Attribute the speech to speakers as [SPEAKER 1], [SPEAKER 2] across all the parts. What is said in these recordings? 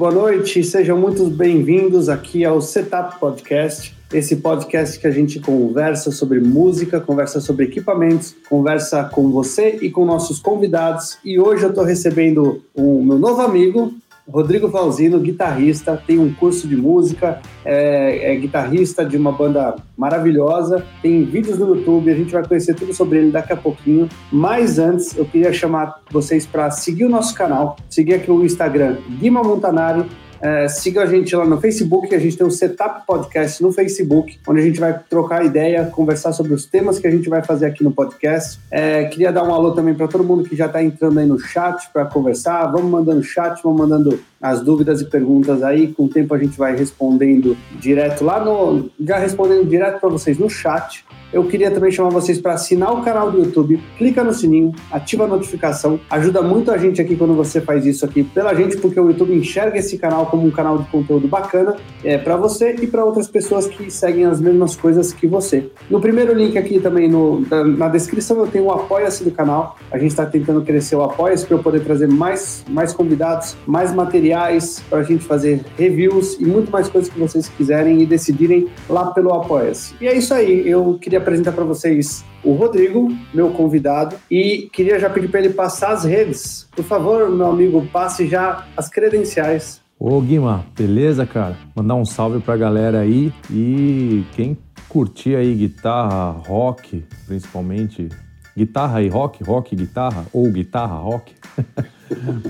[SPEAKER 1] Boa noite. Sejam muito bem-vindos aqui ao Setup Podcast. Esse podcast que a gente conversa sobre música, conversa sobre equipamentos, conversa com você e com nossos convidados. E hoje eu estou recebendo o meu novo amigo, Rodrigo Valzino, guitarrista, tem um curso de música, é, é, guitarrista de uma banda maravilhosa, tem vídeos no YouTube, a gente vai conhecer tudo sobre ele daqui a pouquinho. Mas antes, eu queria chamar vocês para seguir o nosso canal, seguir aqui o Instagram, Guima Montanari, é, siga a gente lá no Facebook, a gente tem o Setup Podcast no Facebook, onde a gente vai trocar ideia, conversar sobre os temas que a gente vai fazer aqui no podcast. É, queria dar um alô também para todo mundo que já está entrando aí no chat para conversar. Vamos mandando chat, vamos mandando as dúvidas e perguntas aí. Com o tempo a gente vai respondendo direto lá no. Já respondendo direto para vocês no chat. Eu queria também chamar vocês para assinar o canal do YouTube, clica no sininho, ativa a notificação. Ajuda muito a gente aqui quando você faz isso aqui pela gente, porque o YouTube enxerga esse canal como um canal de conteúdo bacana é, para você e para outras pessoas que seguem as mesmas coisas que você. No primeiro link aqui também no, na, na descrição eu tenho o Apoia-se do canal. A gente está tentando crescer o Apoia-se para eu poder trazer mais, mais convidados, mais materiais para a gente fazer reviews e muito mais coisas que vocês quiserem e decidirem lá pelo Apoia-se. E é isso aí. Eu queria apresentar para vocês o Rodrigo, meu convidado, e queria já pedir para ele passar as redes. Por favor, meu amigo, passe já as credenciais.
[SPEAKER 2] Ô Guima, beleza, cara? Mandar um salve pra galera aí e quem curtir aí guitarra, rock, principalmente, guitarra e rock, rock guitarra, ou guitarra, rock,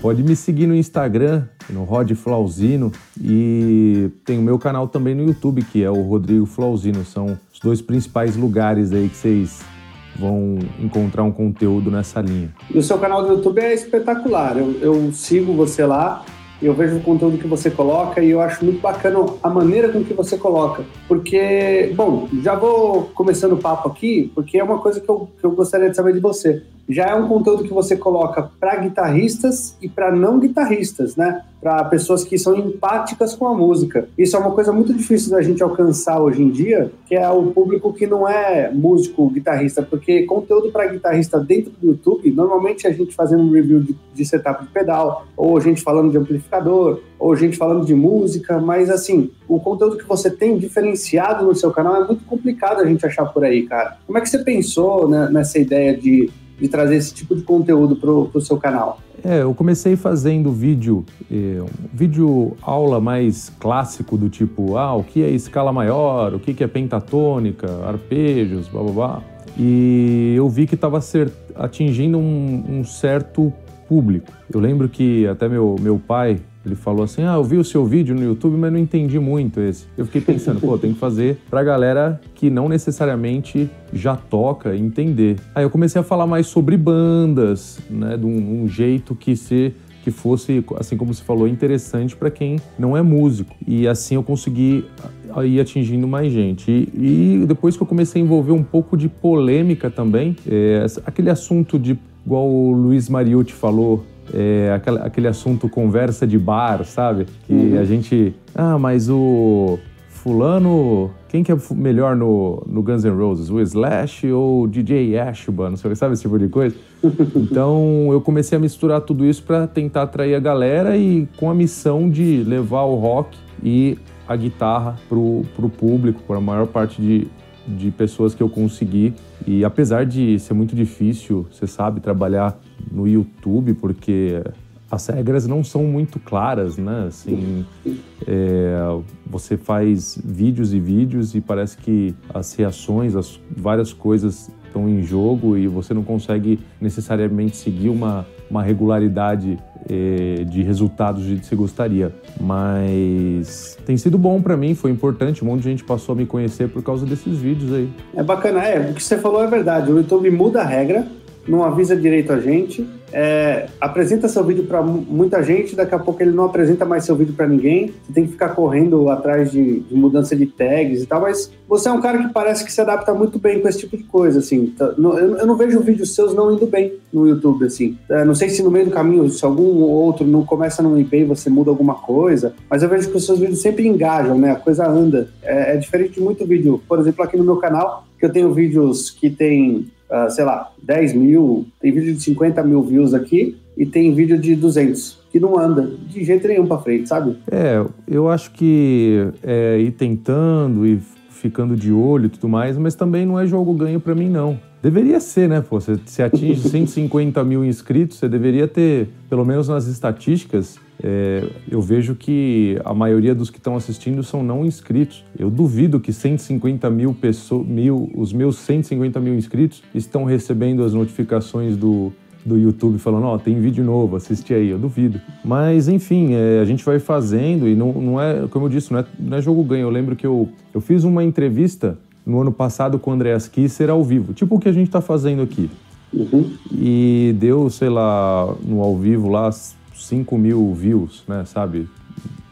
[SPEAKER 2] pode me seguir no Instagram, no Rod Flauzino, e tem o meu canal também no YouTube, que é o Rodrigo Flauzino. São os dois principais lugares aí que vocês vão encontrar um conteúdo nessa linha.
[SPEAKER 1] E o seu canal do YouTube é espetacular. Eu, eu sigo você lá, eu vejo o conteúdo que você coloca e eu acho muito bacana a maneira com que você coloca. Porque, bom, já vou começando o papo aqui, porque é uma coisa que eu, que eu gostaria de saber de você já é um conteúdo que você coloca para guitarristas e para não guitarristas, né? Para pessoas que são empáticas com a música. Isso é uma coisa muito difícil da gente alcançar hoje em dia, que é o público que não é músico, guitarrista, porque conteúdo para guitarrista dentro do YouTube, normalmente a gente fazendo um review de, de setup de pedal, ou a gente falando de amplificador, ou gente falando de música, mas assim, o conteúdo que você tem diferenciado no seu canal é muito complicado a gente achar por aí, cara. Como é que você pensou né, nessa ideia de de trazer esse tipo de conteúdo para o seu canal?
[SPEAKER 2] É, eu comecei fazendo vídeo, eh, um vídeo aula mais clássico do tipo, ah, o que é escala maior, o que é pentatônica, arpejos, blá blá blá. E eu vi que estava atingindo um, um certo público. Eu lembro que até meu, meu pai, ele falou assim: Ah, eu vi o seu vídeo no YouTube, mas não entendi muito esse. Eu fiquei pensando, pô, tem que fazer pra galera que não necessariamente já toca entender. Aí eu comecei a falar mais sobre bandas, né, de um, um jeito que se que fosse, assim como você falou, interessante para quem não é músico. E assim eu consegui ir atingindo mais gente. E, e, depois que eu comecei a envolver um pouco de polêmica também, é, aquele assunto de, igual o Luiz Mariucci falou é, aquele, aquele assunto conversa de bar, sabe? Que uhum. a gente. Ah, mas o fulano. Quem que é melhor no, no Guns N' Roses? O Slash ou o DJ Ashba? Não sei, sabe esse tipo de coisa? Então eu comecei a misturar tudo isso para tentar atrair a galera e com a missão de levar o rock e a guitarra pro, pro público, para a maior parte de, de pessoas que eu consegui. E apesar de ser muito difícil, você sabe, trabalhar no YouTube, porque as regras não são muito claras, né? Assim, é, você faz vídeos e vídeos e parece que as reações, as várias coisas estão em jogo e você não consegue necessariamente seguir uma, uma regularidade é, de resultados que você gostaria. Mas tem sido bom para mim, foi importante. Um monte de gente passou a me conhecer por causa desses vídeos aí.
[SPEAKER 1] É bacana, é. O que você falou é verdade. O YouTube muda a regra não avisa direito a gente, é, apresenta seu vídeo para muita gente, daqui a pouco ele não apresenta mais seu vídeo para ninguém, você tem que ficar correndo atrás de, de, mudança de tags e tal, mas você é um cara que parece que se adapta muito bem com esse tipo de coisa, assim, tá, eu, não vejo vídeos seus não indo bem no YouTube, assim, é, não sei se no meio do caminho, se algum outro não começa no eBay você muda alguma coisa, mas eu vejo que os seus vídeos sempre engajam, né, a coisa anda, é, é diferente de muito vídeo, por exemplo, aqui no meu canal, que eu tenho vídeos que tem uh, sei lá, 10 mil, tem vídeo de 50 mil views aqui e tem vídeo de 200. que não anda de jeito nenhum para frente, sabe?
[SPEAKER 2] É, eu acho que é ir tentando e ficando de olho e tudo mais, mas também não é jogo ganho para mim, não. Deveria ser, né? Pô, você se atinge 150 mil inscritos, você deveria ter, pelo menos nas estatísticas, é, eu vejo que a maioria dos que estão assistindo são não inscritos. Eu duvido que 150 mil pessoas, mil, os meus 150 mil inscritos estão recebendo as notificações do, do YouTube falando, ó, oh, tem vídeo novo, assiste aí. Eu duvido. Mas, enfim, é, a gente vai fazendo e não, não é, como eu disse, não é, não é jogo ganho. Eu lembro que eu, eu fiz uma entrevista no ano passado com o Andreas Kisser ao vivo, tipo o que a gente está fazendo aqui. Uhum. E deu, sei lá, no ao vivo lá 5 mil views, né, sabe,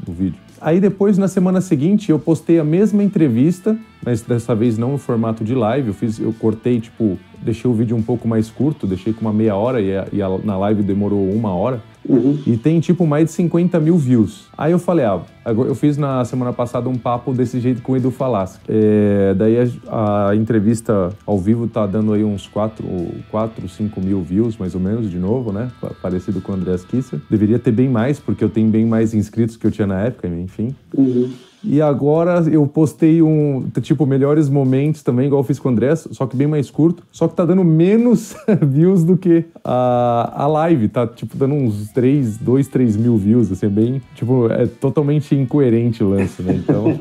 [SPEAKER 2] no vídeo. Aí depois, na semana seguinte, eu postei a mesma entrevista, mas dessa vez não no formato de live. Eu fiz, eu cortei, tipo, deixei o vídeo um pouco mais curto, deixei com uma meia hora e, a, e a, na live demorou uma hora. Uhum. E tem tipo mais de 50 mil views. Aí eu falei, ah, eu fiz na semana passada um papo desse jeito com o Edu Falaschi. É, daí a, a, entrevista ao vivo tá dando aí uns 4, 4, 5 mil views, mais ou menos, de novo, né? Parecido com o Andreas Kisser. Deveria ter bem mais, porque eu tenho bem mais inscritos que eu tinha na época, enfim. Uhum. E agora eu postei um, tipo, melhores momentos também, igual eu fiz com o André, só que bem mais curto. Só que tá dando menos views do que a, a live. Tá, tipo, dando uns 3, 2, 3 mil views, assim, é bem, tipo, é totalmente incoerente o lance, né? Então,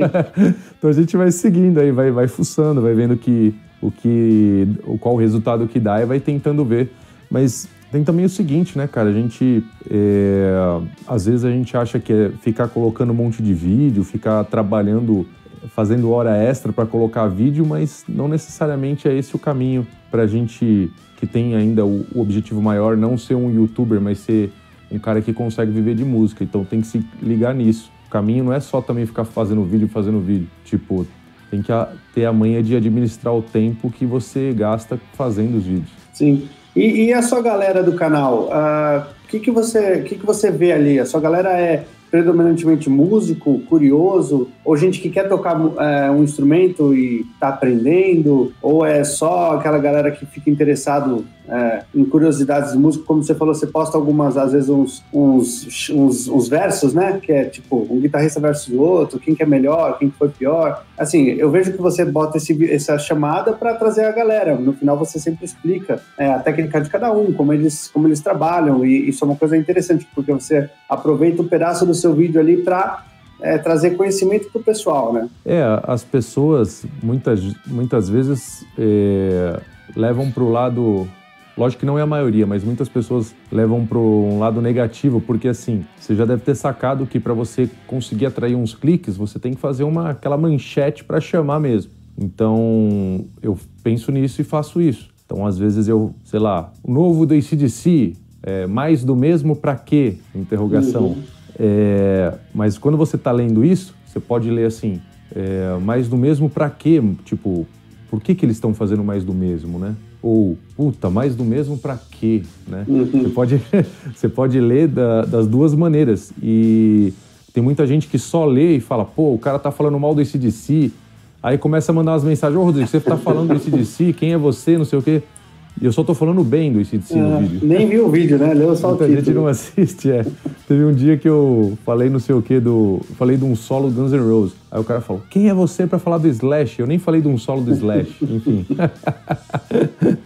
[SPEAKER 2] então a gente vai seguindo aí, vai, vai fuçando, vai vendo que, o que, qual o resultado que dá e vai tentando ver. Mas tem também o seguinte, né, cara? A gente. É, às vezes a gente acha que é ficar colocando um monte de vídeo, ficar trabalhando, fazendo hora extra para colocar vídeo, mas não necessariamente é esse o caminho para a gente que tem ainda o, o objetivo maior, não ser um youtuber, mas ser um cara que consegue viver de música. Então tem que se ligar nisso. O caminho não é só também ficar fazendo vídeo, fazendo vídeo. Tipo, tem que ter a manha de administrar o tempo que você gasta fazendo os vídeos.
[SPEAKER 1] Sim. E, e a sua galera do canal? O ah, que, que, você, que, que você vê ali? A sua galera é predominantemente músico, curioso, ou gente que quer tocar é, um instrumento e está aprendendo, ou é só aquela galera que fica interessado é, em curiosidades de música, como você falou, você posta algumas, às vezes, uns, uns, uns, uns, versos, né? Que é tipo um guitarrista versus o outro, quem que é melhor, quem que foi pior. Assim, eu vejo que você bota esse, essa chamada para trazer a galera. No final você sempre explica é, a técnica de cada um, como eles, como eles trabalham, e isso é uma coisa interessante, porque você aproveita um pedaço do seu vídeo ali para é, trazer conhecimento para o pessoal, né?
[SPEAKER 2] É, as pessoas muitas, muitas vezes é, levam para o lado Lógico que não é a maioria, mas muitas pessoas levam para um lado negativo, porque assim, você já deve ter sacado que para você conseguir atrair uns cliques, você tem que fazer uma aquela manchete para chamar mesmo. Então, eu penso nisso e faço isso. Então, às vezes eu, sei lá, o novo do ACDC, é, mais do mesmo para quê? Interrogação. Uhum. É, mas quando você está lendo isso, você pode ler assim, é, mais do mesmo para quê? Tipo, por que, que eles estão fazendo mais do mesmo, né? Ou puta, mais do mesmo para quê, né? Uhum. Você, pode, você pode ler da, das duas maneiras e tem muita gente que só lê e fala, pô, o cara tá falando mal do ACDC, aí começa a mandar umas mensagens, ô Rodrigo, você tá falando do ACDC, quem é você, não sei o quê. E eu só tô falando bem do ICDC é, no vídeo.
[SPEAKER 1] Nem vi o vídeo, né? Leu só
[SPEAKER 2] Muita
[SPEAKER 1] o
[SPEAKER 2] título. gente não assiste, é. Teve um dia que eu falei não sei o que do... Falei de um solo Guns N' Roses. Aí o cara falou, quem é você para falar do Slash? Eu nem falei de um solo do Slash. Enfim.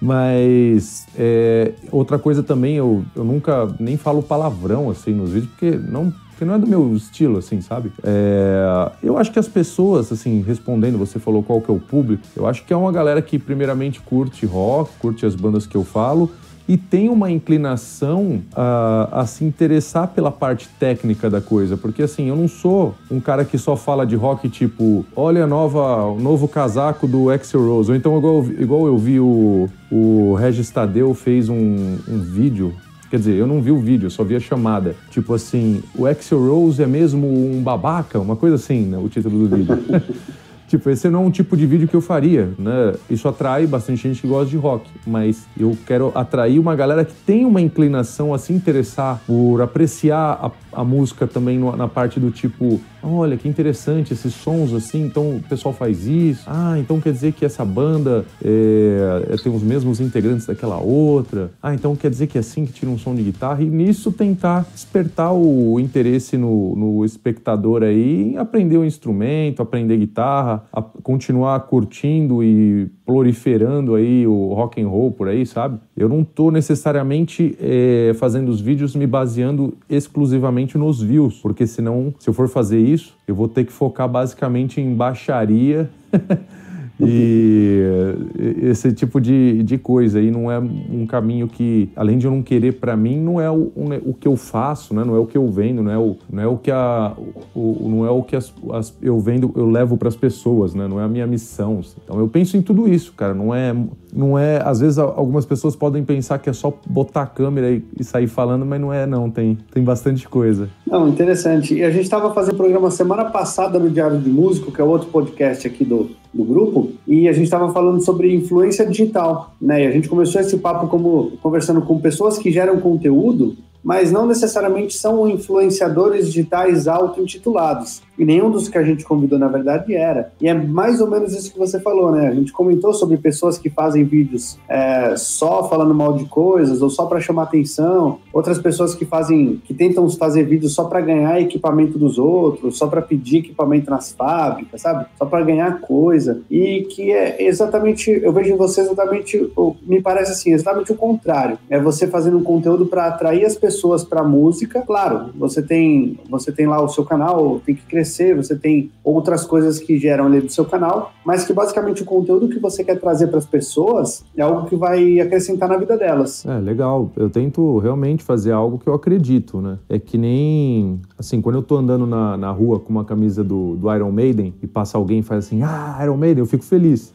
[SPEAKER 2] Mas é, outra coisa também, eu, eu nunca nem falo palavrão assim nos vídeos, porque não porque não é do meu estilo, assim, sabe? É, eu acho que as pessoas, assim, respondendo, você falou qual que é o público, eu acho que é uma galera que primeiramente curte rock, curte as bandas que eu falo, e tem uma inclinação a, a, se interessar pela parte técnica da coisa, porque assim, eu não sou um cara que só fala de rock tipo, olha nova, o novo casaco do Axel Rose, ou então igual, igual eu vi o, o Regis Tadeu fez um, um vídeo Quer dizer, eu não vi o vídeo, eu só vi a chamada. Tipo assim, o Axel Rose é mesmo um babaca? Uma coisa assim, né? O título do vídeo. Tipo, esse não é um tipo de vídeo que eu faria, né? Isso atrai bastante gente que gosta de rock, mas eu quero atrair uma galera que tem uma inclinação a se interessar por apreciar a a música também na parte do tipo, olha que interessante esses sons assim, então o pessoal faz isso. Ah, então quer dizer que essa banda é, tem os mesmos integrantes daquela outra. Ah, então quer dizer que é assim que tira um som de guitarra. E nisso tentar despertar o interesse no, no espectador aí em aprender o instrumento, aprender guitarra, continuar curtindo e proliferando aí o rock and roll por aí, sabe? Eu não tô necessariamente é, fazendo os vídeos me baseando exclusivamente nos views, porque senão, se eu for fazer isso, eu vou ter que focar basicamente em baixaria E esse tipo de, de coisa aí não é um caminho que, além de eu não querer para mim, não é o, o que eu faço, né? não é o que eu vendo, não é o, não é o que, a, o, não é o que as, as eu vendo, eu levo para as pessoas, né? não é a minha missão. Então eu penso em tudo isso, cara. Não é, não é. Às vezes algumas pessoas podem pensar que é só botar a câmera e, e sair falando, mas não é, não. Tem, tem bastante coisa.
[SPEAKER 1] Não, interessante. E a gente estava fazendo programa semana passada no Diário de Músico, que é outro podcast aqui do, do grupo, e a gente estava falando sobre influência digital, né? E a gente começou esse papo como conversando com pessoas que geram conteúdo mas não necessariamente são influenciadores digitais auto-intitulados. E nenhum dos que a gente convidou, na verdade, era. E é mais ou menos isso que você falou, né? A gente comentou sobre pessoas que fazem vídeos é, só falando mal de coisas ou só para chamar atenção, outras pessoas que fazem, que tentam fazer vídeos só para ganhar equipamento dos outros, só para pedir equipamento nas fábricas, sabe? Só para ganhar coisa. E que é exatamente, eu vejo em você exatamente, me parece assim, exatamente o contrário. É você fazendo um conteúdo para atrair as pessoas pessoas para música. Claro, você tem, você tem lá o seu canal, tem que crescer, você tem outras coisas que geram ali do seu canal, mas que basicamente o conteúdo que você quer trazer para as pessoas é algo que vai acrescentar na vida delas.
[SPEAKER 2] É, legal. Eu tento realmente fazer algo que eu acredito, né? É que nem, assim, quando eu tô andando na, na rua com uma camisa do, do Iron Maiden e passa alguém e faz assim, ah, Iron Maiden, eu fico feliz.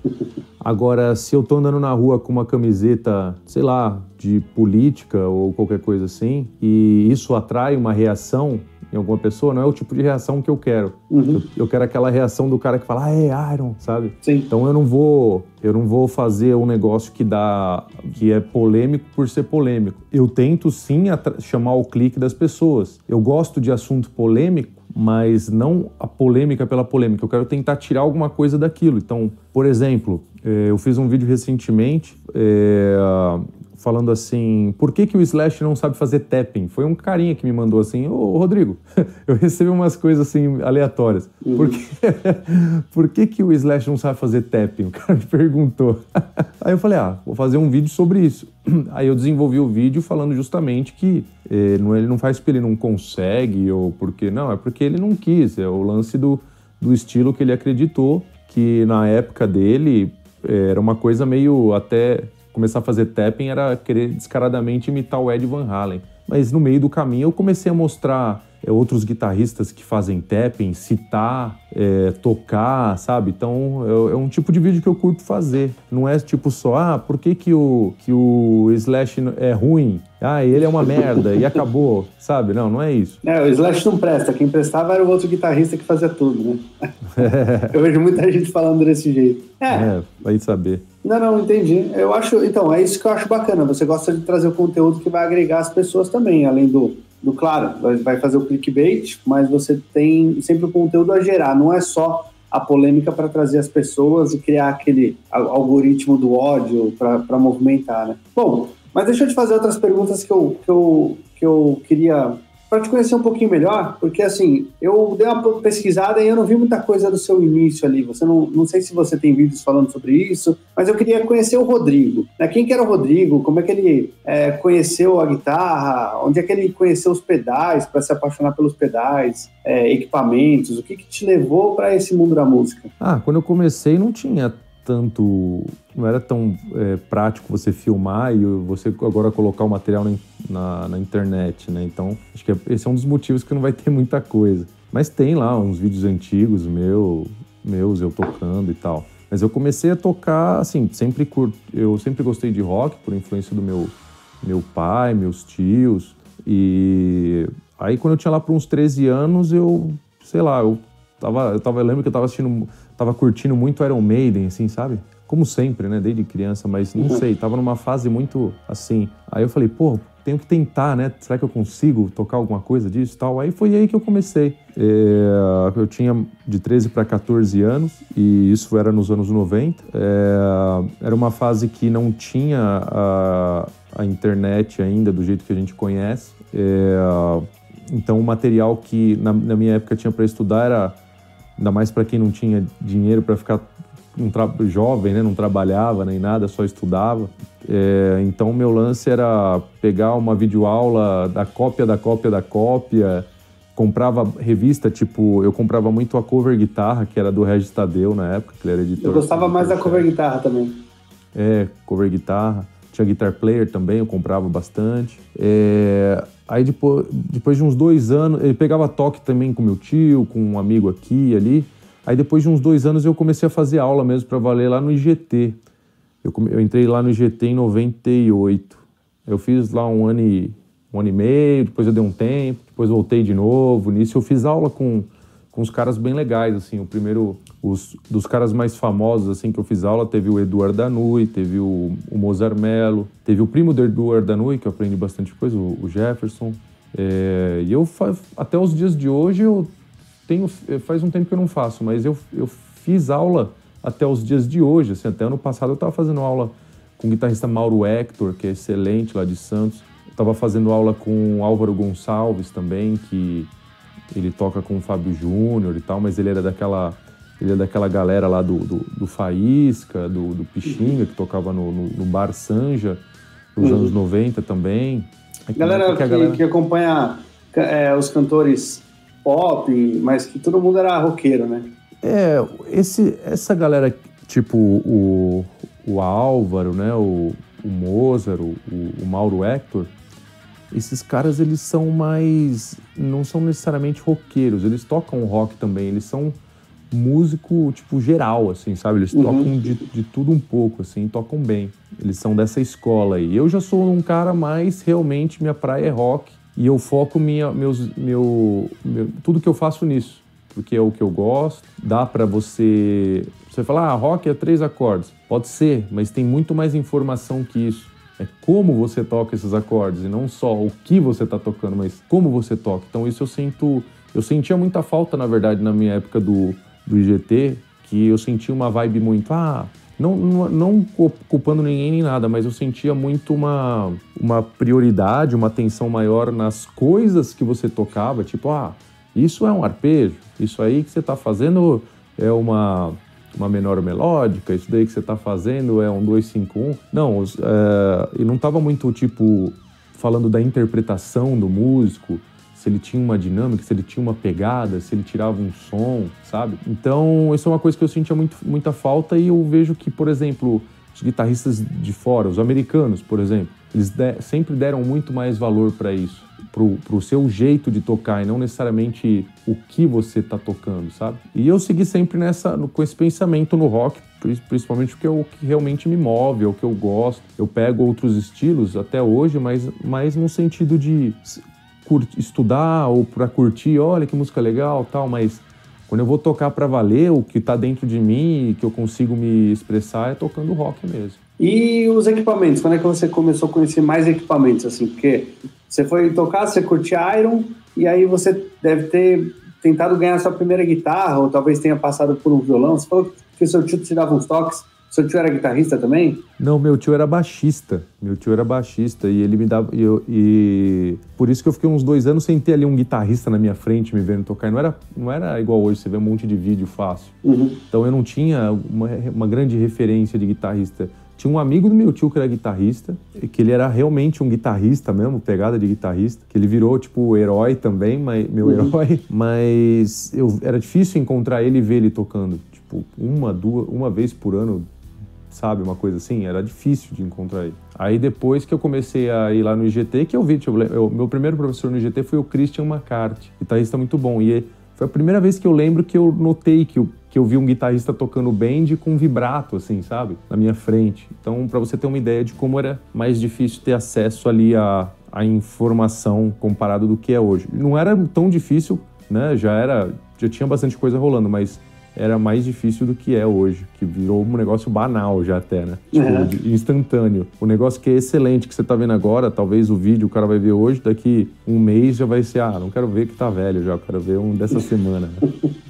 [SPEAKER 2] Agora, se eu tô andando na rua com uma camiseta, sei lá, de política ou qualquer coisa assim, e isso atrai uma reação em alguma pessoa, não é o tipo de reação que eu quero. Uhum. Eu, eu, quero aquela reação do cara que fala, ah, é Iron, sabe? Sim. Então eu não vou, eu não vou fazer um negócio que dá, que é polêmico por ser polêmico. Eu tento sim chamar o clique das pessoas. Eu gosto de assunto polêmico mas não a polêmica pela polêmica. Eu quero tentar tirar alguma coisa daquilo. Então, por exemplo, eh, eu fiz um vídeo recentemente é, falando assim, por que, que o Slash não sabe fazer tapping? Foi um carinha que me mandou assim, ô Rodrigo, eu recebi umas coisas assim aleatórias. Uhum. Por, que, por que, que o Slash não sabe fazer tapping? O cara me perguntou. Aí eu falei, ah, vou fazer um vídeo sobre isso. Aí eu desenvolvi o vídeo falando justamente que eh, ele não faz porque ele não consegue ou porque... Não, é porque ele não quis. É o lance do, do estilo que ele acreditou, que na época dele eh, era uma coisa meio até começar a fazer tapping era querer descaradamente imitar o Ed Van Halen. Mas no meio do caminho eu comecei a mostrar outros guitarristas que fazem tapping, citar, é, tocar, sabe? Então é, é, um tipo de vídeo que eu curto fazer. Não é tipo só, ah, por que, que, o, que o Slash é ruim? Ah, ele é uma merda e acabou, sabe? Não, não é isso.
[SPEAKER 1] É, o Slash não presta. Quem prestava era o outro guitarrista que fazia tudo, né? eu vejo muita gente falando desse jeito.
[SPEAKER 2] É, é vai saber.
[SPEAKER 1] Não, não, entendi. Eu acho, então, é isso que eu acho bacana. Você gosta de trazer o conteúdo que vai agregar as pessoas também, além do, do claro, vai fazer o clickbait, mas você tem sempre o conteúdo a gerar, não é só a polêmica para trazer as pessoas e criar aquele algoritmo do ódio para movimentar, né? Bom, mas deixa eu te fazer outras perguntas que eu, que eu, que eu queria para te conhecer um pouquinho melhor, porque assim, eu dei uma pesquisada e eu não vi muita coisa do seu início ali. Você não, não sei se você tem vídeos falando sobre isso, mas eu queria conhecer o Rodrigo. Né? Quem que era o Rodrigo? Como é que ele é, conheceu a guitarra? Onde é que ele conheceu os pedais para se apaixonar pelos pedais, é, equipamentos? O que, que te levou para esse mundo da música?
[SPEAKER 2] Ah, quando eu comecei não tinha tanto. Não era tão é, prático você filmar e você agora colocar o material na, na, na, internet, né? Então, acho que esse é um dos motivos que não vai ter muita coisa. Mas tem lá uns vídeos antigos meu, meus, eu tocando e tal. Mas eu comecei a tocar, assim, sempre curto. Eu sempre gostei de rock, por influência do meu, meu pai, meus tios. E aí, quando eu tinha lá por uns 13 anos, eu, sei lá, eu tava, eu tava, eu lembro que eu tava assistindo tava curtindo muito Iron Maiden, assim, sabe? Como sempre, né? Desde criança, mas não uhum. sei, tava numa fase muito assim. Aí eu falei, pô, tenho que tentar, né? Será que eu consigo tocar alguma coisa disso tal? Aí foi aí que eu comecei. É, eu tinha de 13 para 14 anos e isso era nos anos 90. É, era uma fase que não tinha a, a, internet ainda do jeito que a gente conhece. É, então o material que na, na minha época tinha para estudar era ainda mais para quem não tinha dinheiro para ficar um jovem, né? Não trabalhava nem nada, só estudava. É, então, meu lance era pegar uma videoaula da cópia da cópia da cópia, comprava revista, tipo, eu comprava muito a cover guitarra, que era do Regis Tadeu na época, que ele era editor.
[SPEAKER 1] Eu gostava mais da cover guitarra também.
[SPEAKER 2] É, cover guitarra. Tinha Guitar Player também, eu comprava bastante. É, aí depois, depois de uns dois anos, ele pegava toque também com meu tio, com um amigo aqui e ali. Aí depois de uns dois anos eu comecei a fazer aula mesmo para valer lá no IGT. Eu, eu, entrei lá no IGT em 98. Eu fiz lá um ano, e, um ano e meio, depois eu dei um tempo, depois voltei de novo. Nisso eu fiz aula com, com uns caras bem legais, assim. O primeiro, os, dos caras mais famosos, assim, que eu fiz aula, teve o Eduardo Danui, teve o, o Mozart Mello, teve o primo do Eduardo Danui, que eu aprendi bastante coisa, o, o Jefferson. É, e eu, até os dias de hoje, eu tenho, faz um tempo que eu não faço, mas eu, eu fiz aula até os dias de hoje. Assim, até ano passado eu estava fazendo aula com o guitarrista Mauro Hector, que é excelente lá de Santos. Estava fazendo aula com Álvaro Gonçalves também, que ele toca com o Fábio Júnior e tal, mas ele era daquela ele é daquela galera lá do, do, do Faísca, do, do Pixinga, que tocava no, no, no Bar Sanja, nos uhum. anos 90 também.
[SPEAKER 1] Galera que, galera que, acompanha é, os cantores pop, mas que todo mundo era roqueiro, né?
[SPEAKER 2] É, esse, essa galera, tipo o, o Álvaro, né, o, o Mozart, o, o Mauro Hector, esses caras eles são mais. não são necessariamente roqueiros, eles tocam rock também, eles são músico, tipo, geral, assim, sabe? Eles uhum. tocam de, de tudo um pouco, assim, tocam bem. Eles são dessa escola aí. Eu já sou um cara mais, realmente, minha praia é rock e eu foco minha, meus, meu, meu, tudo que eu faço nisso, porque é o que eu gosto. Dá para você. Você falar, ah, rock é três acordes. Pode ser, mas tem muito mais informação que isso. É como você toca esses acordes e não só o que você está tocando, mas como você toca. Então isso eu sinto, eu sentia muita falta na verdade na minha época do, do IGT, que eu sentia uma vibe muito, ah, não, não, não, culpando ninguém nem nada, mas eu sentia muito uma, uma prioridade, uma atenção maior nas coisas que você tocava, tipo, ah, isso é um arpejo, isso aí que você está fazendo é uma, uma menor melódica, isso daí que você está fazendo é um 251. Não, é, e não estava muito, tipo, falando da interpretação do músico, se ele tinha uma dinâmica, se ele tinha uma pegada, se ele tirava um som, sabe? Então, isso é uma coisa que eu sentia muito, muita falta e eu vejo que, por exemplo, os guitarristas de fora, os americanos, por exemplo, eles de, sempre deram muito mais valor para isso, pro, pro seu jeito de tocar e não necessariamente o que você tá tocando, sabe? E eu segui sempre nessa, com esse pensamento no rock, principalmente porque é o que realmente me move, é o que eu gosto. Eu pego outros estilos até hoje, mas, mas no sentido de estudar ou para curtir, olha que música legal, tal, mas quando eu vou tocar para valer, o que está dentro de mim e que eu consigo me expressar é tocando rock mesmo.
[SPEAKER 1] E os equipamentos? Quando é que você começou a conhecer mais equipamentos assim? Porque você foi tocar, você curtia Iron e aí você deve ter tentado ganhar sua primeira guitarra ou talvez tenha passado por um violão. Você falou que seu tio te dava uns toques. Seu tio era guitarrista também?
[SPEAKER 2] Não, meu tio era baixista. Meu tio era baixista e ele me dava. E, eu, e por isso que eu fiquei uns dois anos sem ter ali um guitarrista na minha frente me vendo tocar. Não era, não era igual hoje, você vê um monte de vídeo fácil. Uhum. Então eu não tinha uma, uma grande referência de guitarrista. Tinha um amigo do meu tio que era guitarrista, que ele era realmente um guitarrista mesmo, pegada de guitarrista, que ele virou tipo herói também, mas, meu uhum. herói, mas eu, era difícil encontrar ele e ver ele tocando. Tipo, uma, duas, uma vez por ano, sabe? Uma coisa assim, era difícil de encontrar ele. Aí depois que eu comecei a ir lá no IGT, que eu vi, tipo, eu, meu primeiro professor no IGT foi o Christian McCarthy, guitarrista muito bom. E foi a primeira vez que eu lembro que eu notei que eu, que eu vi um guitarrista tocando band com vibrato, assim, sabe? Na minha frente. Então, para você ter uma ideia de como era mais difícil ter acesso ali a, a informação comparado do que é hoje. Não era tão difícil, né? Já era, já tinha bastante coisa rolando, mas era mais difícil do que é hoje, que virou um negócio banal já até, né? Tipo, uhum. instantâneo. O negócio que é excelente, que você tá vendo agora, talvez o vídeo o cara vai ver hoje, daqui um mês já vai ser, ah, não quero ver que tá velho já, quero ver um dessa semana.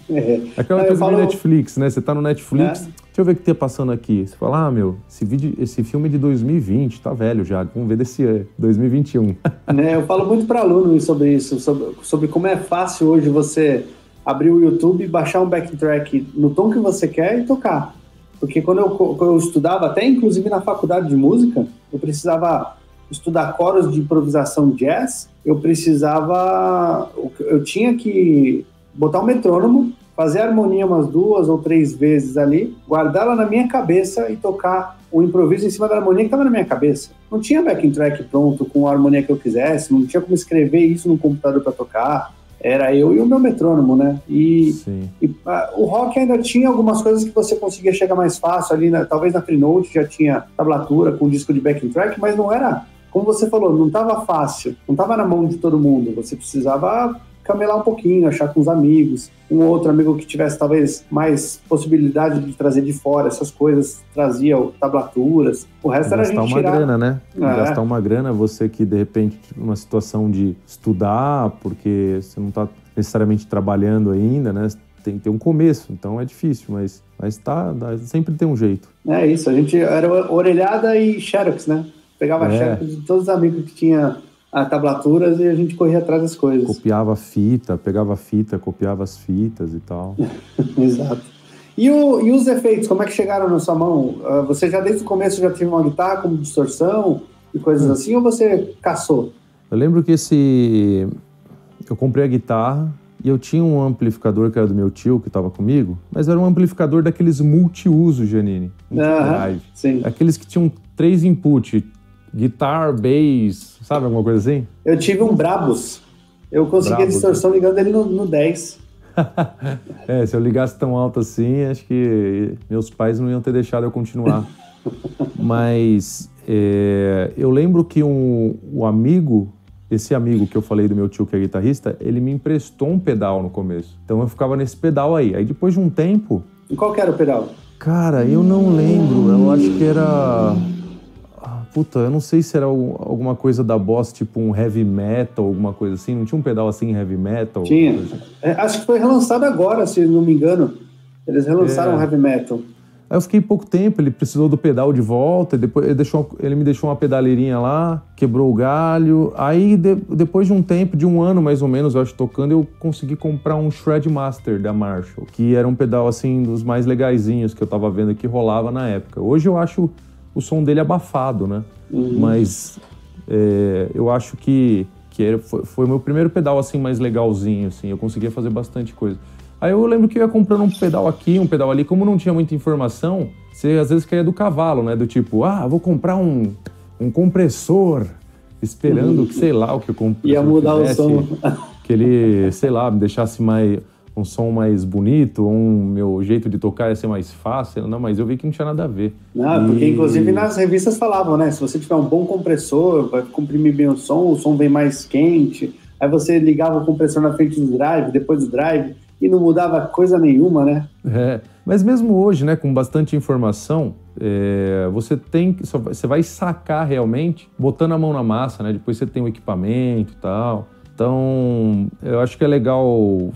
[SPEAKER 2] é. Aquela coisa falo... Netflix, né? Você tá no Netflix, é. deixa eu ver o que tá passando aqui. Você fala, ah, meu, esse, vídeo, esse filme é de 2020, tá velho já, vamos ver desse ano, 2021.
[SPEAKER 1] é, eu falo muito para alunos sobre isso, sobre, sobre como é fácil hoje você abrir o YouTube, baixar um backtrack no tom que você quer e tocar. Porque quando eu, quando eu estudava, até inclusive na faculdade de música, eu precisava estudar coros de improvisação jazz, eu precisava. Eu tinha que botar um metrônomo, fazer a harmonia umas duas ou três vezes ali, guardá-la na minha cabeça e tocar o improviso em cima da harmonia que estava na minha cabeça. Não tinha backing track pronto com a harmonia que eu quisesse, não tinha como escrever isso no computador para tocar era eu e o meu metrônomo, né? E, e o rock ainda tinha algumas coisas que você conseguia chegar mais fácil ali, na, talvez na Freenode já tinha tablatura com disco de backing track, mas não era, como você falou, não estava fácil, não estava na mão de todo mundo. Você precisava camelar um pouquinho, achar com os amigos, um outro amigo que tivesse talvez mais possibilidade de trazer de fora essas coisas, trazia tablaturas. O resto
[SPEAKER 2] Gastar
[SPEAKER 1] era a gente
[SPEAKER 2] uma
[SPEAKER 1] tirar...
[SPEAKER 2] grana, né? É. Gastar uma grana, você que de repente numa situação de estudar, porque você não está necessariamente trabalhando ainda, né? Tem que ter um começo, então é difícil, mas, mas tá, sempre tem um jeito.
[SPEAKER 1] É isso, a gente era orelhada e xerox, né? Pegava é. xerox de todos os amigos que tinha a tablaturas e a gente corria atrás das coisas.
[SPEAKER 2] Copiava fita, pegava fita, copiava as fitas e tal.
[SPEAKER 1] Exato. E, o, e, os efeitos, como é que chegaram na sua mão? Uh, você já desde o começo já tinha uma guitarra como distorção e coisas hum. assim, ou você caçou?
[SPEAKER 2] Eu lembro que esse... Eu comprei a guitarra e eu tinha um amplificador que era do meu tio, que estava comigo, mas era um amplificador daqueles multiuso, Janine.
[SPEAKER 1] Uh -huh, sim.
[SPEAKER 2] Aqueles que tinham três inputs, guitar, bass, sabe alguma coisa assim?
[SPEAKER 1] Eu tive um Brabus. Eu consegui Brabus, a distorção né? ligando ele no, no 10.
[SPEAKER 2] é, se eu ligasse tão alto assim, acho que meus pais não iam ter deixado eu continuar. Mas é, eu lembro que um, um amigo, esse amigo que eu falei do meu tio que é guitarrista, ele me emprestou um pedal no começo. Então eu ficava nesse pedal aí. Aí depois de um tempo.
[SPEAKER 1] E qual que era o pedal?
[SPEAKER 2] Cara, eu não lembro. Eu acho que era Puta, eu não sei se era alguma coisa da Boss, tipo um heavy metal, alguma coisa assim. Não tinha um pedal assim, heavy metal?
[SPEAKER 1] Tinha. Assim? É, acho que foi relançado agora, se não me engano. Eles relançaram é. heavy metal.
[SPEAKER 2] Aí eu fiquei pouco tempo, ele precisou do pedal de volta, depois ele, deixou, ele me deixou uma pedaleirinha lá, quebrou o galho. Aí de, depois de um tempo, de um ano mais ou menos, eu acho, tocando, eu consegui comprar um Shred Master da Marshall, que era um pedal assim dos mais legaisinhos que eu tava vendo que rolava na época. Hoje eu acho o som dele abafado, né? Uhum. Mas é, eu acho que, que era, foi, foi o meu primeiro pedal assim mais legalzinho, assim. Eu conseguia fazer bastante coisa. Aí eu lembro que eu ia comprando um pedal aqui, um pedal ali. Como não tinha muita informação, você às vezes caía do cavalo, né? Do tipo, ah, vou comprar um, um compressor, esperando uhum. que, sei lá, o que o compressor
[SPEAKER 1] Ia mudar fizesse, o som.
[SPEAKER 2] Que ele, sei lá, me deixasse mais um som mais bonito, um meu jeito de tocar ia ser mais fácil. Não, mas eu vi que não tinha nada a ver.
[SPEAKER 1] Não, e... porque inclusive nas revistas falavam, né? Se você tiver um bom compressor, vai comprimir bem o som, o som vem mais quente. Aí você ligava o compressor na frente do drive, depois do drive, e não mudava coisa nenhuma, né?
[SPEAKER 2] É, mas mesmo hoje, né, com bastante informação, é, você tem você vai sacar realmente botando a mão na massa, né? Depois você tem o equipamento e tal. Então, eu acho que é legal,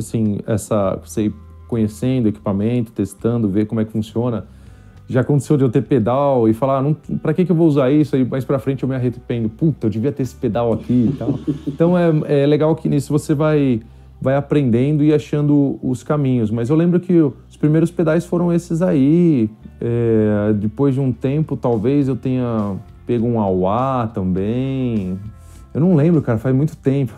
[SPEAKER 2] assim, essa, você ir conhecendo o equipamento, testando, ver como é que funciona. Já aconteceu de eu ter pedal e falar, não, pra que, que eu vou usar isso? Aí mais pra frente eu me arrependo, puta, eu devia ter esse pedal aqui e tal. Então é, é legal que nisso você vai, vai aprendendo e achando os caminhos. Mas eu lembro que os primeiros pedais foram esses aí. É, depois de um tempo, talvez eu tenha pego um Auá também. Eu não lembro, cara, faz muito tempo.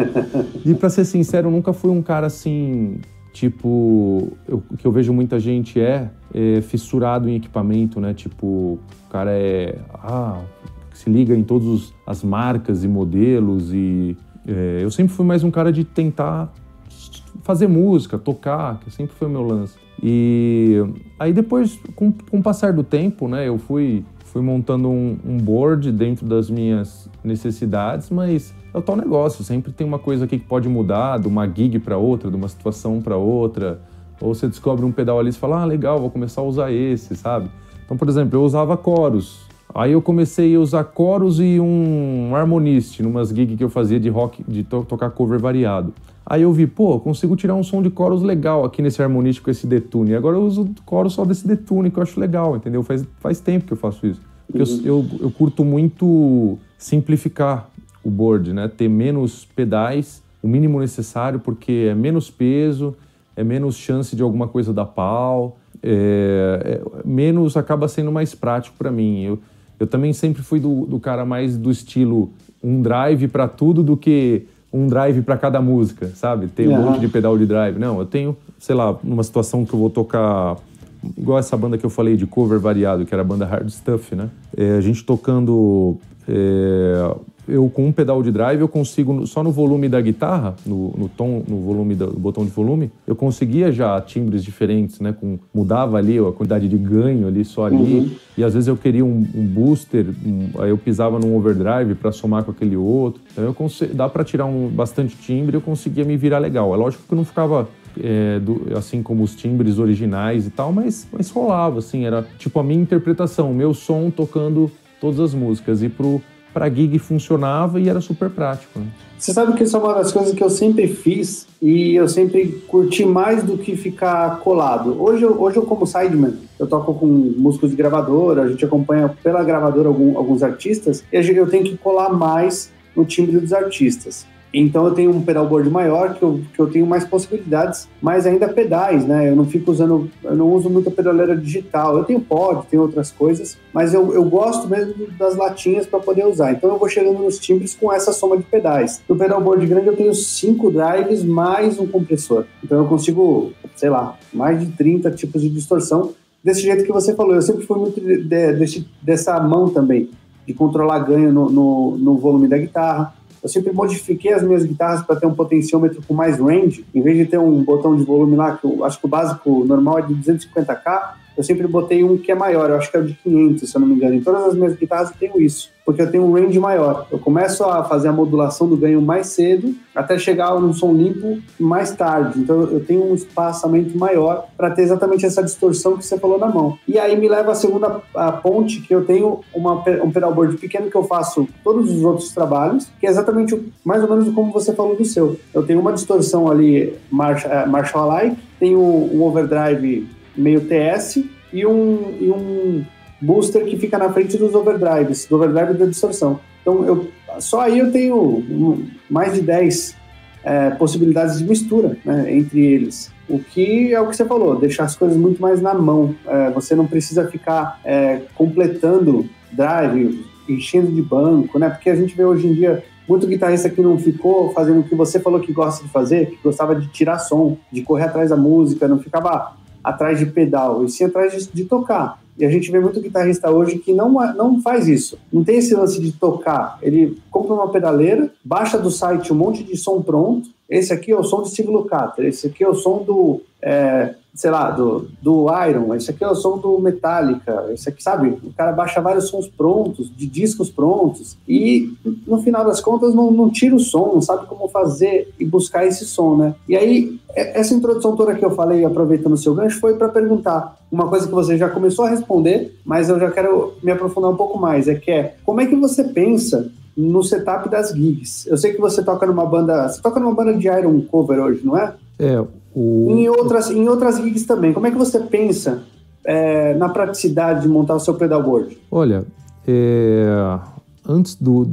[SPEAKER 2] e para ser sincero, eu nunca fui um cara assim, tipo, o que eu vejo muita gente é, é, fissurado em equipamento, né? Tipo, o cara é, ah, se liga em todas as marcas e modelos e é, eu sempre fui mais um cara de tentar fazer música, tocar, que sempre foi o meu lance. E aí depois, com, com o passar do tempo, né, eu fui fui montando um, um board dentro das minhas necessidades, mas é o tal negócio, sempre tem uma coisa aqui que pode mudar de uma gig para outra, de uma situação para outra. Ou você descobre um pedal ali e fala, ah, legal, vou começar a usar esse, sabe? Então, por exemplo, eu usava coros. Aí eu comecei a usar coros e um harmonist numas gigs que eu fazia de rock, de to tocar cover variado. Aí eu vi, pô, consigo tirar um som de coros legal aqui nesse harmonist com esse detune. Agora eu uso coros só desse detune que eu acho legal, entendeu? Faz, faz tempo que eu faço isso. Porque uhum. eu, eu, eu curto muito simplificar o board, né? Ter menos pedais, o mínimo necessário, porque é menos peso, é menos chance de alguma coisa dar pau, é, é, menos acaba sendo mais prático para mim. Eu, eu também sempre fui do, do cara mais do estilo um drive para tudo do que um drive para cada música, sabe? Tem um monte de pedal de drive. Não, eu tenho, sei lá, numa situação que eu vou tocar igual essa banda que eu falei de cover variado, que era a banda Hard Stuff, né? É, a gente tocando é, eu com um pedal de drive eu consigo só no volume da guitarra, no, no tom, no volume do, botão de volume, eu conseguia já timbres diferentes, né? Com, mudava ali a quantidade de ganho ali só ali uhum. e às vezes eu queria um, um booster, um, aí eu pisava num overdrive para somar com aquele outro. Então eu consegui, dá para tirar um bastante timbre, eu conseguia me virar legal. É lógico que eu não ficava é, do, assim como os timbres originais e tal, mas, mas rolava, assim, era tipo a minha interpretação, o meu som tocando todas as músicas. E pro, para gig funcionava e era super prático. Né?
[SPEAKER 1] Você sabe que isso é uma das coisas que eu sempre fiz e eu sempre curti mais do que ficar colado. Hoje, eu, hoje eu como sideman, eu toco com músicos de gravadora, a gente acompanha pela gravadora algum, alguns artistas e eu tenho que colar mais no timbre dos artistas. Então eu tenho um pedalboard maior que eu, que eu tenho mais possibilidades, mas ainda pedais, né? Eu não fico usando, eu não uso muita pedaleira digital. Eu tenho pod, tenho outras coisas, mas eu, eu gosto mesmo das latinhas para poder usar. Então eu vou chegando nos timbres com essa soma de pedais. No pedalboard grande eu tenho cinco drives mais um compressor. Então eu consigo, sei lá, mais de 30 tipos de distorção. Desse jeito que você falou, eu sempre fui muito de, de, dessa mão também, de controlar ganho no, no, no volume da guitarra eu sempre modifiquei as minhas guitarras para ter um potenciômetro com mais range, em vez de ter um botão de volume lá, que eu acho que o básico normal é de 250k, eu sempre botei um que é maior, eu acho que é o de 500, se eu não me engano. Em todas as minhas guitarras eu tenho isso, porque eu tenho um range maior. Eu começo a fazer a modulação do ganho mais cedo, até chegar num som limpo mais tarde. Então eu tenho um espaçamento maior para ter exatamente essa distorção que você falou na mão. E aí me leva a segunda a ponte, que eu tenho uma, um pedalboard pequeno que eu faço todos os outros trabalhos, que é exatamente mais ou menos como você falou do seu. Eu tenho uma distorção ali Marshall, Marshall-alike, tenho um overdrive meio TS e um, e um booster que fica na frente dos overdrives, do overdrive da distorção. Então, eu, só aí eu tenho mais de 10 é, possibilidades de mistura né, entre eles. O que é o que você falou, deixar as coisas muito mais na mão. É, você não precisa ficar é, completando drive, enchendo de banco, né? Porque a gente vê hoje em dia muito guitarrista que não ficou fazendo o que você falou que gosta de fazer, que gostava de tirar som, de correr atrás da música, não ficava atrás de pedal, e sim atrás de, de, tocar. E a gente vê muito guitarrista hoje que não, não faz isso. Não tem esse lance de tocar. Ele compra uma pedaleira, baixa do site um monte de som pronto. Esse aqui é o som do Steve Lukather, esse aqui é o som do é, sei lá, do, do Iron, esse aqui é o som do Metallica, esse aqui, sabe? O cara baixa vários sons prontos, de discos prontos, e no final das contas não, não tira o som, não sabe como fazer e buscar esse som, né? E aí, essa introdução toda que eu falei, aproveitando o seu gancho, foi para perguntar uma coisa que você já começou a responder, mas eu já quero me aprofundar um pouco mais, é que é, como é que você pensa no setup das gigs? Eu sei que você toca numa banda, você toca numa banda de Iron Cover hoje, não é?
[SPEAKER 2] É,
[SPEAKER 1] o... Em, outras, em outras gigs também, como é que você pensa é, na praticidade de montar o seu pedalboard?
[SPEAKER 2] Olha, é, antes do.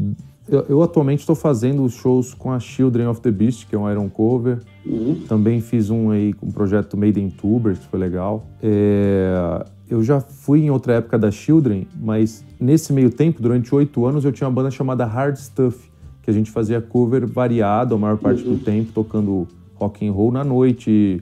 [SPEAKER 2] Eu, eu atualmente estou fazendo os shows com a Children of the Beast, que é um Iron Cover. Uhum. Também fiz um aí com o projeto Made in Tubers, que foi legal. É, eu já fui em outra época da Children, mas nesse meio tempo, durante oito anos, eu tinha uma banda chamada Hard Stuff, que a gente fazia cover variado a maior parte uhum. do tempo, tocando rock and roll na noite,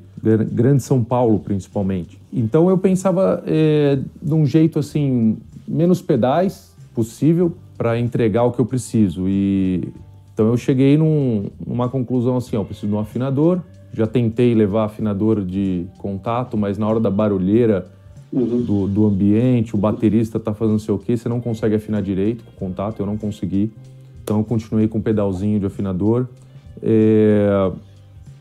[SPEAKER 2] Grande São Paulo principalmente. Então eu pensava é, de um jeito assim menos pedais possível para entregar o que eu preciso e então eu cheguei num, numa conclusão assim, ó, eu preciso de um afinador. Já tentei levar afinador de contato, mas na hora da barulheira uhum. do, do, ambiente, o baterista tá fazendo sei o quê, você não consegue afinar direito com contato, eu não consegui. Então eu continuei com um pedalzinho de afinador. É,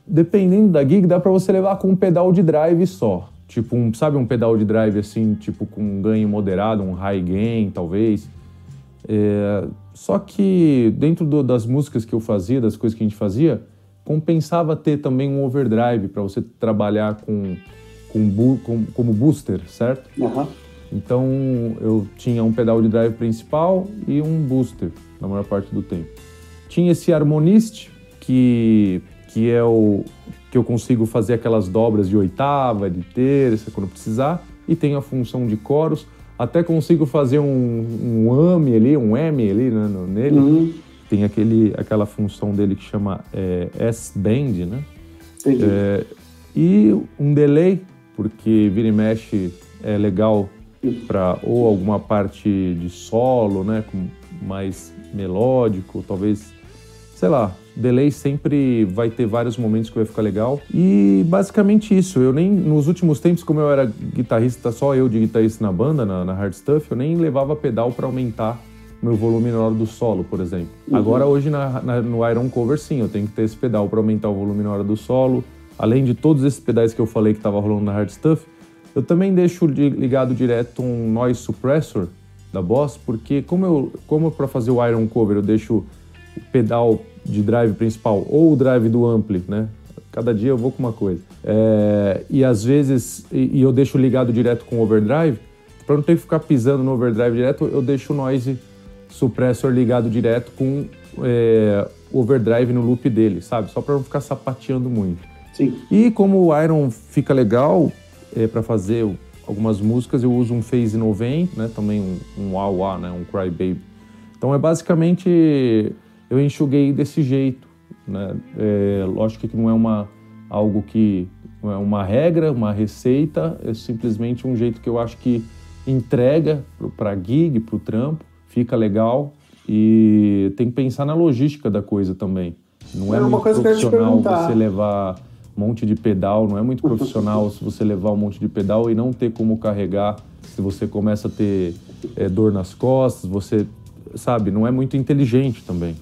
[SPEAKER 2] dependendo da gig, dá para você levar com um pedal de drive só. Tipo, um, sabe um pedal de drive assim, tipo com um ganho moderado, um high gain, talvez. É, só que dentro do, das músicas que eu fazia, das coisas que a gente fazia, compensava ter também um overdrive para você trabalhar com, com, com, como booster, certo?
[SPEAKER 1] Uhum.
[SPEAKER 2] Então eu tinha um pedal de drive principal e um booster na maior parte do tempo. Tinha esse harmonist que que é o que eu consigo fazer aquelas dobras de oitava, de terça, quando precisar, e tem a função de coros. Até consigo fazer um, um AMI ali, um M ali né, nele. Uhum. Tem aquele, aquela função dele que chama é, S-Band, né? É, e um delay, porque vira e mexe é legal para ou alguma parte de solo, né, com mais melódico, talvez, sei lá, delay sempre vai ter vários momentos que vai ficar legal. E basicamente isso. Eu nem, nos últimos tempos, como eu era guitarrista, só eu de guitarrista na banda, na, na Hard Stuff, eu nem levava pedal para aumentar meu volume na hora do solo, por exemplo. Uhum. Agora, hoje na, na, no Iron Cover, sim, eu tenho que ter esse pedal para aumentar o volume na hora do solo. Além de todos esses pedais que eu falei que estava rolando na Hard Stuff, eu também deixo ligado direto um noise suppressor da Boss, porque como eu, como para fazer o Iron Cover eu deixo o pedal de drive principal ou o drive do ampli, né? Cada dia eu vou com uma coisa. É, e às vezes, e, e, eu deixo ligado direto com o overdrive, para não ter que ficar pisando no overdrive direto, eu deixo o noise suppressor ligado direto com é, o overdrive no loop dele, sabe? Só para não ficar sapateando muito.
[SPEAKER 1] Sim.
[SPEAKER 2] E como o Iron fica legal é, para fazer algumas músicas, eu uso um Phase 90, né? Também um, um wah, wah né? Um Cry Baby. Então é basicamente eu enxuguei desse jeito. Né? É, lógico que não é uma, algo que não é uma regra, uma receita, é simplesmente um jeito que eu acho que entrega para a gig, para o trampo, fica legal e tem que pensar na logística da coisa também. Não é, é muito profissional você levar um monte de pedal, não é muito profissional se você levar um monte de pedal e não ter como carregar, se você começa a ter é, dor nas costas, você sabe, não é muito inteligente também.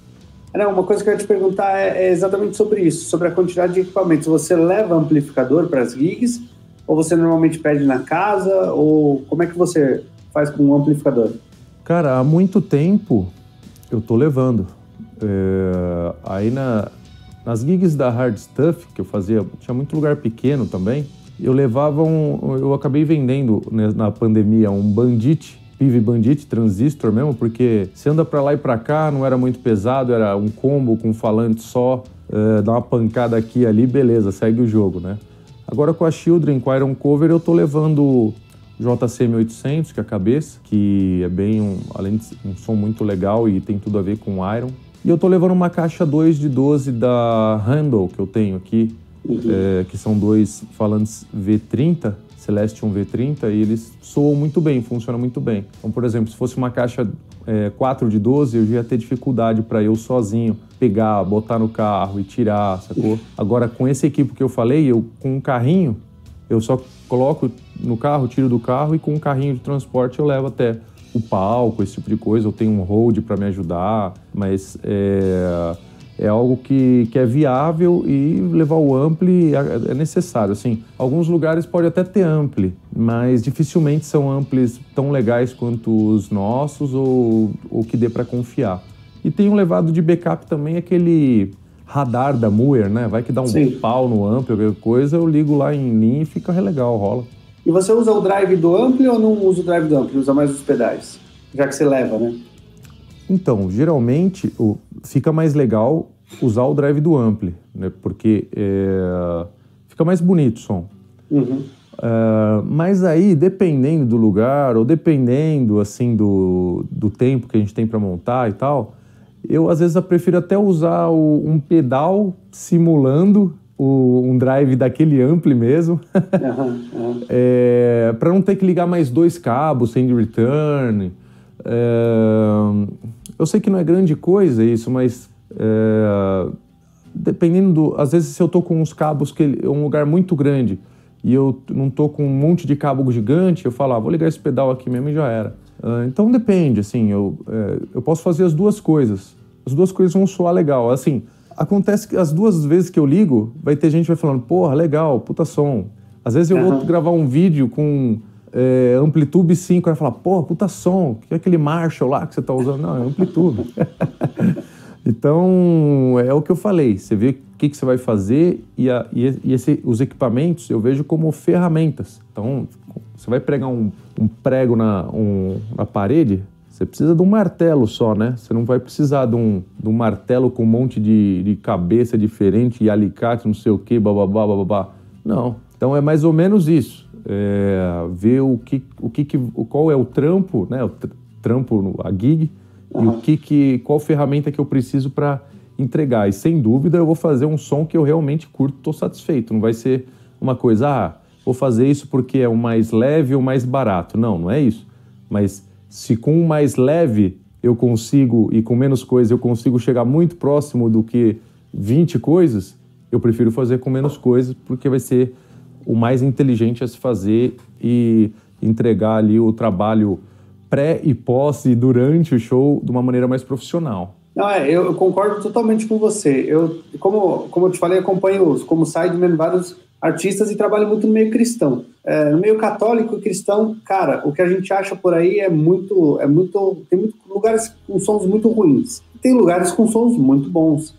[SPEAKER 1] Não, uma coisa que eu ia te perguntar é, é exatamente sobre isso, sobre a quantidade de equipamentos. Você leva amplificador para as gigs ou você normalmente pede na casa ou como é que você faz com um amplificador?
[SPEAKER 2] Cara, há muito tempo eu tô levando. É, aí na, nas gigs da Hard Stuff que eu fazia, tinha muito lugar pequeno também. Eu levava um, eu acabei vendendo né, na pandemia um Bandit PIV Bandit Transistor mesmo, porque você anda para lá e para cá, não era muito pesado, era um combo com um falante só, uh, dá uma pancada aqui e ali, beleza, segue o jogo, né? Agora com a Children, com a Iron Cover, eu tô levando JCM 800, que é a cabeça, que é bem um, além de um som muito legal e tem tudo a ver com Iron. E eu tô levando uma caixa 2 de 12 da Handle que eu tenho aqui, uhum. é, que são dois falantes V30, Celestion V30 e eles soam muito bem, funcionam muito bem. Então, por exemplo, se fosse uma caixa é, 4 de 12, eu ia ter dificuldade para eu sozinho pegar, botar no carro e tirar, sacou? Agora, com esse equipo que eu falei, eu com um carrinho, eu só coloco no carro, tiro do carro e com um carrinho de transporte eu levo até o palco, esse tipo de coisa. Eu tenho um hold para me ajudar, mas é é algo que, que é viável e levar o ampli é, é necessário. Assim, alguns lugares pode até ter ampli, mas dificilmente são amplis tão legais quanto os nossos ou o que dê para confiar. E tenho levado de backup também aquele radar da Muir, né? Vai que dá um Sim. pau no ampli, qualquer coisa, eu ligo lá em linha e fica legal, rola.
[SPEAKER 1] E você usa o drive do ampli ou não usa o drive do ampli? Usa mais os pedais? Já que você leva, né?
[SPEAKER 2] Então, geralmente o, fica mais legal usar o drive do ampli, né? Porque é, fica mais bonito o som.
[SPEAKER 1] Uhum.
[SPEAKER 2] Uh, mas aí, dependendo do lugar ou dependendo assim do, do tempo que a gente tem para montar e tal, eu às vezes eu prefiro até usar o, um pedal simulando o, um drive daquele ampli mesmo, uhum, uhum. é, para não ter que ligar mais dois cabos sem return. É, eu sei que não é grande coisa isso, mas é, dependendo do. Às vezes, se eu tô com uns cabos que é um lugar muito grande e eu não tô com um monte de cabo gigante, eu falo, ah, vou ligar esse pedal aqui mesmo e já era. Uh, então depende, assim, eu, é, eu posso fazer as duas coisas. As duas coisas vão soar legal. Assim, acontece que as duas vezes que eu ligo, vai ter gente que vai falando, porra, legal, puta som. Às vezes eu uhum. vou gravar um vídeo com é, Amplitude 5, vai falar, porra, puta som, que é aquele Marshall lá que você tá usando? Não, é Amplitude. então, é o que eu falei, você vê o que, que você vai fazer e, a, e, esse, os equipamentos eu vejo como ferramentas. Então, você vai pregar um, um prego na, um, na parede, você precisa de um martelo só, né? Você não vai precisar de um, de um martelo com um monte de, de cabeça diferente e alicate, não sei o que, bababá, bababá. Não. Então é mais ou menos isso. É, ver o que, o que, que qual é o trampo, né? O trampo, a gig, uhum. e o que, que qual ferramenta que eu preciso para entregar. E sem dúvida eu vou fazer um som que eu realmente curto, estou satisfeito. Não vai ser uma coisa, ah, vou fazer isso porque é o mais leve ou mais barato. Não, não é isso. Mas se com o mais leve eu consigo e com menos coisas eu consigo chegar muito próximo do que 20 coisas, eu prefiro fazer com menos coisas porque vai ser o mais inteligente a se fazer e entregar ali o trabalho pré e pós e durante o show de uma maneira mais profissional.
[SPEAKER 1] Não, é, eu, concordo totalmente com você. Eu, como, como eu te falei, acompanho como sideman vários artistas e trabalho muito no meio cristão. É, no meio católico e cristão, cara, o que a gente acha por aí é muito, é muito, tem muito lugares com sons muito ruins. Tem lugares com sons muito bons.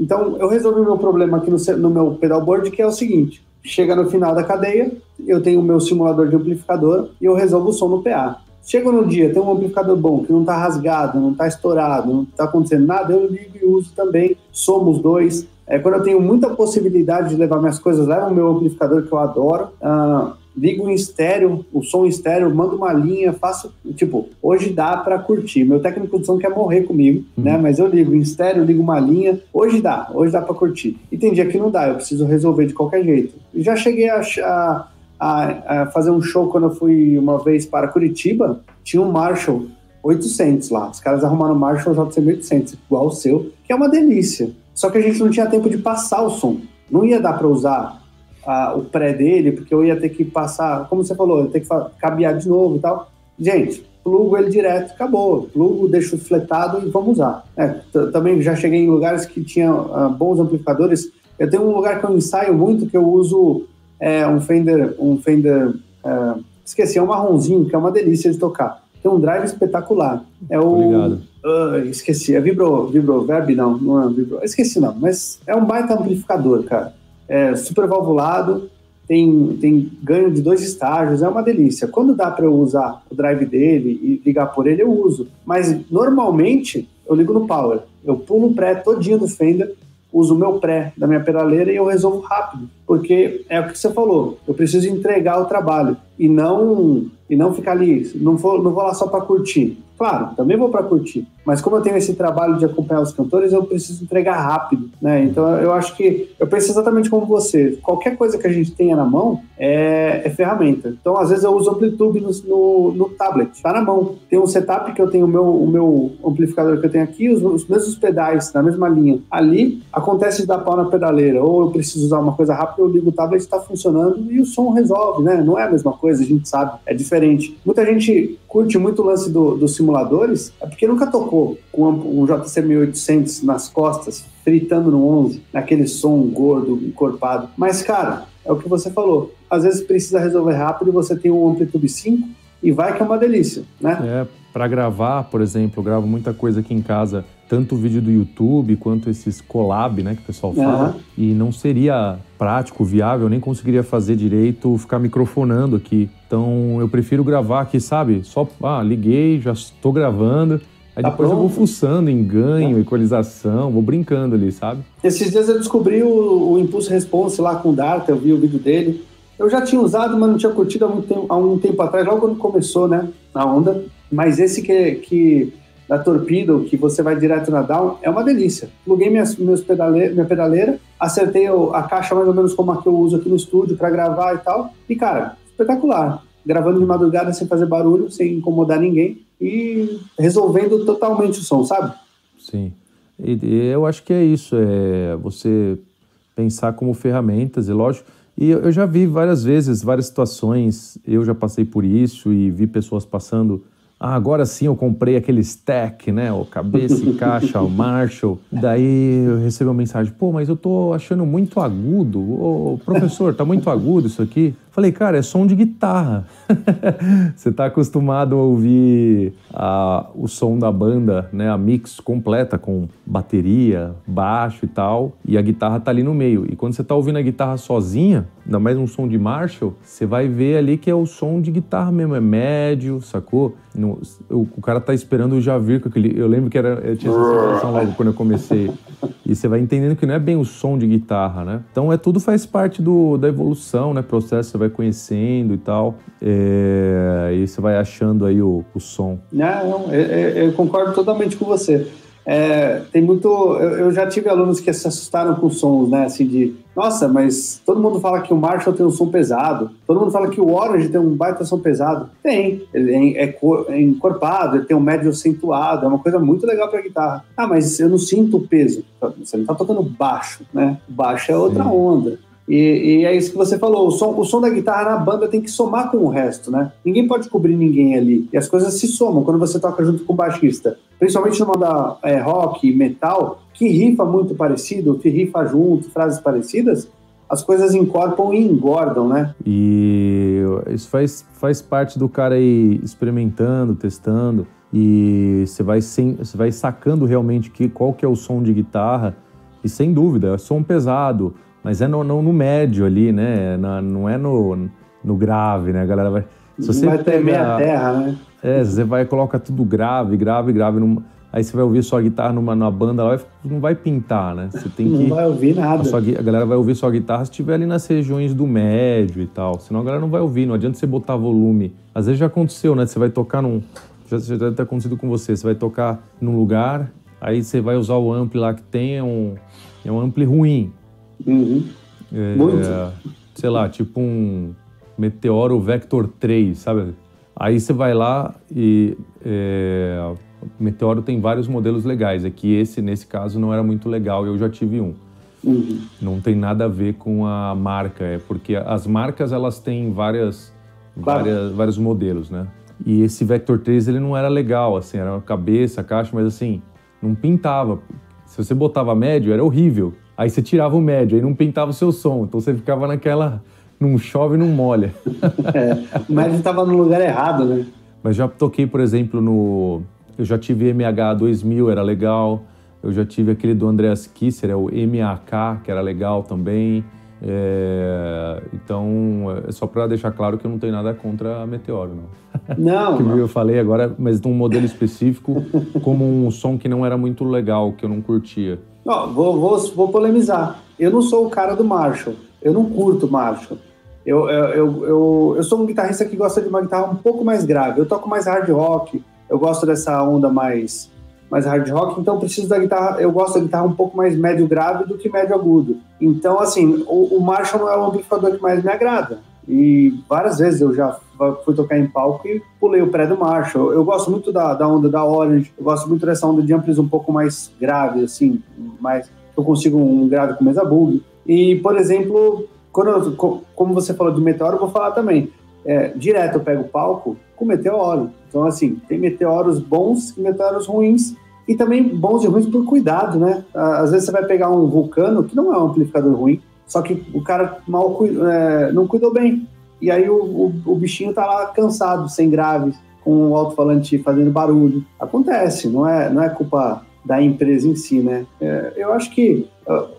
[SPEAKER 1] Então, eu resolvi o meu problema aqui no, no meu pedalboard, que é o seguinte: chega no final da cadeia, eu tenho o meu simulador de amplificador e eu resolvo o som no PA. Chega no dia, tem um amplificador bom, que não está rasgado, não está estourado, não está acontecendo nada, eu ligo e uso também. Somos dois. É, quando eu tenho muita possibilidade de levar minhas coisas, levo o meu amplificador que eu adoro, uh, ligo em estéreo, o som em estéreo, mando uma linha, faço. Tipo, hoje dá para curtir. Meu técnico de som quer morrer comigo, uhum. né? Mas eu ligo em estéreo, ligo uma linha. Hoje dá, hoje dá para curtir. E tem dia que não dá, eu preciso resolver de qualquer jeito. E já cheguei a, a, a, a fazer um show quando eu fui uma vez para Curitiba, tinha um Marshall 800 lá. Os caras arrumaram o Marshall JCM 800, igual o seu, que é uma delícia. Só que a gente não tinha tempo de passar o som. Não ia dar para usar a, o pré dele, porque eu ia ter que passar, como você falou, eu ia ter que cabear de novo e tal. Gente, plugo ele direto, acabou. Plugo, deixo fletado e vamos usar. É, também já cheguei em lugares que tinha uh, bons amplificadores. Eu tenho um lugar que eu ensaio muito, que eu uso é, um Fender, um Fender, uh, esqueci, é um marronzinho, que é uma delícia de tocar. Tem um drive espetacular. É o Uh, esqueci, é vibro, vibro verb? Não, não é vibro. Esqueci não, mas é um baita amplificador, cara. É super valvulado, tem, tem ganho de dois estágios, é uma delícia. Quando dá para eu usar o drive dele e ligar por ele, eu uso. Mas normalmente eu ligo no power. Eu pulo o pré todinho do Fender, uso o meu pré da minha pedaleira e eu resolvo rápido. Porque é o que você falou, eu preciso entregar o trabalho e não e não ficar ali, não vou, não vou lá só para curtir. Claro, também vou para curtir, mas como eu tenho esse trabalho de acompanhar os cantores, eu preciso entregar rápido, né? Então eu acho que eu penso exatamente como você. Qualquer coisa que a gente tenha na mão é, é ferramenta. Então às vezes eu uso amplitude no, no, no, tablet, tá na mão. Tem um setup que eu tenho o meu, o meu amplificador que eu tenho aqui, os, os mesmos pedais na mesma linha. Ali acontece de dar pau na pedaleira, ou eu preciso usar uma coisa rápida, eu ligo o tablet, está funcionando e o som resolve, né? Não é a mesma coisa, a gente sabe, é diferente. Muita gente curte muito o lance do, dos simuladores, é porque nunca tocou com um JC 1800 nas costas, fritando no 11, naquele som gordo, encorpado. Mas, cara, é o que você falou. Às vezes precisa resolver rápido e você tem um Amplitude 5 e vai que é uma delícia, né?
[SPEAKER 2] É, para gravar, por exemplo, eu gravo muita coisa aqui em casa tanto o vídeo do YouTube quanto esses collab, né, que o pessoal fala, uhum. e não seria prático, viável, nem conseguiria fazer direito ficar microfonando aqui. Então eu prefiro gravar aqui, sabe? Só, ah, liguei, já estou gravando. Aí tá depois pronto. eu vou fuçando em ganho, é. equalização, vou brincando ali, sabe?
[SPEAKER 1] Esses dias eu descobri o, o Impulse Response lá com o Dart, eu vi o vídeo dele. Eu já tinha usado, mas não tinha curtido há, muito tempo, há um tempo atrás, logo quando começou, né, a onda. Mas esse que, que da Torpedo, que você vai direto na down, é uma delícia. Pluguei minhas, meus pedale, minha pedaleira, acertei a caixa mais ou menos como a que eu uso aqui no estúdio para gravar e tal. E, cara, espetacular. Gravando de madrugada sem fazer barulho, sem incomodar ninguém e resolvendo totalmente o som, sabe?
[SPEAKER 2] Sim. E, eu acho que é isso, é você pensar como ferramentas, e lógico. E eu já vi várias vezes, várias situações, eu já passei por isso e vi pessoas passando ah, agora sim eu comprei aquele stack, né? O cabeça e caixa, o Marshall. Daí eu recebi uma mensagem, pô, mas eu tô achando muito agudo. Ô, professor, tá muito agudo isso aqui? Falei, cara, é som de guitarra. Você tá acostumado a ouvir a, o som da banda, né? A mix completa com bateria, baixo e tal. E a guitarra tá ali no meio. E quando você tá ouvindo a guitarra sozinha, ainda mais um som de Marshall, você vai ver ali que é o som de guitarra mesmo, é médio, sacou? No, o, o, cara tá esperando o Javir com aquele. Eu lembro que era, eu tinha essa sensação logo quando eu comecei. E você vai entendendo que não é bem o som de guitarra, né? Então é tudo faz parte do, da evolução, né? Processo, você vai conhecendo e tal. É, e você vai achando aí o, o som.
[SPEAKER 1] Não, não eu, eu concordo totalmente com você. É, tem muito. Eu, eu, já tive alunos que se assustaram com sons, né? Assim, de nossa, mas todo mundo fala que o Marshall tem um som pesado, todo mundo fala que o Orange tem um baita som pesado. Tem, ele é, é, é encorpado, ele tem um médio acentuado, é uma coisa muito legal para guitarra. Ah, mas eu não sinto o peso. Você não tá tocando baixo, né? Baixo é outra Sim. onda. E, e, é isso que você falou, o som, o som da guitarra na banda tem que somar com o resto, né? Ninguém pode cobrir ninguém ali. E as coisas se somam quando você toca junto com o baixista. Principalmente numa da é, rock, metal, que rifa muito parecido, que rifa junto, frases parecidas, as coisas incorporam e engordam, né?
[SPEAKER 2] E isso faz, faz parte do cara aí experimentando, testando, e você vai, você vai sacando realmente que, qual que é o som de guitarra, e sem dúvida, é som pesado, mas é no, no, no médio ali, né? Na, não é no, no grave, né? A galera vai.
[SPEAKER 1] Se você vai pega, a terra, né?
[SPEAKER 2] É, você vai coloca tudo grave, grave, grave. Numa, aí você vai ouvir sua guitarra numa, numa banda lá, não vai pintar, né? Você tem que.
[SPEAKER 1] Não vai ouvir nada.
[SPEAKER 2] A, sua, a, galera vai ouvir sua guitarra se estiver ali nas regiões do médio e tal. Senão a galera não vai ouvir, não adianta você botar volume. Às vezes já aconteceu, né? Você vai tocar num. Já, já deve ter acontecido com você. Você vai tocar num lugar, aí você vai usar o ampli lá que tem, é um, é um ampli ruim.
[SPEAKER 1] Uhum. É, Muito.
[SPEAKER 2] Sei lá, tipo um Meteoro Vector 3, sabe? Aí você vai lá e. É, Meteoro tem vários modelos legais. É que esse, nesse caso, não era muito legal e eu já tive um.
[SPEAKER 1] Uhum.
[SPEAKER 2] Não tem nada a ver com a marca, é porque as marcas elas têm várias, claro. várias vários modelos, né? E esse Vector 3 ele não era legal, assim, era cabeça, caixa, mas assim, não pintava. Se você botava médio, era horrível. Aí você tirava o médio, aí não pintava o seu som. Então você ficava naquela. Não chove, não molha.
[SPEAKER 1] é, o médio estava no lugar errado, né?
[SPEAKER 2] Mas já toquei, por exemplo, no. Eu já tive MH 2000, era legal. Eu já tive aquele do Andreas Kisser, é o MAK, que era legal também. É... Então, é só para deixar claro que eu não tenho nada contra a Meteoro,
[SPEAKER 1] não. Não.
[SPEAKER 2] que eu falei agora, mas de um modelo específico, como um som que não era muito legal, que eu não curtia.
[SPEAKER 1] Não, vou, vou, vou polemizar. Eu não sou o cara do Marshall. Eu não curto Marshall. Eu, eu, eu, eu, eu sou um guitarrista que gosta de uma guitarra um pouco mais grave. Eu toco mais hard rock. Eu gosto dessa onda mais, mais hard rock. Então, preciso da guitarra. Eu gosto da guitarra um pouco mais médio grave do que médio agudo. Então, assim, o, o Marshall não é o amplificador que mais me agrada. E várias vezes eu já fui tocar em palco e pulei o pré do Marshall. Eu gosto muito da, da onda da Orange, eu gosto muito dessa onda de amplis um pouco mais grave, assim, mais eu consigo um grave com mesa bug. E, por exemplo, quando eu, como você falou de meteoro, eu vou falar também. É, direto eu pego o palco com meteoro. Então, assim, tem meteoros bons e meteoros ruins. E também bons e ruins por cuidado, né? Às vezes você vai pegar um vulcano, que não é um amplificador ruim, só que o cara mal é, não cuidou bem. E aí o, o, o, bichinho tá lá cansado, sem graves, com o alto-falante fazendo barulho. Acontece, não é, não é culpa da empresa em si, né? É, eu acho que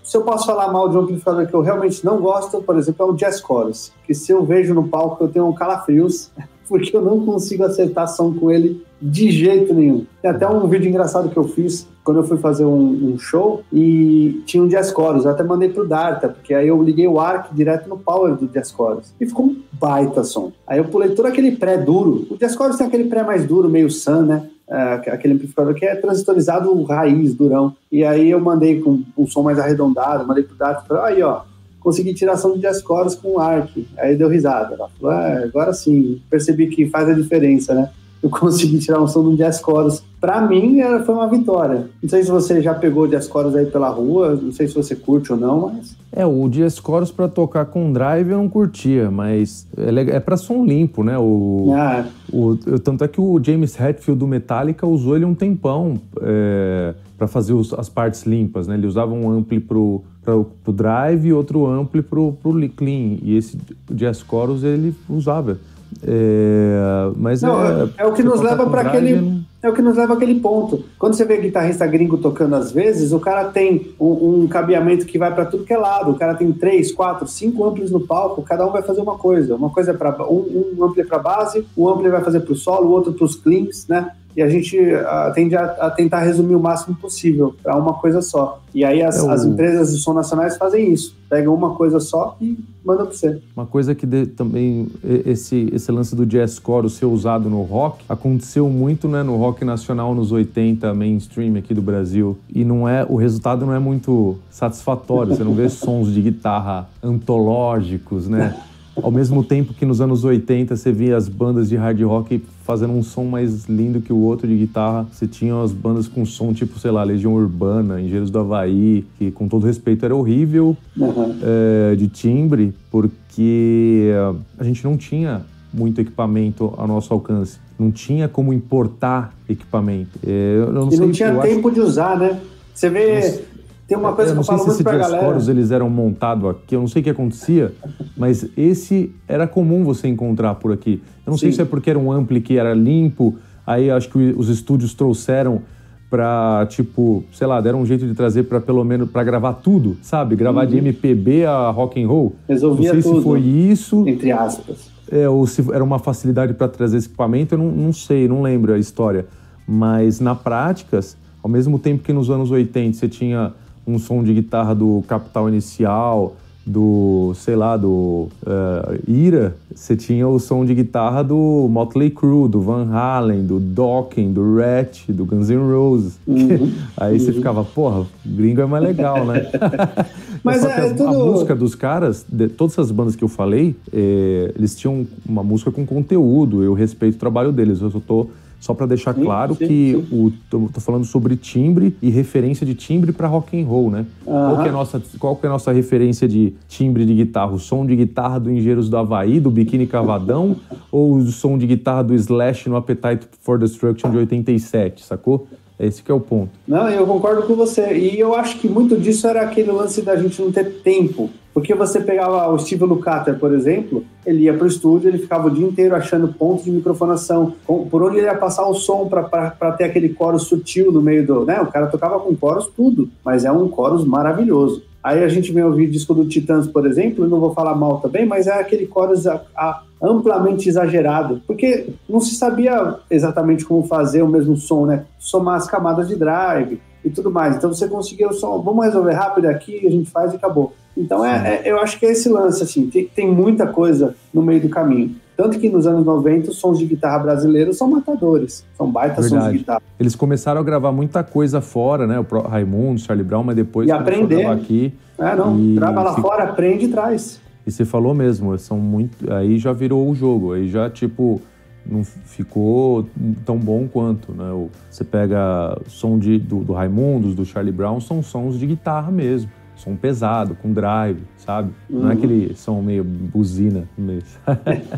[SPEAKER 1] se eu posso falar mal de um amplificador que eu realmente não gosto, por exemplo, é o Jazz Chorus, que se eu vejo no palco eu tenho um calafrios, porque eu não consigo acertar som com ele de jeito nenhum. Tem até um vídeo engraçado que eu fiz quando eu fui fazer um, um show e tinha um Jazz Chorus. Eu até mandei pro Darta, porque aí eu liguei o ARC direto no power do Jazz Chorus. E ficou um baita som. Aí eu pulei todo aquele pré duro. O Jazz Chorus tem aquele pré mais duro, meio sun, né? É, aquele amplificador que é transistorizado raiz, durão. E aí eu mandei com um som mais arredondado, mandei pro Darta falei, aí ó, consegui tirar som de Jazz Chorus com o ARC. Aí deu risada. Ela falou, ah, agora sim, percebi que faz a diferença, né? Eu consegui tirar um som do Jazz Chorus. Para mim, era, foi uma vitória. Não sei se você já pegou Jazz Chorus aí pela rua, não sei se você curte ou não, mas...
[SPEAKER 2] É, o Jazz Chorus para tocar com drive eu não curtia, mas é, é para som limpo, né? O, ah. o, tanto é que o James Hetfield do Metallica usou ele um tempão é, para fazer os, as partes limpas, né? Ele usava um ampli pro, pro, pro drive e outro ampli pro, pro clean. E esse Jazz Chorus ele usava. É, mas
[SPEAKER 1] não, é, é o que nos leva para aquele não... é o que nos leva aquele ponto. Quando você vê guitarrista gringo tocando às vezes, o cara tem um, um cabeamento que vai para tudo que é lado. O cara tem três, quatro, cinco amplis no palco. Cada um vai fazer uma coisa. Uma coisa é para um, um ampli para base, um ampli vai fazer para o solo, o outro para os cleans, né? E a gente uh, tende a, a, tentar resumir o máximo possível para uma coisa só. E aí as, é o... as, empresas de som nacionais fazem isso, pegam uma coisa só e mandam para você.
[SPEAKER 2] Uma coisa que também esse, esse lance do jazz core ser usado no rock aconteceu muito né, no rock nacional nos 80 mainstream aqui do Brasil e não é o resultado não é muito satisfatório. Você não vê sons de guitarra antológicos, né? Ao mesmo tempo que nos anos 80 você via as bandas de hard rock fazendo um som mais lindo que o outro de guitarra, você tinha as bandas com som tipo, sei lá, Legião Urbana, Engenheiros do Havaí, que com todo respeito era horrível uhum. é, de timbre, porque a gente não tinha muito equipamento ao nosso alcance. Não tinha como importar equipamento.
[SPEAKER 1] É, eu não e sei, não tinha tempo acho... de usar, né? Você vê tem uma coisa eu que eu falo muito pra galera.
[SPEAKER 2] Coros, eles eram montados aqui, eu não sei o que acontecia, mas esse era comum você encontrar por aqui. Eu não Sim. sei se é porque era um ampli que era limpo, aí acho que os estúdios trouxeram para tipo, sei lá, deram um jeito de trazer para pelo menos para gravar tudo, sabe? Gravar uhum. de MPB a rock and roll.
[SPEAKER 1] Resolvia
[SPEAKER 2] não sei
[SPEAKER 1] tudo.
[SPEAKER 2] se foi isso.
[SPEAKER 1] Entre aspas.
[SPEAKER 2] É, ou se era uma facilidade para trazer esse equipamento, eu não, não sei, não lembro a história. Mas na prática, ao mesmo tempo que nos anos 80 você tinha um som de guitarra do Capital Inicial, do, sei lá, do uh, Ira, você tinha o som de guitarra do Motley Crue, do Van Halen, do Dokken, do Rat, do Guns N' Roses. Uhum. Aí uhum. você ficava, porra, gringo é mais legal, né? Mas é, a, tudo... a, música dos caras, de, todas essas bandas que eu falei, é, eles tinham uma música com conteúdo, eu respeito o trabalho deles, eu só tô só para deixar sim, claro sim, que sim. o tô, tô, falando sobre timbre e referência de timbre para rock and roll, né? Qual, é a nossa, qual que é a nossa referência de timbre de guitarra? O som de guitarra do Engenheiros do Havaí, do Biquíni Cavadão, ou o som de guitarra do Slash no Appetite for Destruction de 87, sacou? Esse que é o ponto.
[SPEAKER 1] Não, eu concordo com você. E eu acho que muito disso era aquele lance da gente não ter tempo. Porque você pegava o Steve Lukather, por exemplo, ele ia para o estúdio, ele ficava o dia inteiro achando pontos de microfonação, por onde ele ia passar o som para ter aquele coro sutil no meio do. Né? O cara tocava com coros tudo, mas é um coros maravilhoso. Aí a gente vem ouvir disco do Titãs, por exemplo, não vou falar mal também, mas é aquele chorus a, a, amplamente exagerado, porque não se sabia exatamente como fazer o mesmo som, né? Somar as camadas de drive e tudo mais. Então você conseguia o som, vamos resolver rápido aqui, a gente faz e acabou. Então é, é, eu acho que é esse lance, assim, tem, tem muita coisa no meio do caminho. Tanto que nos anos 90 os sons de guitarra brasileiros são matadores, são baita sons de guitarra.
[SPEAKER 2] Eles começaram a gravar muita coisa fora, né? O Raimundo, Charlie Brown, mas depois
[SPEAKER 1] e aprender aqui. É, não, e... grava lá fora, aprende e traz.
[SPEAKER 2] E você falou mesmo, são muito, aí já virou o jogo, aí já tipo não ficou tão bom quanto, né? Você pega som de, do, do Raimundos, do Charlie Brown, são sons de guitarra mesmo som pesado, com drive, sabe? Uhum. Não é uhum. aquele som meio buzina mesmo.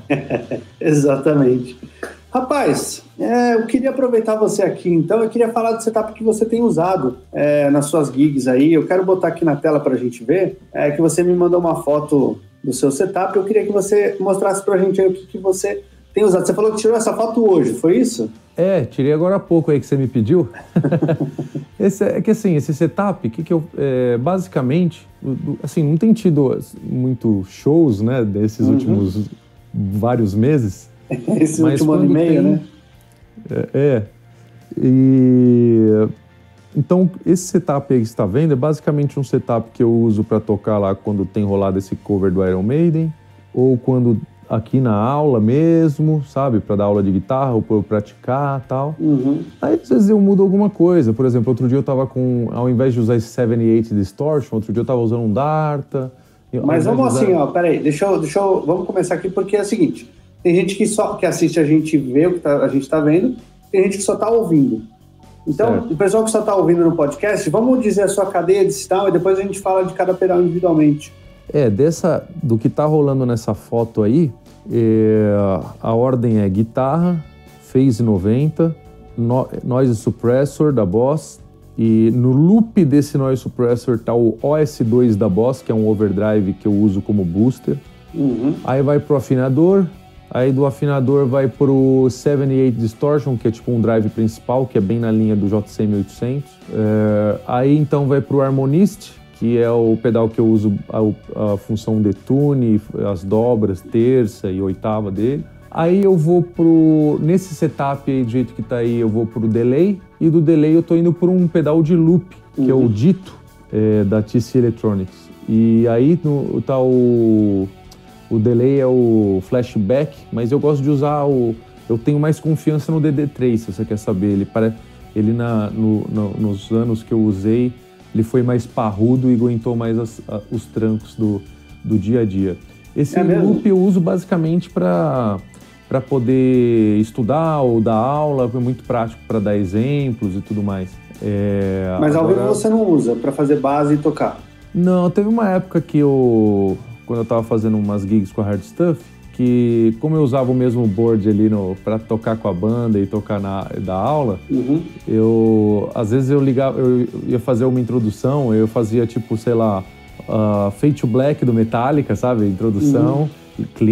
[SPEAKER 1] Exatamente. Rapaz, é, eu queria aproveitar você aqui, então, eu queria falar do setup que você tem usado é, nas suas gigs aí. Eu quero botar aqui na tela para a gente ver é, que você me mandou uma foto do seu setup. Eu queria que você mostrasse para a gente aí o que, que você tem usado. Você falou que tirou essa foto hoje, foi isso?
[SPEAKER 2] É, tirei agora há pouco aí que você me pediu. esse, é que assim, esse setup, que, que eu. É, basicamente, assim, não tem tido muito shows, né, desses uhum. últimos vários meses.
[SPEAKER 1] Esse último ano e meio, tem, né?
[SPEAKER 2] É, é. E. Então, esse setup aí que você está vendo é basicamente um setup que eu uso para tocar lá quando tem rolado esse cover do Iron Maiden, ou quando aqui na aula mesmo, sabe? Para dar aula de guitarra ou para praticar tal. Uhum. Aí às vezes eu mudo alguma coisa. Por exemplo, outro dia eu tava com, ao invés de usar esse 78 Distortion, outro dia eu tava usando um Darta.
[SPEAKER 1] Mas vamos usar... assim, ó, peraí, deixa eu, deixa eu, vamos começar aqui porque é o seguinte. tem gente que só que assiste a gente vê o que tá, a gente está vendo, tem gente que só está ouvindo. Então, certo. o pessoal que só está ouvindo no podcast, vamos dizer a sua cadeia de sinal e depois a gente fala de cada pedal individualmente.
[SPEAKER 2] É, dessa, do que está rolando nessa foto aí, a ordem é guitarra, phase 90, no, noise suppressor da Boss, e no loop desse noise suppressor tá o OS2 da Boss, que é um overdrive que eu uso como booster. Uhum. Aí vai pro afinador, aí do afinador vai pro 78 Distortion, que é tipo um drive principal, que é bem na linha do JCM 800. É, aí então vai pro Harmonist, que é o pedal que eu uso a, a função detune, as dobras, terça e oitava dele. Aí eu vou pro. Nesse setup aí, do jeito que tá aí, eu vou pro delay. E do delay eu tô indo por um pedal de loop, que uhum. é o uhum. Dito, é, da TC Electronics. E aí no, tá o. O delay é o flashback, mas eu gosto de usar o. Eu tenho mais confiança no DD3, se você quer saber. Ele, para, ele na, no, no, nos anos que eu usei, ele foi mais parrudo e aguentou mais as, a, os trancos do, do dia a dia. Esse é loop eu uso basicamente para para poder estudar ou dar aula, é muito prático para dar exemplos e tudo mais.
[SPEAKER 1] É, Mas ao vivo você não usa para fazer base e tocar?
[SPEAKER 2] Não, teve uma época que eu, quando eu estava fazendo umas gigs com a Hard Stuff, que como eu usava o mesmo board ali para tocar com a banda e tocar na da aula, uhum. eu às vezes eu ligava, eu ia fazer uma introdução, eu fazia tipo, sei lá, uh, Fate to Black do Metallica, sabe, introdução. Uhum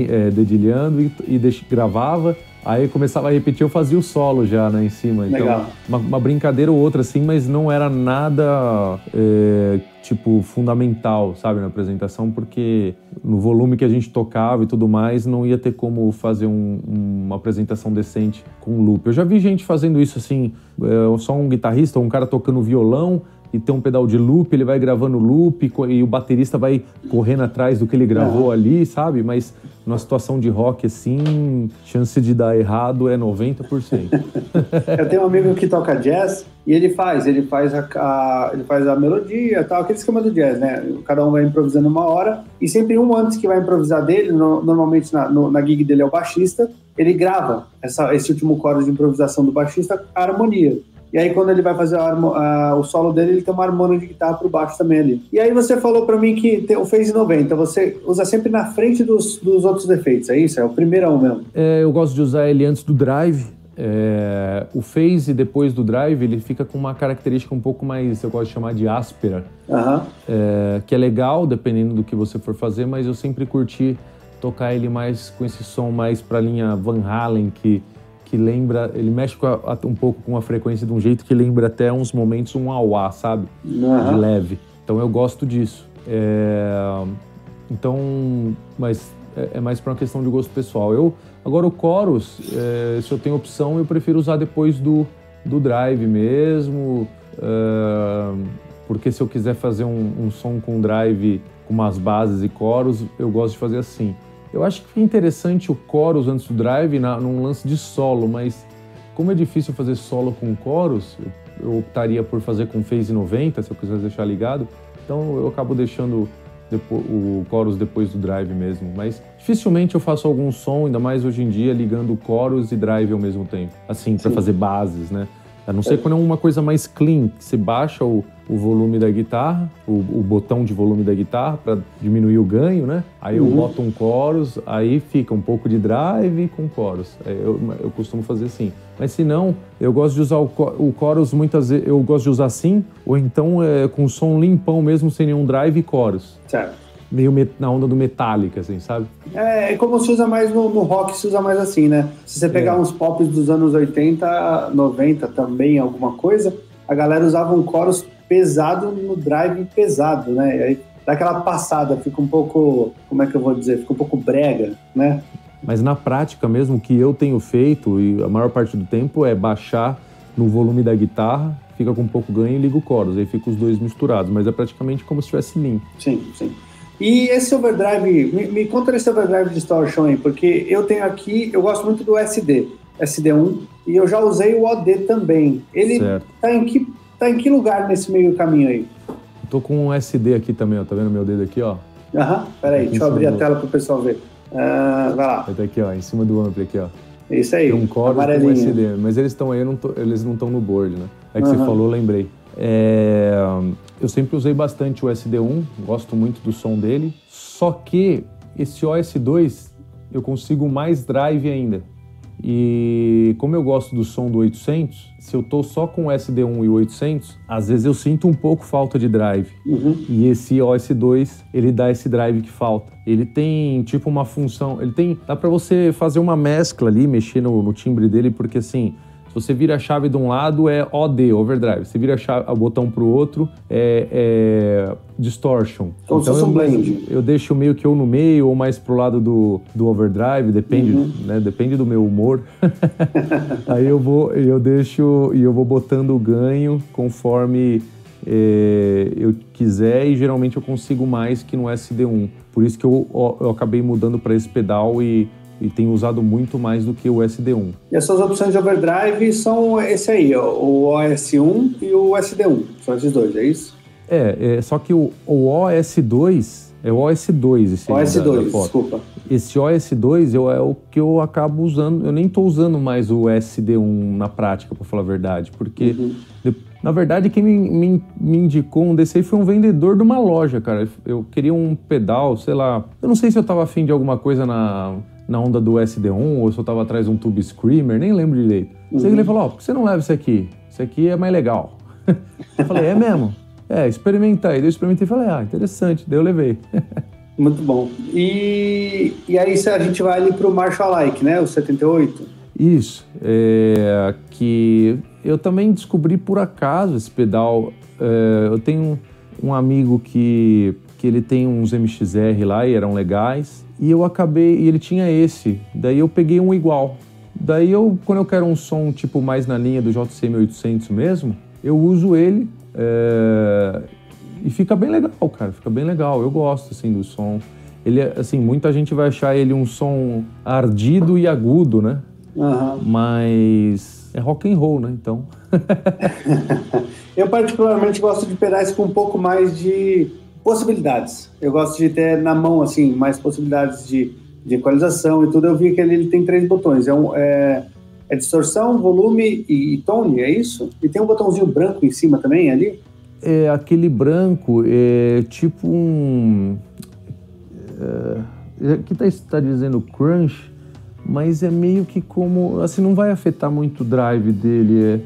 [SPEAKER 2] é, dedilhando e, e deix, gravava. Aí começava a repetir, eu fazia o solo já, né, em cima. Então, Legal. Uma, uma brincadeira ou outra, assim, mas não era nada, é, tipo, fundamental, sabe, na apresentação, porque no volume que a gente tocava e tudo mais, não ia ter como fazer um, uma apresentação decente com loop. Eu já vi gente fazendo isso, assim, é, só um guitarrista, um cara tocando violão, e tem um pedal de loop, ele vai gravando loop e o baterista vai correndo atrás do que ele gravou uhum. ali, sabe? Mas numa situação de rock assim, chance de dar errado é 90%.
[SPEAKER 1] Eu tenho um amigo que toca jazz e ele faz, ele faz a, a, ele faz a melodia, tal, aquele esquema do jazz, né? Cada um vai improvisando uma hora e sempre um antes que vai improvisar dele, no, normalmente na, no, na gig dele é o baixista, ele grava essa, esse último coro de improvisação do baixista, a harmonia. E aí, quando ele vai fazer a, a, o solo dele, ele tem uma harmonia de guitarra por baixo também ali. E aí, você falou para mim que tem o Phase 90, você usa sempre na frente dos, dos outros efeitos, é isso? É o primeirão mesmo?
[SPEAKER 2] É, eu gosto de usar ele antes do drive. É, o phase depois do drive ele fica com uma característica um pouco mais, eu gosto de chamar de áspera, uhum. é, que é legal dependendo do que você for fazer, mas eu sempre curti tocar ele mais com esse som mais para linha Van Halen que que lembra, ele mexe a, um pouco com a frequência de um jeito que lembra até uns momentos um auá, sabe? Uhum. De leve. Então eu gosto disso. É, então, mas é, é mais para uma questão de gosto pessoal. Eu agora o chorus, é, se eu tenho opção, eu prefiro usar depois do, do drive mesmo, é, porque se eu quiser fazer um, um som com drive com umas bases e coros, eu gosto de fazer assim. Eu acho que é interessante o chorus antes do drive na, num lance de solo, mas como é difícil fazer solo com chorus, eu, eu optaria por fazer com phase 90, se eu quiser deixar ligado. Então eu acabo deixando depois, o chorus depois do drive mesmo. Mas dificilmente eu faço algum som, ainda mais hoje em dia, ligando chorus e drive ao mesmo tempo. Assim, para fazer bases, né? A não ser quando é uma coisa mais clean, que você baixa o, o volume da guitarra, o, o botão de volume da guitarra para diminuir o ganho, né? Aí eu uhum. boto um chorus, aí fica um pouco de drive com chorus. É, eu, eu costumo fazer assim. Mas se não, eu gosto de usar o, o chorus muitas vezes, eu gosto de usar assim, ou então é, com som limpão mesmo, sem nenhum drive e chorus.
[SPEAKER 1] Certo
[SPEAKER 2] meio na onda do Metallica, assim, sabe?
[SPEAKER 1] É, é como se usa mais no, no, rock, se usa mais assim, né? Se você pegar é. uns pops dos anos 80, 90 também, alguma coisa, a galera usava um chorus pesado no drive pesado, né? E aí dá aquela passada, fica um pouco, como é que eu vou dizer? Fica um pouco brega, né?
[SPEAKER 2] Mas na prática mesmo, o que eu tenho feito, e a maior parte do tempo, é baixar no volume da guitarra, fica com pouco ganho e liga o chorus, aí fica os dois misturados, mas é praticamente como se estivesse limpo.
[SPEAKER 1] Sim, sim. E esse overdrive, me, me conta esse overdrive distortion aí, porque eu tenho aqui, eu gosto muito do SD, SD1, e eu já usei o OD também. Ele tá em, que, tá em que lugar nesse meio caminho aí?
[SPEAKER 2] tô com um SD aqui também, ó, tá vendo meu dedo aqui, ó?
[SPEAKER 1] Aham, peraí, deixa eu abrir a tela para o pessoal ver. Uh, vai lá.
[SPEAKER 2] Tá aqui, ó, em cima do ampli aqui, ó.
[SPEAKER 1] Isso aí,
[SPEAKER 2] tem um core com um SD, mas eles estão aí, tô, eles não estão no board, né? É que uhum. você falou, lembrei. É, eu sempre usei bastante o SD1, gosto muito do som dele, só que esse OS2 eu consigo mais drive ainda. E como eu gosto do som do 800, se eu tô só com o SD1 e o 800, às vezes eu sinto um pouco falta de drive. Uhum. E esse OS2, ele dá esse drive que falta. Ele tem tipo uma função, ele tem, dá para você fazer uma mescla ali, mexer no, no timbre dele, porque assim, se você vira a chave de um lado, é OD, overdrive. Se vira a chave, o botão para o outro, é, é distortion.
[SPEAKER 1] Como então, se fosse um blend.
[SPEAKER 2] Eu deixo meio que ou no meio ou mais pro lado do, do overdrive, depende, uhum. né? Depende do meu humor. Aí eu vou, eu deixo e eu vou botando o ganho conforme é, eu quiser e geralmente eu consigo mais que no SD1. Por isso que eu, eu acabei mudando para esse pedal e e tenho usado muito mais do que o SD1.
[SPEAKER 1] E as suas opções de overdrive são esse aí, o OS1 e o SD1, são esses dois, é isso?
[SPEAKER 2] É, é só que o, o OS2 é o OS2 esse
[SPEAKER 1] OS2, da, da desculpa.
[SPEAKER 2] Esse OS2 eu, é o que eu acabo usando, eu nem estou usando mais o SD1 na prática, para falar a verdade, porque uhum. Na verdade, quem me, me, me, indicou um desse aí foi um vendedor de uma loja, cara. Eu queria um pedal, sei lá. Eu não sei se eu tava afim de alguma coisa na, na onda do SD1 ou se eu tava atrás de um Tube Screamer, nem lembro direito. Uhum. Ele falou: Ó, oh, por que você não leva isso aqui? Isso aqui é mais legal. eu falei: É mesmo? É, experimenta aí. Eu experimentei e falei: Ah, interessante. Daí eu levei.
[SPEAKER 1] Muito bom. E, e aí a gente vai ali pro Marshall Like, né? O 78.
[SPEAKER 2] Isso. É, que eu também descobri por acaso esse pedal. É, eu tenho um amigo que, que ele tem uns MXR lá e eram legais. E eu acabei, e ele tinha esse, daí eu peguei um igual. Daí eu, quando eu quero um som tipo mais na linha do JC 1800 mesmo, eu uso ele é... e fica bem legal, cara, fica bem legal. Eu gosto assim do som. Ele, é, assim, muita gente vai achar ele um som ardido e agudo, né? Uhum. Mas é rock and roll, né? Então.
[SPEAKER 1] eu particularmente gosto de pedais com um pouco mais de possibilidades. Eu gosto de ter na mão, assim, mais possibilidades de, de equalização e tudo. Eu vi que ele, ele tem três botões. É, um, é, é, distorção, volume e, e tone, é isso? E tem um botãozinho branco em cima também, ali?
[SPEAKER 2] É, aquele branco é tipo um... É, aqui está tá dizendo crunch, mas é meio que como... Assim, não vai afetar muito o drive dele, é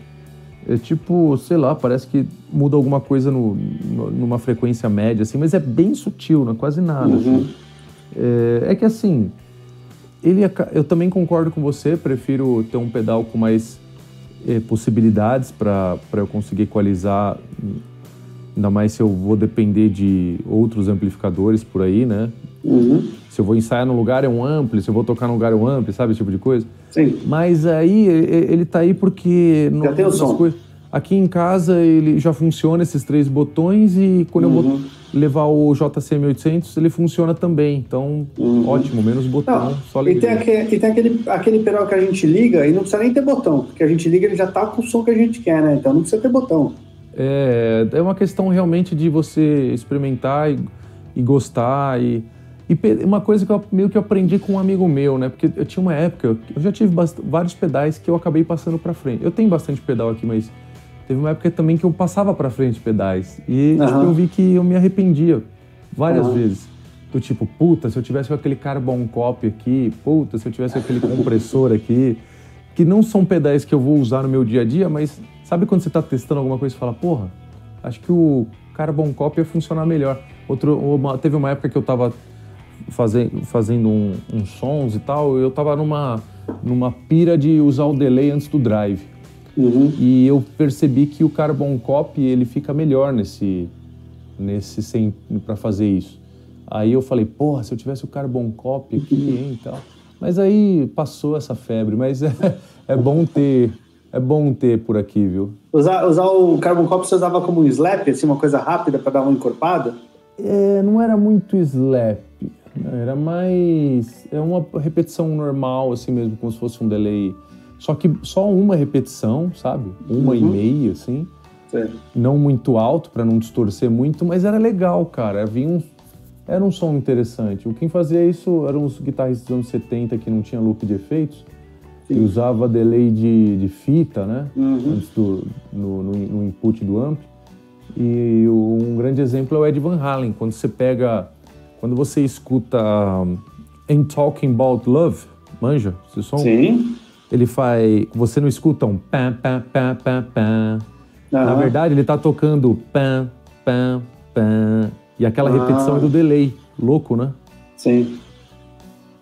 [SPEAKER 2] é tipo, sei lá, parece que muda alguma coisa no, no, numa frequência média, assim, mas é bem sutil, não é quase nada. Uhum. Assim. É, é, que assim, ele, eu também concordo com você, prefiro ter um pedal com mais é, possibilidades para eu conseguir equalizar, ainda mais se eu vou depender de outros amplificadores por aí, né? Uhum. Se eu vou ensaiar num lugar é um ampli, se eu vou tocar num lugar é um ampli, sabe esse tipo de coisa?
[SPEAKER 1] Sim.
[SPEAKER 2] Mas aí ele tá aí porque...
[SPEAKER 1] Já no, tem o som. Coisas,
[SPEAKER 2] aqui em casa ele já funciona esses três botões e quando uhum. eu vou uhum. levar o JCM800 ele funciona também. Então, uhum. ótimo, menos botão, não, só
[SPEAKER 1] ligar. E tem, aquele, e tem aquele, aquele pedal que a gente liga e não precisa nem ter botão, porque a gente liga ele já tá com o som que a gente quer, né? Então não precisa ter botão.
[SPEAKER 2] É, é uma questão realmente de você experimentar e, e gostar e e uma coisa que eu meio que aprendi com um amigo meu, né? Porque eu tinha uma época, eu já tive vários pedais que eu acabei passando para frente. Eu tenho bastante pedal aqui, mas teve uma época também que eu passava para frente pedais. E uhum. tipo, eu vi que eu me arrependia várias uhum. vezes. Do tipo, puta, se eu tivesse com aquele carbon copy aqui, puta, se eu tivesse aquele compressor aqui. Que não são pedais que eu vou usar no meu dia a dia, mas sabe quando você está testando alguma coisa e fala, porra, acho que o carbon copy ia funcionar melhor. Outro, uma, teve uma época que eu estava fazendo, fazendo um, uns sons e tal, eu tava numa, numa pira de usar o delay antes do drive. Uhum. E eu percebi que o Carbon Copy ele fica melhor nesse, nesse para fazer isso. Aí eu falei, porra, se eu tivesse o Carbon Copy aqui, uhum. hein, tal. Mas aí passou essa febre, mas é, é bom ter é bom ter por aqui, viu?
[SPEAKER 1] Usar, usar o Carbon Copy você usava como um slap, assim, uma coisa rápida para dar uma encorpada?
[SPEAKER 2] É, não era muito slap. Era mais. É uma repetição normal, assim mesmo, como se fosse um delay. Só que só uma repetição, sabe? Uma uhum. e meia, assim. Não muito alto, para não distorcer muito, mas era legal, cara. Vinha um, era um som interessante. O quem fazia isso eram os guitarristas dos anos 70 que não tinha loop de efeitos, Sim. que usava delay de, de fita, né? Uhum. Antes do, no, no, no, input do amp. E um grande exemplo é o Ed Van Halen. Quando você pega, quando você escuta um, Ain't Talking About Love, manja esse som?
[SPEAKER 1] Sim.
[SPEAKER 2] Ele faz, você não escuta um pam pam pam pam pam. Na verdade, ele está tocando pam pam pam e aquela ah. repetição é do delay. Louco, né?
[SPEAKER 1] Sim.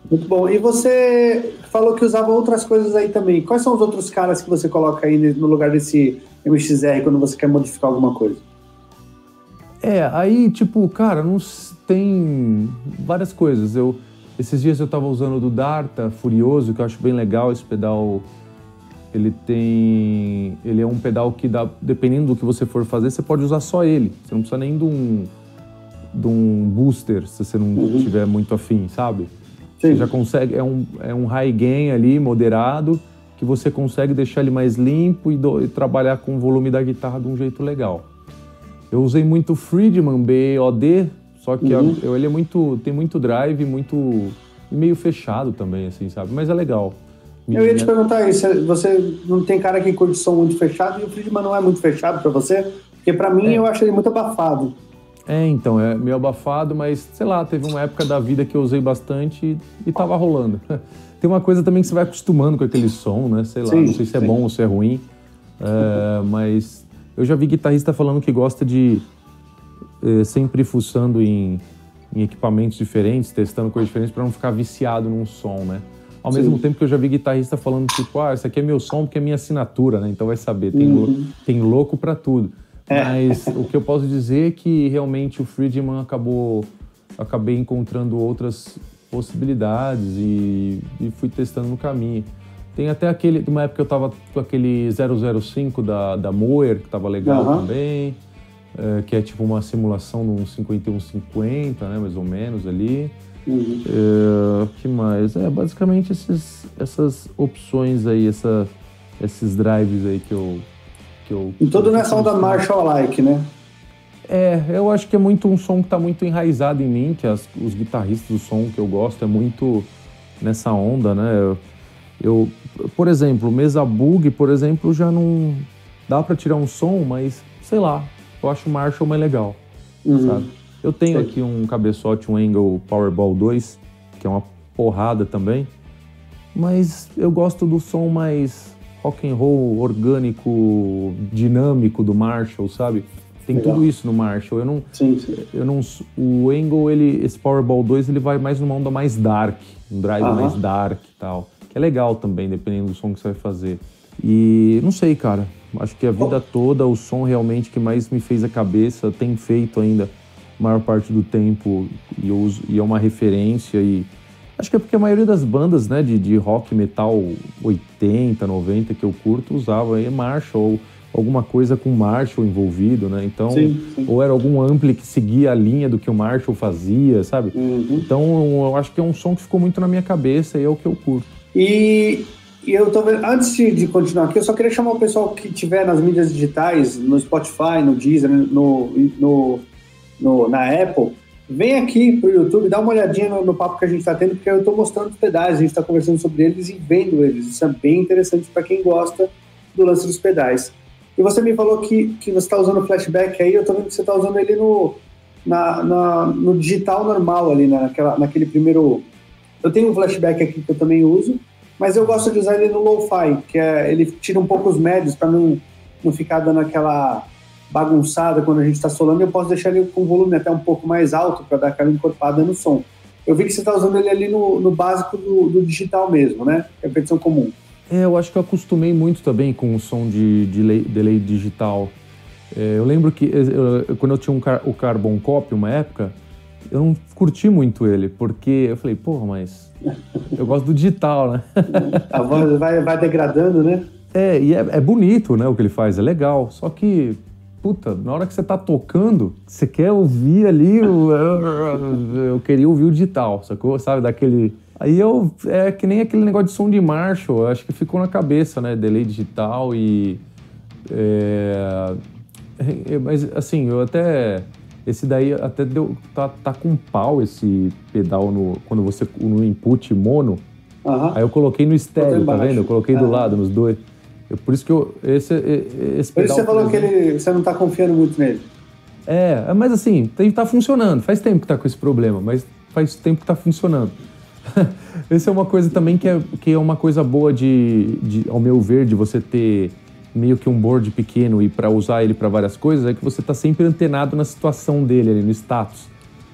[SPEAKER 1] Muito bom. E você falou que usava outras coisas aí também. Quais são os outros caras que você coloca aí no lugar desse MXR quando você quer modificar alguma coisa?
[SPEAKER 2] É, aí, tipo, cara, não tem várias coisas. Eu esses dias eu estava usando o do Darta Furioso, que eu acho bem legal esse pedal. Ele tem, ele é um pedal que dá, dependendo do que você for fazer, você pode usar só ele. Você não precisa nem de um de um booster, se você não uhum. tiver muito afim, sabe? Sim. Você já consegue, é um, é um high gain ali, moderado, que você consegue deixar ele mais limpo e, do, e trabalhar com o volume da guitarra de um jeito legal. Eu usei muito Friedman BOD, só que uhum. a, ele é muito, tem muito drive, muito meio fechado também, assim, sabe? Mas é legal.
[SPEAKER 1] Eu ia te perguntar isso, você não tem cara que curte som muito fechado e o Friedman não é muito fechado para você? Porque para mim é. eu acho ele muito abafado.
[SPEAKER 2] É, então, é meio abafado, mas sei lá, teve uma época da vida que eu usei bastante e, e tava rolando. Tem uma coisa também que você vai acostumando com aquele som, né? Sei lá, sim, não sei se é sim. bom ou se é ruim, é, mas eu já vi guitarrista falando que gosta de é, sempre fuçando em, em, equipamentos diferentes, testando coisas diferentes para não ficar viciado num som, né? Ao sim. mesmo tempo que eu já vi guitarrista falando tipo, ah, esse aqui é meu som porque é minha assinatura, né? Então vai saber, tem, uhum. louco, tem louco para tudo. É. Mas o que eu posso dizer é que realmente o Friedman acabou acabei encontrando outras possibilidades e, e fui testando no caminho. Tem até aquele, uma época que eu tava com aquele 005 da, da Moer, que tava legal uhum. também, é, que é tipo uma simulação de um 5150, né, mais ou menos ali. Uhum. É, que mais? É, basicamente esses, essas opções aí, essa, esses drives aí que eu,
[SPEAKER 1] que eu. E tudo nessa onda Marshall-like, né?
[SPEAKER 2] É, eu acho que é muito um som que está muito enraizado em mim, que as, os guitarristas do som que eu gosto é muito nessa onda, né? Eu, eu por exemplo, mesa bug, por exemplo, já não dá para tirar um som, mas sei lá, eu acho o Marshall mais legal, uhum. sabe? Eu tenho aqui um cabeçote, um Angle Powerball 2, que é uma porrada também, mas eu gosto do som mais rock and roll orgânico, dinâmico do Marshall, sabe? Tem Legal. tudo isso no Marshall. Eu não,
[SPEAKER 1] sim, sim.
[SPEAKER 2] eu não, o Angle, ele, esse Powerball 2, ele vai mais numa onda mais dark, um drive uh -huh. mais dark e tal. Que é legal também, dependendo do som que você vai fazer. E não sei, cara. Acho que a vida toda o som realmente que mais me fez a cabeça tem feito ainda a maior parte do tempo e, eu uso, e é uma referência e Acho que é porque a maioria das bandas né, de, de rock metal 80, 90 que eu curto usava aí Marshall ou alguma coisa com Marshall envolvido, né? Então, sim, sim. ou era algum ampli que seguia a linha do que o Marshall fazia, sabe? Uhum. Então, eu acho que é um som que ficou muito na minha cabeça e é o que eu curto.
[SPEAKER 1] E, e eu tô vendo, antes de continuar aqui, eu só queria chamar o pessoal que tiver nas mídias digitais, no Spotify, no Deezer, no, no, no na Apple, vem aqui pro YouTube, dá uma olhadinha no, no papo que a gente está tendo, porque eu estou mostrando os pedais, a gente está conversando sobre eles e vendo eles. Isso é bem interessante para quem gosta do lance dos pedais. E você me falou que, que você está usando flashback aí, eu estou vendo que você está usando ele no, na, na, no digital normal ali, né? Naquela, naquele primeiro. Eu tenho um flashback aqui que eu também uso, mas eu gosto de usar ele no lo-fi, que é, ele tira um pouco os médios para não, não ficar dando aquela bagunçada quando a gente está solando, eu posso deixar ele com volume até um pouco mais alto para dar aquela encorpada no som. Eu vi que você está usando ele ali no, no básico do, do, digital mesmo, né? Repetição comum.
[SPEAKER 2] É, eu acho que eu acostumei muito também com o som de, de delay, delay digital. É, eu lembro que eu, quando eu tinha um car, o Carbon Copy, uma época, eu não curti muito ele, porque eu falei, porra, mas eu gosto do digital, né?
[SPEAKER 1] A voz vai, vai degradando, né?
[SPEAKER 2] É, e é, é bonito, né, o que ele faz, é legal. Só que puta, na hora que você tá tocando, você quer ouvir ali, o, eu queria ouvir o digital, sacou? Sabe, daquele... Aí eu, é que nem aquele negócio de som de Marshall, acho que ficou na cabeça, né, delay digital e... É, mas, assim, eu até... Esse daí até deu. Tá, tá com pau esse pedal no, quando você. no input mono. Uhum. Aí eu coloquei no estéreo, tá vendo? Eu coloquei uhum. do lado, nos dois. Eu, por isso que eu. Esse, esse
[SPEAKER 1] pedal. Por isso você falou que ele, você não tá confiando muito nele.
[SPEAKER 2] É, mas assim, tá funcionando. Faz tempo que tá com esse problema, mas faz tempo que tá funcionando. Essa é uma coisa também que é, que é uma coisa boa de, de, ao meu ver, de você ter meio que um board pequeno e para usar ele para várias coisas, é que você tá sempre antenado na situação dele ali, no status.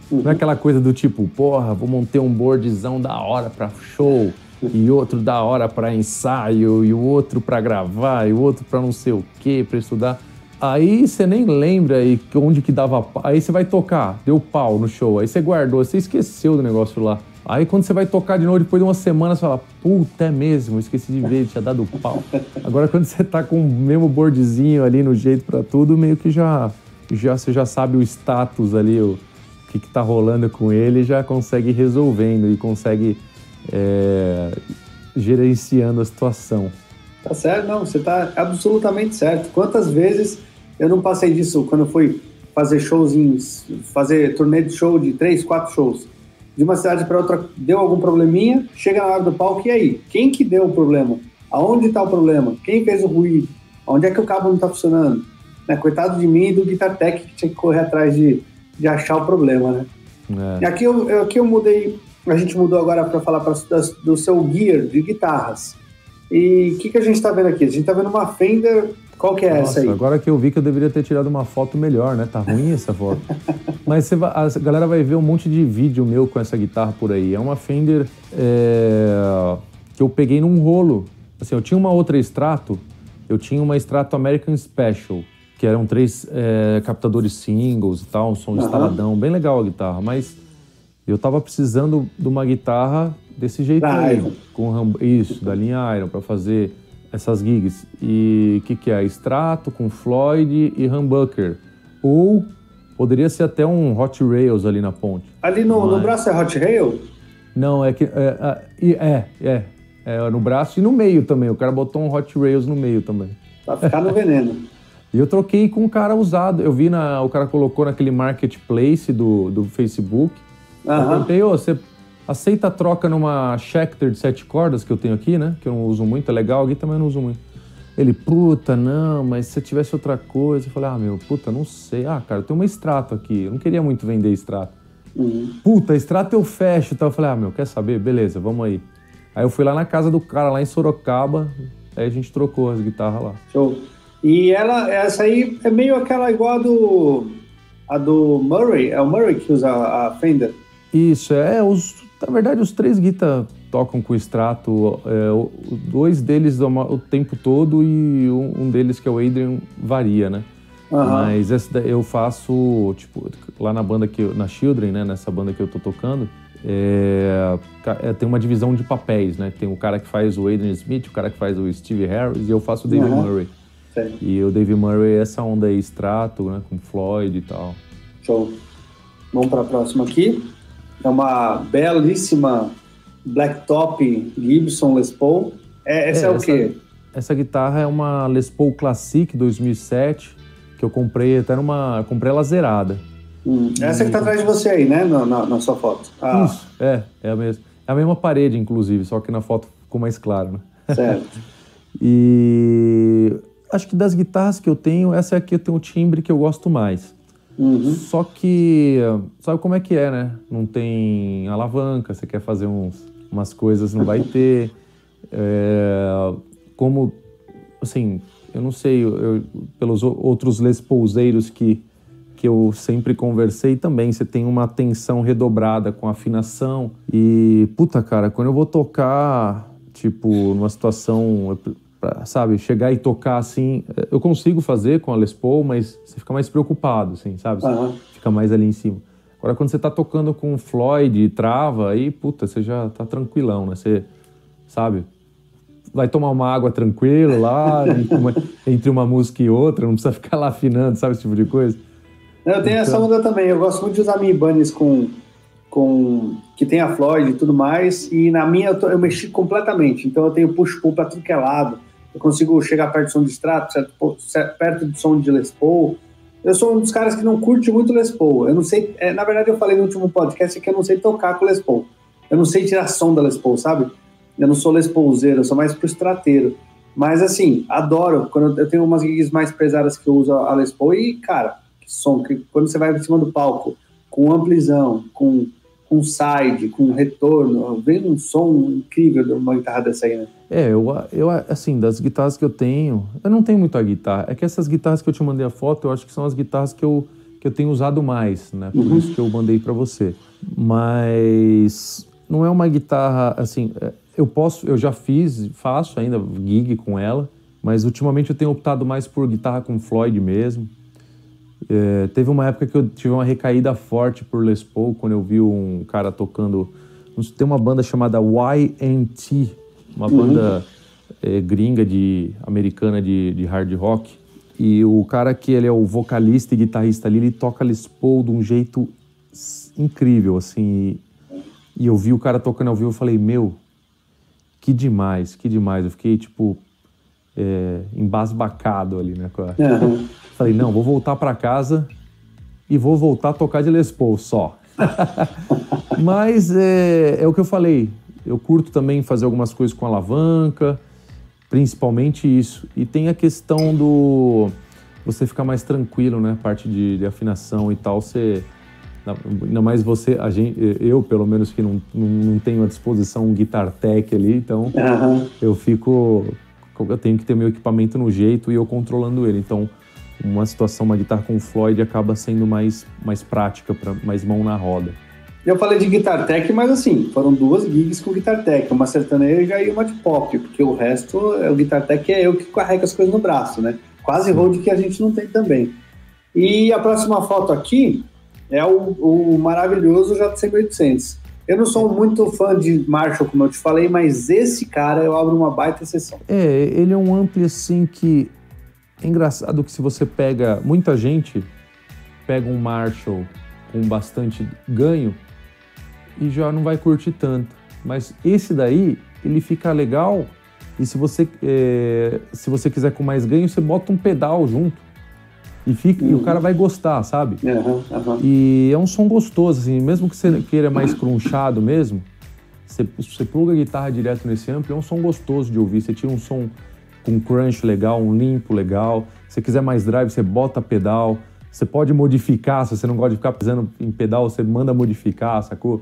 [SPEAKER 2] Uhum. Não é aquela coisa do tipo, porra, vou montar um boardzão da hora para show, e outro da hora para ensaio, e o outro para gravar, e o outro para não sei o que, para estudar. Aí você nem lembra aí onde que dava. Aí você vai tocar, deu pau no show, aí você guardou, você esqueceu do negócio lá. Aí quando você vai tocar de novo, depois de uma semana, você fala, puta, é mesmo, esqueci de ver, tinha dado pau. Agora quando você tá com o mesmo boardzinho ali no jeito para tudo, meio que já, já você já sabe o status ali, o que, que tá rolando com ele, já consegue resolvendo e consegue é, gerenciando a situação.
[SPEAKER 1] Tá certo, não, você tá absolutamente certo. Quantas vezes eu não passei disso quando eu fui fazer shows em, fazer turnê de show de três, quatro shows de uma cidade para outra deu algum probleminha, chega na hora do palco e aí? Quem que deu o problema? Aonde está o problema? Quem fez o ruído? Onde é que o cabo não está funcionando? Né? Coitado de mim e do Guitar Tech que tinha que correr atrás de, de achar o problema, né? É. E aqui eu, aqui eu mudei, a gente mudou agora para falar pra, do seu gear de guitarras. E o que, que a gente está vendo aqui? A gente está vendo uma Fender qual que é Nossa, essa aí?
[SPEAKER 2] Agora que eu vi que eu deveria ter tirado uma foto melhor, né? Tá ruim essa foto. Mas vai, a galera vai ver um monte de vídeo meu com essa guitarra por aí. É uma Fender é, que eu peguei num rolo. Assim, eu tinha uma outra extrato, eu tinha uma extrato American Special, que eram três é, captadores singles e tal, um som uhum. instaladão, bem legal a guitarra, mas eu tava precisando de uma guitarra desse jeito da aí, Iron. com isso, da linha Iron, para fazer essas gigs. E o que, que é? Extrato com Floyd e Humbucker. Ou poderia ser até um Hot Rails ali na ponte.
[SPEAKER 1] Ali no, Mas... no braço é Hot Rail?
[SPEAKER 2] Não, é que. É, é, é, é, no braço e no meio também. O cara botou um Hot Rails no meio também.
[SPEAKER 1] Pra ficar no veneno.
[SPEAKER 2] E eu troquei com um cara usado. Eu vi na. O cara colocou naquele marketplace do, do Facebook. Uhum. Eu perguntei, ô, você Aceita a troca numa Schecter de sete cordas que eu tenho aqui, né? Que eu não uso muito, é legal, aqui também não uso muito. Ele, puta, não, mas se tivesse outra coisa, eu falei, ah, meu, puta, não sei. Ah, cara, eu tenho uma extrato aqui, eu não queria muito vender extrato. Uhum. Puta, extrato eu fecho e tal. Eu falei, ah, meu, quer saber? Beleza, vamos aí. Aí eu fui lá na casa do cara, lá em Sorocaba, aí a gente trocou as guitarras lá.
[SPEAKER 1] Show. E ela, essa aí é meio aquela igual a do, a do Murray, é o Murray que usa a Fender?
[SPEAKER 2] Isso, é, os, na verdade, os três guitas tocam com extrato, é, dois deles o tempo todo e um, deles, que é o Adrian, varia, né? Uhum. Mas essa eu faço, tipo, lá na banda que na Children, né, nessa banda que eu tô tocando, é, é, tem uma divisão de papéis, né? Tem o cara que faz o Adrian Smith, o cara que faz o Steve Harris e eu faço o David uhum. Murray. Sim. E o David Murray é essa onda aí, extrato, né, com Floyd e tal.
[SPEAKER 1] Show. Vamos para a próxima aqui. É uma belíssima Blacktop Gibson Les Paul. É, essa é, é o quê?
[SPEAKER 2] Essa guitarra é uma Les Paul Classic 2007, que eu comprei até numa... comprei ela zerada.
[SPEAKER 1] Hum. Essa que tá atrás de você aí, né? Na, na, na sua foto.
[SPEAKER 2] Ah. Isso, é. É a, mesma, é a mesma parede, inclusive, só que na foto ficou mais claro, né?
[SPEAKER 1] Certo.
[SPEAKER 2] e acho que das guitarras que eu tenho, essa é a que eu tenho o timbre que eu gosto mais. Uhum. Só que, sabe como é que é, né? Não tem alavanca, você quer fazer uns, umas coisas, não vai ter. É, como, assim, eu não sei, eu, pelos outros Les Pouseiros que, que eu sempre conversei também, você tem uma atenção redobrada com afinação. E, puta, cara, quando eu vou tocar, tipo, numa situação pra, sabe, chegar e tocar assim. Eu consigo fazer com a Les Paul, mas você fica mais preocupado, assim, sabe? Uhum. fica mais ali em cima. Agora, quando você tá tocando com Floyd e trava, aí, puta, você já tá tranquilão, né? Você, sabe? Vai tomar uma água tranquilo lá, entre, uma, entre uma música e outra, não precisa ficar lá afinando, sabe? Esse tipo de coisa.
[SPEAKER 1] Eu tenho então... essa onda também. Eu gosto muito de usar Mi Bunnies com, com que tem a Floyd e tudo mais. E na minha eu, tô, eu mexi completamente. Então eu tenho push-pull para tudo que é lado eu consigo chegar perto do som de extrato, certo, perto do som de Les Paul. eu sou um dos caras que não curte muito Les Paul. Eu não sei, é, na verdade eu falei no último podcast que eu não sei tocar com Les Paul. Eu não sei tirar som da Les Paul, sabe? Eu não sou Les Paulzeiro, eu sou mais frustrateiro. Mas assim, adoro. Quando eu tenho umas gigs mais pesadas que eu uso a Les Paul e, cara, que som, que quando você vai em cima do palco, com amplizão, com com side, com retorno, vem um som incrível de uma guitarra dessa aí, né?
[SPEAKER 2] É, eu, eu, assim, das guitarras que eu tenho, eu não tenho muita guitarra. É que essas guitarras que eu te mandei a foto, eu acho que são as guitarras que eu, que eu tenho usado mais, né? Por uhum. isso que eu mandei para você. Mas não é uma guitarra, assim, é, eu posso, eu já fiz, faço ainda gig com ela, mas ultimamente eu tenho optado mais por guitarra com Floyd mesmo. É, teve uma época que eu tive uma recaída forte por Les Paul quando eu vi um cara tocando. Tem uma banda chamada YNT, uma uhum. banda é, gringa de americana de, de hard rock. E o cara que ele é o vocalista e guitarrista ali, ele toca Les Paul de um jeito incrível, assim. E, eu vi o cara tocando ao vivo, eu falei, meu, que demais, que demais. Eu fiquei, tipo, é, embasbacado ali, né? Uhum. Falei, não, vou voltar para casa e vou voltar a tocar de Les Paul só. Mas é, é o que eu falei. Eu curto também fazer algumas coisas com alavanca, principalmente isso. E tem a questão do você ficar mais tranquilo, né? Parte de, de afinação e tal, você ainda mais você, a gente, eu pelo menos que não, não, não tenho à disposição um guitar tech ali, então uhum. eu fico, eu tenho que ter meu equipamento no jeito e eu controlando ele. Então uma situação, uma guitarra com Floyd acaba sendo mais, mais prática, para mais mão na roda.
[SPEAKER 1] Eu falei de Guitar Tech, mas assim, foram duas gigs com Guitar Tech, uma sertaneja e uma de pop, porque o resto, o Guitar Tech é eu que carrego as coisas no braço, né? Quase road que a gente não tem também. E a próxima foto aqui é o, o maravilhoso JC1800. Eu não sou muito fã de Marshall, como eu te falei, mas esse cara eu abro uma baita sessão.
[SPEAKER 2] É, ele é um ampli assim que é engraçado que se você pega muita gente pega um Marshall com bastante ganho e já não vai curtir tanto. Mas esse daí ele fica legal e se você é, se você quiser com mais ganho você bota um pedal junto e fica uhum. e o cara vai gostar, sabe? Uhum, uhum. E é um som gostoso assim, mesmo que você queira mais crunchado mesmo. Você, você pluga a guitarra direto nesse amplo, é um som gostoso de ouvir. Você tira um som com crunch legal, um limpo legal. Se quiser mais drive, você bota pedal. Você pode modificar, se você não gosta de ficar pisando em pedal, você manda modificar, sacou?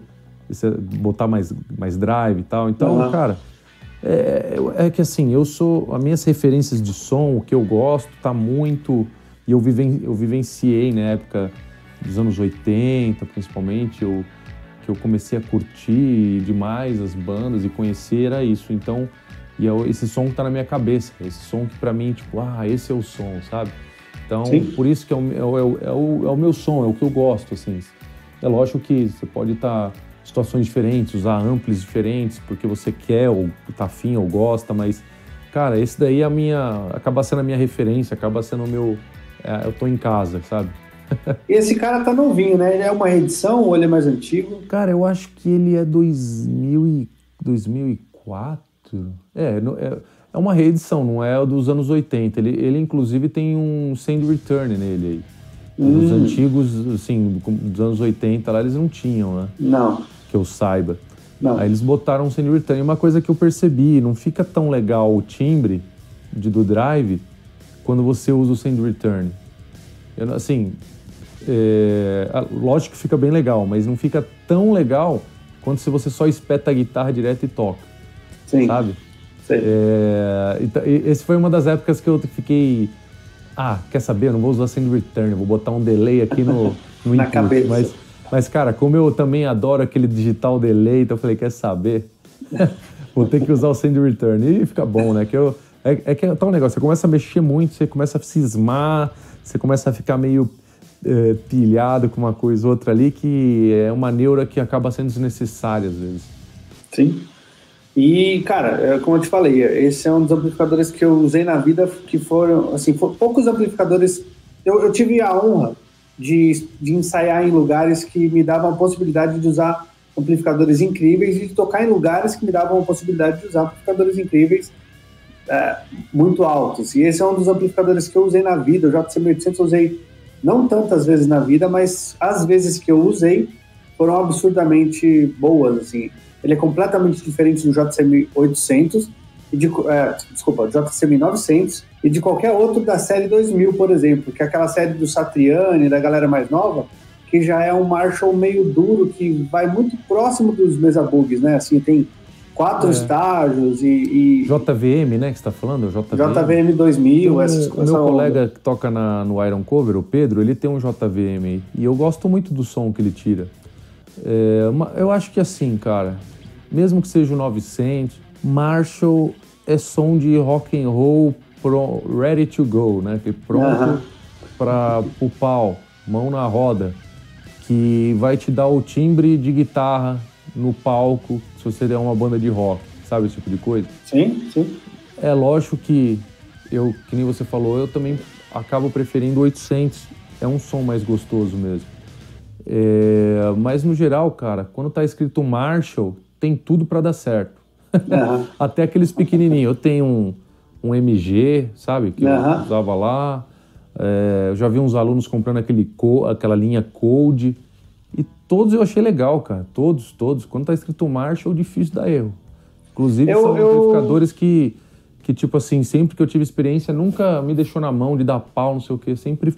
[SPEAKER 2] Você botar mais, mais drive e tal. Então, uhum. cara, é, é, que assim, eu sou. As minhas referências de som, o que eu gosto, tá muito. E eu, viven, eu vivenciei na época dos anos 80, principalmente, eu, que eu comecei a curtir demais as bandas e conhecer era isso. Então, e é esse som que tá na minha cabeça, esse som que para mim, tipo, ah, esse é o som, sabe? Então, Sim. por isso que é o, é, o, é, o, é o meu som, é o que eu gosto, assim. É lógico que você pode estar tá situações diferentes, usar amplis diferentes, porque você quer, ou tá afim, ou gosta, mas, cara, esse daí é a minha, acaba sendo a minha referência, acaba sendo o meu, é, eu tô em casa, sabe?
[SPEAKER 1] Esse cara tá novinho, né? Ele é uma reedição ou ele é mais antigo?
[SPEAKER 2] Cara, eu acho que ele é 2000 e, 2004. É, é, é uma reedição, não é dos anos 80. Ele, ele inclusive tem um Send Return nele aí. Hum. Os antigos, assim, dos anos 80 lá, eles não tinham, né?
[SPEAKER 1] Não.
[SPEAKER 2] Que eu saiba. Não. Aí eles botaram um Send Return. E uma coisa que eu percebi, não fica tão legal o timbre de, do drive quando você usa o Send Return. Eu, assim, é, lógico que fica bem legal, mas não fica tão legal quanto se você só espeta a guitarra direto e toca. Sim. Sabe? Sim. É, esse foi uma das épocas que eu fiquei. Ah, quer saber? Eu não vou usar send return, vou botar um delay aqui no, no
[SPEAKER 1] Na input. cabeça.
[SPEAKER 2] Mas, mas, cara, como eu também adoro aquele digital delay, então eu falei, quer saber? vou ter que usar o send return. E fica bom, né? Que eu, é, é que é tal negócio, você começa a mexer muito, você começa a cismar, você começa a ficar meio é, pilhado com uma coisa ou outra ali, que é uma neura que acaba sendo desnecessária às vezes.
[SPEAKER 1] Sim. E, cara, é, como eu te falei, esse é um dos amplificadores que eu usei na vida, que foram, assim, foram poucos amplificadores. Eu, eu tive a honra de, de ensaiar em lugares que me davam a possibilidade de usar amplificadores incríveis e de tocar em lugares que me davam a possibilidade de usar amplificadores incríveis é, muito altos. E esse é um dos amplificadores que eu usei na vida. O JC1800 eu usei não tantas vezes na vida, mas as vezes que eu usei foram absurdamente boas, assim. Ele é completamente diferente do JCM 800 e de, é, desculpa, JCM 900 e de qualquer outro da série 2000, por exemplo, que é aquela série do Satriani, da galera mais nova, que já é um Marshall meio duro, que vai muito próximo dos Mesabugs, né? Assim, tem quatro é. estágios e, e,
[SPEAKER 2] JVM, né, que você está falando?
[SPEAKER 1] JVM, JVM 2000.
[SPEAKER 2] Um, essa, o meu colega que toca na, no Iron Cover, o Pedro, ele tem um JVM e eu gosto muito do som que ele tira. É, eu acho que assim, cara, mesmo que seja o 900, Marshall é som de rock and roll pro, ready to go, né? Que pronto para o pau, mão na roda, que vai te dar o timbre de guitarra no palco se você der uma banda de rock, sabe esse tipo de coisa?
[SPEAKER 1] Sim, sim.
[SPEAKER 2] É lógico que eu, que nem você falou, eu também acabo preferindo 800. É um som mais gostoso mesmo. É, mas no geral, cara, quando tá escrito Marshall, tem tudo para dar certo. Uhum. Até aqueles pequenininhos. Eu tenho um, um MG, sabe, que uhum. eu usava lá. É, eu já vi uns alunos comprando aquele, aquela linha Code. E todos eu achei legal, cara. Todos, todos. Quando tá escrito Marshall, difícil dar erro. Inclusive, eu, são eu... amplificadores que, que, tipo assim, sempre que eu tive experiência, nunca me deixou na mão de dar pau, não sei o quê. Sempre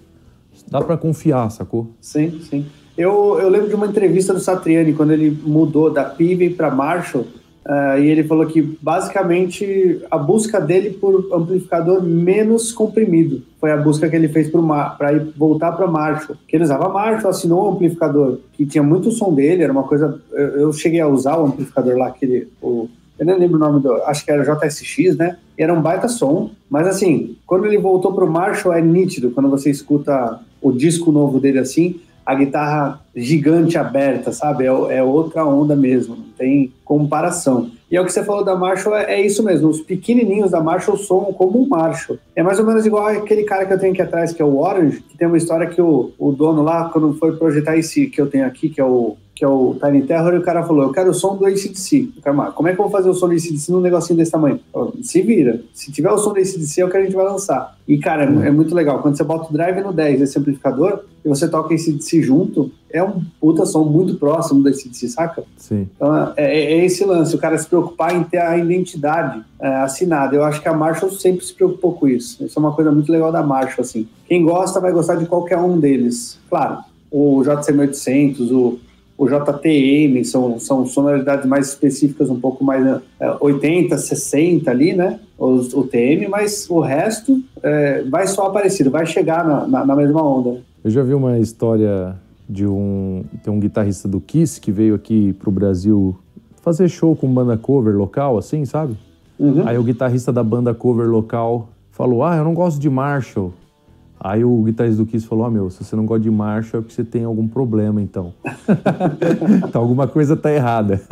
[SPEAKER 2] dá para confiar, sacou?
[SPEAKER 1] Sim, sim. Eu, eu lembro de uma entrevista do Satriani, quando ele mudou da Piven para Marshall, uh, e ele falou que basicamente a busca dele por amplificador menos comprimido foi a busca que ele fez para ir voltar para Marshall. Que ele usava Marshall, assinou um amplificador que tinha muito som dele, era uma coisa. Eu, eu cheguei a usar o amplificador lá, aquele. O, eu nem lembro o nome do. Acho que era JSX, né? E era um baita som. Mas assim, quando ele voltou pro Marshall, é nítido quando você escuta o disco novo dele assim a guitarra gigante aberta, sabe? É, é, outra onda mesmo, não tem comparação. E é o que você falou da Marshall, é, é isso mesmo. Os pequenininhos da Marshall soam como um Marshall. É mais ou menos igual aquele cara que eu tenho aqui atrás, que é o Orange, que tem uma história que o, o dono lá, quando foi projetar esse que eu tenho aqui, que é o que é o Tiny Terror, e o cara falou: Eu quero o som do ACDC. O cara, como é que eu vou fazer o som do ACDC num negocinho desse tamanho? Falei, Se vira. Se tiver o som do ACDC, é o que a gente vai lançar. E, cara, é, é muito legal. Quando você bota o drive no 10 esse amplificador e você toca ACDC junto, é um puta som muito próximo do ACDC, saca?
[SPEAKER 2] Sim.
[SPEAKER 1] Então, é, é, é, esse lance, o cara se preocupar em ter a identidade é, assinada. Eu acho que a Marshall sempre se preocupou com isso. Isso é uma coisa muito legal da Marshall, assim. Quem gosta vai gostar de qualquer um deles. Claro, o JCM 800, o o JTM, são, são sonoridades mais específicas, um pouco mais é, 80, 60 ali, né? Os, o TM, mas o resto é, vai só aparecido, vai chegar na, na, na, mesma onda.
[SPEAKER 2] Eu já vi uma história de um. Tem um guitarrista do Kiss que veio aqui pro Brasil fazer show com banda cover local, assim, sabe? Uhum. Aí o guitarrista da banda cover local falou: Ah, eu não gosto de Marshall. Aí o guitarrista do Kiss falou: Ah, meu, se você não gosta de Marshall é porque você tem algum problema, então. então alguma coisa tá errada.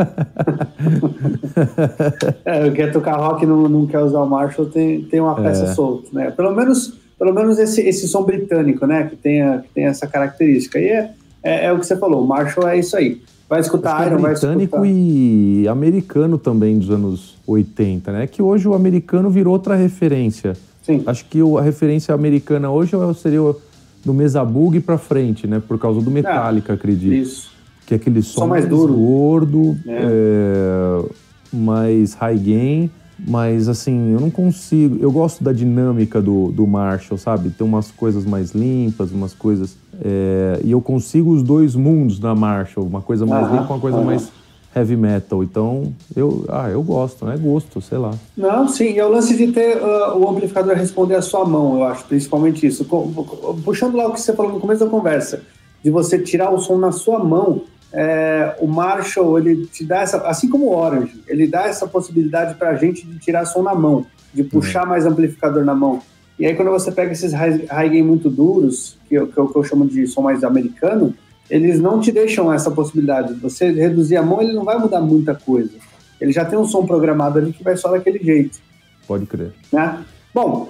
[SPEAKER 1] é, quer tocar rock e não, não quer usar o Marshall, tem, tem uma peça é. solta, né? Pelo menos, pelo menos esse, esse som britânico, né? Que tem, a, que tem essa característica. E é, é, é, o que você falou, o Marshall é isso aí. Vai escutar
[SPEAKER 2] é
[SPEAKER 1] Iron, vai
[SPEAKER 2] escutar. britânico e americano também dos anos 80, né? Que hoje o americano virou outra referência
[SPEAKER 1] Sim.
[SPEAKER 2] Acho que a referência americana hoje seria do Mesabug para frente, né? Por causa do Metallica, é, acredito.
[SPEAKER 1] Isso.
[SPEAKER 2] Que é aquele som, som
[SPEAKER 1] mais, duro.
[SPEAKER 2] gordo, é. É, mais high gain. Mas assim, eu não consigo. Eu gosto da dinâmica do, do Marshall, sabe? Tem umas coisas mais limpas, umas coisas. É, e eu consigo os dois mundos na Marshall, uma coisa mais limpa, uma coisa mais heavy metal. Então, eu, ah, eu gosto, né? Gosto, sei lá.
[SPEAKER 1] Não, sim, é o lance de ter uh, o amplificador responder a sua mão, eu acho, principalmente isso. Puxando lá o que você falou no começo da conversa, de você tirar o som na sua mão, é, o Marshall, ele te dá essa, assim como o Orange, ele dá essa possibilidade para a gente de tirar som na mão, de puxar uhum. mais amplificador na mão. E aí, quando você pega esses high, high gain muito duros, que, eu, que eu, que eu chamo de som mais americano, eles não te deixam essa possibilidade. Você reduzir a mão, ele não vai mudar muita coisa. Ele já tem um som programado ali que vai só daquele jeito.
[SPEAKER 2] Pode crer.
[SPEAKER 1] Né? Bom,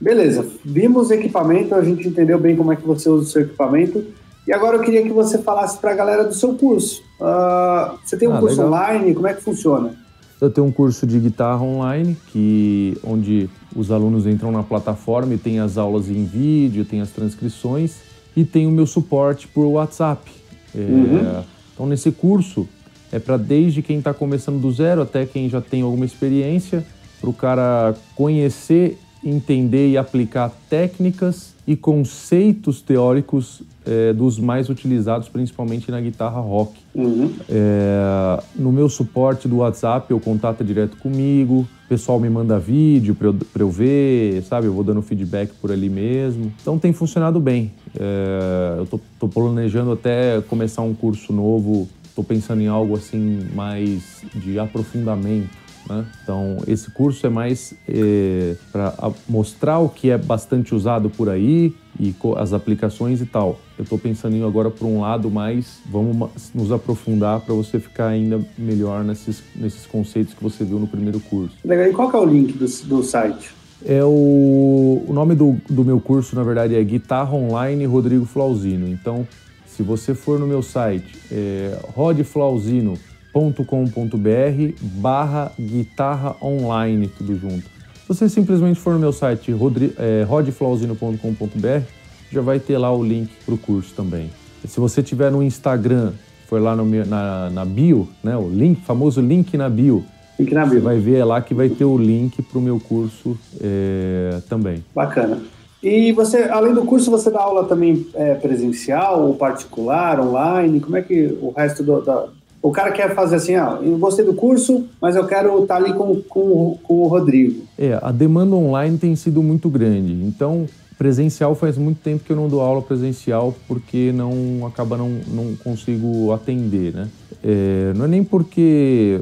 [SPEAKER 1] beleza. Vimos o equipamento, a gente entendeu bem como é que você usa o seu equipamento. E agora eu queria que você falasse para a galera do seu curso. Uh, você tem um ah, curso legal. online? Como é que funciona?
[SPEAKER 2] Eu tenho um curso de guitarra online, que onde os alunos entram na plataforma e tem as aulas em vídeo, tem as transcrições e tem o meu suporte por WhatsApp. É, uhum. Então, nesse curso, é para desde quem está começando do zero até quem já tem alguma experiência, para o cara conhecer, entender e aplicar técnicas e conceitos teóricos é, dos mais utilizados, principalmente na guitarra rock. Uhum. É, no meu suporte do WhatsApp, eu contato direto comigo, o pessoal me manda vídeo para eu, eu, ver, sabe? Eu vou dando feedback por ali mesmo. Então tem funcionado bem. É, eu tô, planejando até começar um curso novo, estou pensando em algo assim mais de aprofundamento né? Então, esse curso é mais é, para mostrar o que é bastante usado por aí e as aplicações e tal. Eu estou pensando em agora por um lado mais, vamos nos aprofundar para você ficar ainda melhor nesses, nesses conceitos que você viu no primeiro curso.
[SPEAKER 1] Legal. E qual é o link do, do site?
[SPEAKER 2] É o, o nome do, do meu curso, na verdade, é Guitarra Online Rodrigo Flauzino. Então, se você for no meu site, é rodflauzino.com www.guitarra.com.br barra guitarra online, tudo junto. Se você simplesmente for no meu site é, rodflauzino.com.br, já vai ter lá o link para o curso também. E se você tiver no Instagram, for lá no, na, na bio, né, o link, famoso link na bio,
[SPEAKER 1] link na bio.
[SPEAKER 2] você vai ver lá que vai ter o link para o meu curso é, também.
[SPEAKER 1] Bacana. E você, além do curso, você dá aula também é, presencial, ou particular, online? Como é que o resto do, da, o cara quer fazer assim, ah, eu gostei do curso, mas eu quero estar ali com, com, com o Rodrigo.
[SPEAKER 2] É, a demanda online tem sido muito grande. Então, presencial faz muito tempo que eu não dou aula presencial porque não acaba não, não consigo atender, né? É, não é nem porque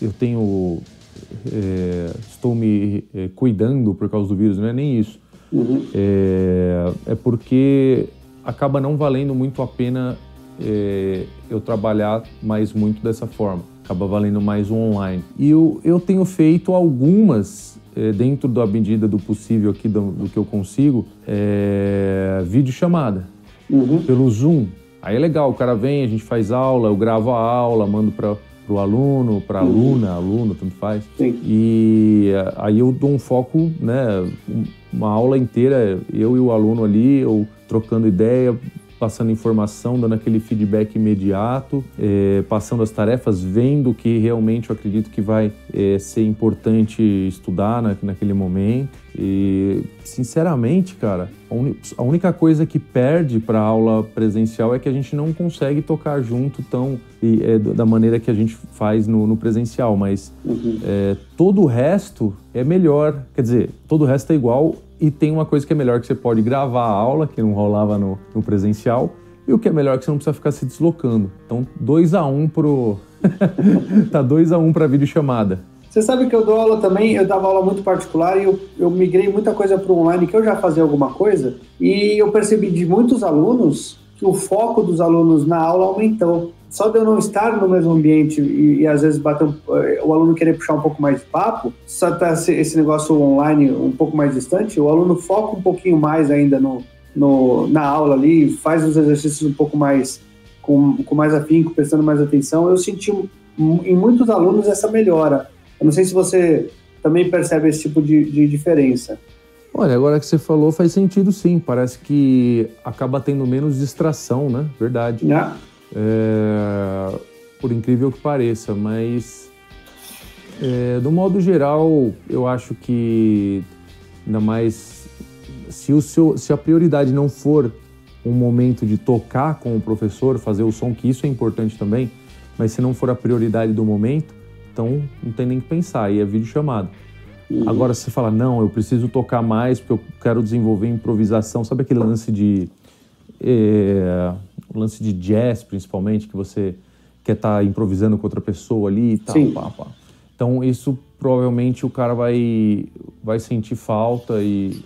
[SPEAKER 2] eu tenho é, estou me é, cuidando por causa do vírus, não é nem isso. Uhum. É, é porque acaba não valendo muito a pena é, eu trabalhar mais muito dessa forma. Acaba valendo mais o online. E eu, eu tenho feito algumas, é, dentro da medida do possível aqui, do, do que eu consigo, é, vídeo chamada uhum. pelo Zoom. Aí é legal, o cara vem, a gente faz aula, eu gravo a aula, mando para o aluno, para a uhum. aluna, aluno, tanto faz. Sim. E é, aí eu dou um foco, né, uma aula inteira, eu e o aluno ali, eu trocando ideia, passando informação, dando aquele feedback imediato, é, passando as tarefas, vendo o que realmente eu acredito que vai é, ser importante estudar na, naquele momento. E, sinceramente, cara, a, única coisa que perde para a aula presencial é que a gente não consegue tocar junto tão e, é, da maneira que a gente faz no, no presencial, mas uhum. é, todo o resto é melhor. Quer dizer, todo o resto é igual e tem uma coisa que é melhor que você pode gravar a aula, que não rolava no, no presencial, e o que é melhor que você não precisa ficar se deslocando. Então, 2 a 1 um pro tá 2 a 1 um para videochamada.
[SPEAKER 1] Você sabe que eu dou aula também, eu dava aula muito particular e eu, eu migrei muita coisa para online, que eu já fazia alguma coisa, e eu percebi de muitos alunos que o foco dos alunos na aula aumentou só de eu não estar no mesmo ambiente e, e às vezes bater um, eh, o aluno querer puxar um pouco mais de papo, só tá esse, esse, negócio online um pouco mais distante, o aluno foca um pouquinho mais ainda no, no, na aula ali, faz os exercícios um pouco mais com, com mais afinco, prestando mais atenção. Eu senti em muitos alunos essa melhora. Eu não sei se você também percebe esse tipo de, de diferença.
[SPEAKER 2] Olha, agora que você falou faz sentido sim. Parece que acaba tendo menos distração, né? Verdade. Yeah. É, por incrível que pareça, mas é, do modo geral, eu acho que ainda mais se, o seu, se a prioridade não for um momento de tocar com o professor, fazer o som, que isso é importante também, mas se não for a prioridade do momento, então não tem nem que pensar, aí é vídeo chamado. Uhum. Agora, se você fala, não, eu preciso tocar mais porque eu quero desenvolver improvisação, sabe aquele lance de é, o lance de jazz, principalmente, que você quer estar tá improvisando com outra pessoa ali e tal. Sim. Pá, pá. Então, isso provavelmente o cara vai, vai sentir falta e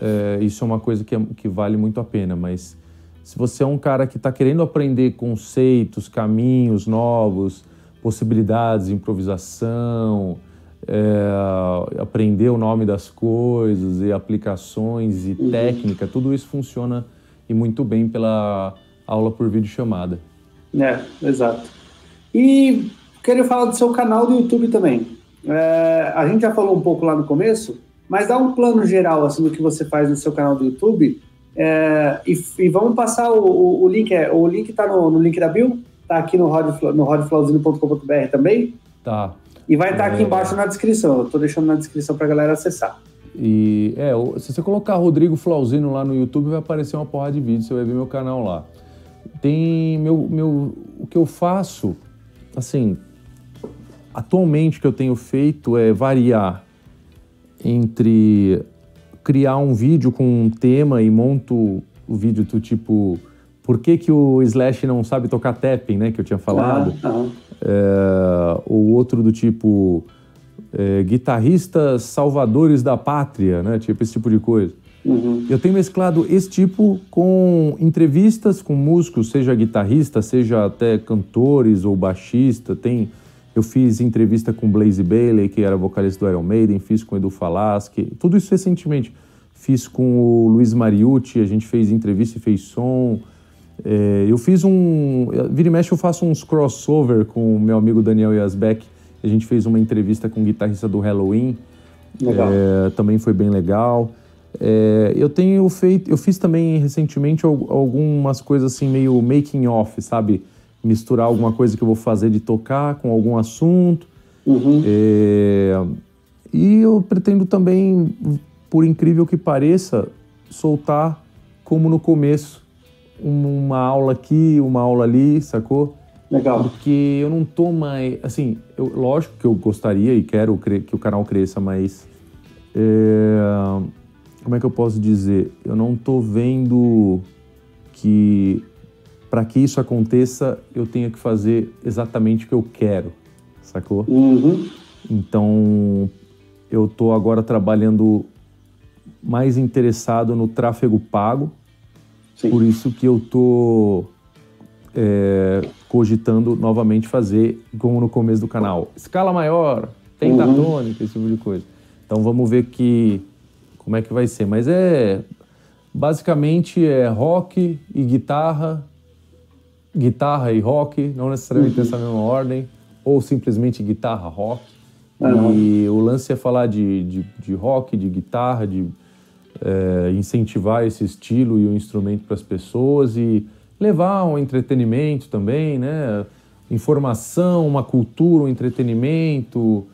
[SPEAKER 2] é, isso é uma coisa que, é, que vale muito a pena. Mas se você é um cara que está querendo aprender conceitos, caminhos novos, possibilidades, improvisação, é, aprender o nome das coisas e aplicações e uhum. técnica, tudo isso funciona e muito bem pela aula por vídeo chamada.
[SPEAKER 1] É, exato. E queria falar do seu canal do YouTube também. É, a gente já falou um pouco lá no começo, mas dá um plano geral assim do que você faz no seu canal do YouTube É, e, e, vamos passar o, o, o link. É, o link está no, no, link da Bill? Está aqui no, no rodflauzino.com.br também?
[SPEAKER 2] Tá.
[SPEAKER 1] E vai estar tá aqui é. embaixo na descrição. Eu estou deixando na descrição para a galera acessar.
[SPEAKER 2] E é, se você colocar Rodrigo Flauzino lá no YouTube, vai aparecer uma porra de vídeo, você vai ver meu canal lá. Tem meu, meu o que eu faço, assim, atualmente o que eu tenho feito é variar entre criar um vídeo com um tema e monto o vídeo do tipo por que, que o Slash não sabe tocar tapping, né, que eu tinha falado. Ah, ah. É, ou outro do tipo é, guitarristas salvadores da pátria, né, tipo esse tipo de coisa. Uhum. Eu tenho mesclado esse tipo com entrevistas com músicos, seja guitarrista, seja até cantores ou baixista. Tem eu fiz entrevista com Blaze Bailey, que era vocalista do Iron Maiden, fiz com Edu Falaschi, tudo isso recentemente. Fiz com o Luiz Mariucci, a gente fez entrevista e fez som. É, eu fiz um. Vira e mexe, eu faço uns crossover com o meu amigo Daniel Yazbek. A gente fez uma entrevista com o guitarrista do Halloween. Legal. É, também foi bem legal. É, eu tenho feito. Eu fiz também recentemente algumas coisas assim, meio making off, sabe? misturar alguma coisa que eu vou fazer de tocar com algum assunto. Uhum. É, e eu pretendo também, por incrível que pareça, soltar como no começo, uma aula aqui, uma aula ali, sacou?
[SPEAKER 1] Legal.
[SPEAKER 2] Porque eu não tô mais. Assim, eu, lógico que eu gostaria e quero que o canal cresça, mas. É, como é que eu posso dizer? Eu não tô vendo que para que isso aconteça, eu tenho que fazer exatamente o que eu quero, sacou? Uhum. Então, eu estou agora trabalhando mais interessado no tráfego pago, Sim. por isso que eu estou é, cogitando novamente fazer, como no começo do canal, escala maior, pentatônica, uhum. esse tipo de coisa. Então, vamos ver que como é que vai ser. Mas é basicamente é rock e guitarra guitarra e rock, não necessariamente nessa mesma ordem, ou simplesmente guitarra, rock. Uhum. E o lance é falar de, de, de rock, de guitarra, de é, incentivar esse estilo e o instrumento para as pessoas e levar um entretenimento também, né? Informação, uma cultura, um entretenimento,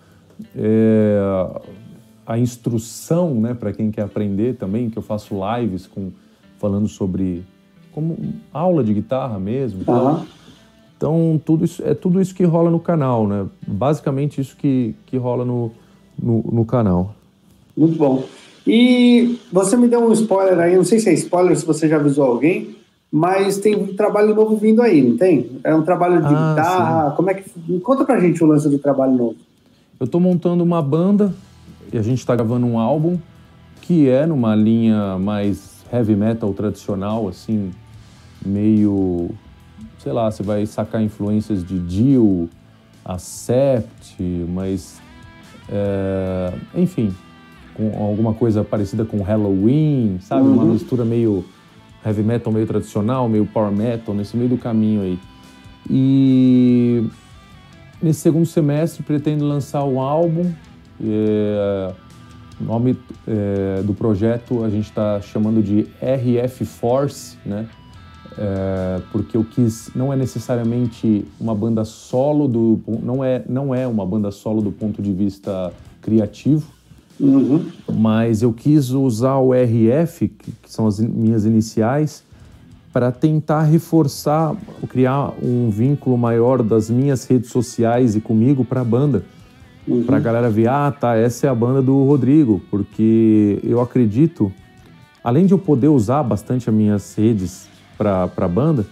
[SPEAKER 2] é, a instrução, né? Para quem quer aprender também, que eu faço lives com, falando sobre como aula de guitarra mesmo. Uhum. Então, tudo isso, é tudo isso que rola no canal, né? Basicamente isso que, que rola no, no, no canal.
[SPEAKER 1] Muito bom. E você me deu um spoiler aí, não sei se é spoiler, se você já avisou alguém, mas tem um trabalho novo vindo aí, não tem? É um trabalho de ah, guitarra. Sim. Como é que. Conta pra gente o lance do trabalho novo.
[SPEAKER 2] Eu tô montando uma banda e a gente tá gravando um álbum que é numa linha mais heavy metal tradicional, assim, meio, sei lá, você vai sacar influências de Dio, Acept, mas, é, enfim, com alguma coisa parecida com Halloween, sabe? Uhum. Uma mistura meio heavy metal, meio tradicional, meio power metal, nesse meio do caminho aí. E nesse segundo semestre pretendo lançar um álbum. É, o nome é, do projeto a gente está chamando de RF Force, né? É, porque eu quis não é necessariamente uma banda solo do não é não é uma banda solo do ponto de vista criativo uhum. mas eu quis usar o RF que, que são as minhas iniciais para tentar reforçar criar um vínculo maior das minhas redes sociais e comigo para a banda uhum. para a galera ver ah tá essa é a banda do Rodrigo porque eu acredito além de eu poder usar bastante as minhas redes para a banda,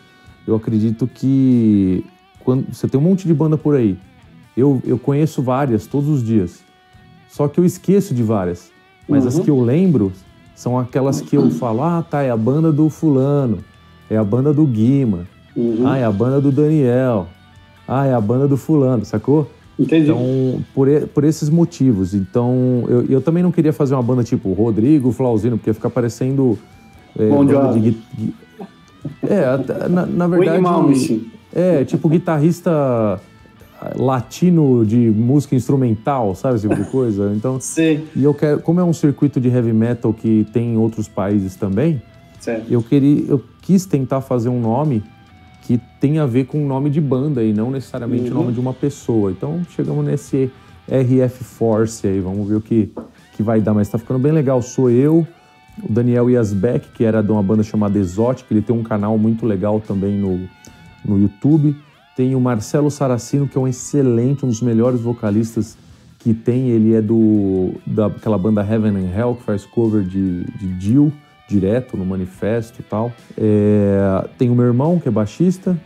[SPEAKER 2] eu acredito que quando você tem um monte de banda por aí, eu, eu conheço várias todos os dias, só que eu esqueço de várias. Mas uhum. as que eu lembro são aquelas que eu falo, ah, tá, é a banda do fulano, é a banda do Guima, uhum. ah, é a banda do Daniel, ah, é a banda do fulano, sacou?
[SPEAKER 1] Entendi.
[SPEAKER 2] Então, por, por esses motivos. Então, eu, eu também não queria fazer uma banda tipo Rodrigo Flauzino, porque ia ficar parecendo...
[SPEAKER 1] É, Bom de, de,
[SPEAKER 2] é, na, na verdade. É, tipo guitarrista latino de música instrumental, sabe esse tipo de coisa? Então,
[SPEAKER 1] Sim.
[SPEAKER 2] E eu quero, como é um circuito de heavy metal que tem em outros países também, Certo. Eu queria, eu quis tentar fazer um nome que tem a ver com o nome de banda e não necessariamente uhum. o nome de uma pessoa. Então chegamos nesse RF Force aí, vamos ver o que, que vai dar. Mas tá ficando bem legal. Sou eu, o Daniel Yasbeck, que era de uma banda chamada Exotic, ele tem um canal muito legal também no, no YouTube. Tem o Marcelo Saracino, que é um excelente, um dos melhores vocalistas que tem. Ele é do daquela banda Heaven and Hell, que faz cover de, de Jill direto no manifesto e tal. É, tem o meu irmão, que é baixista,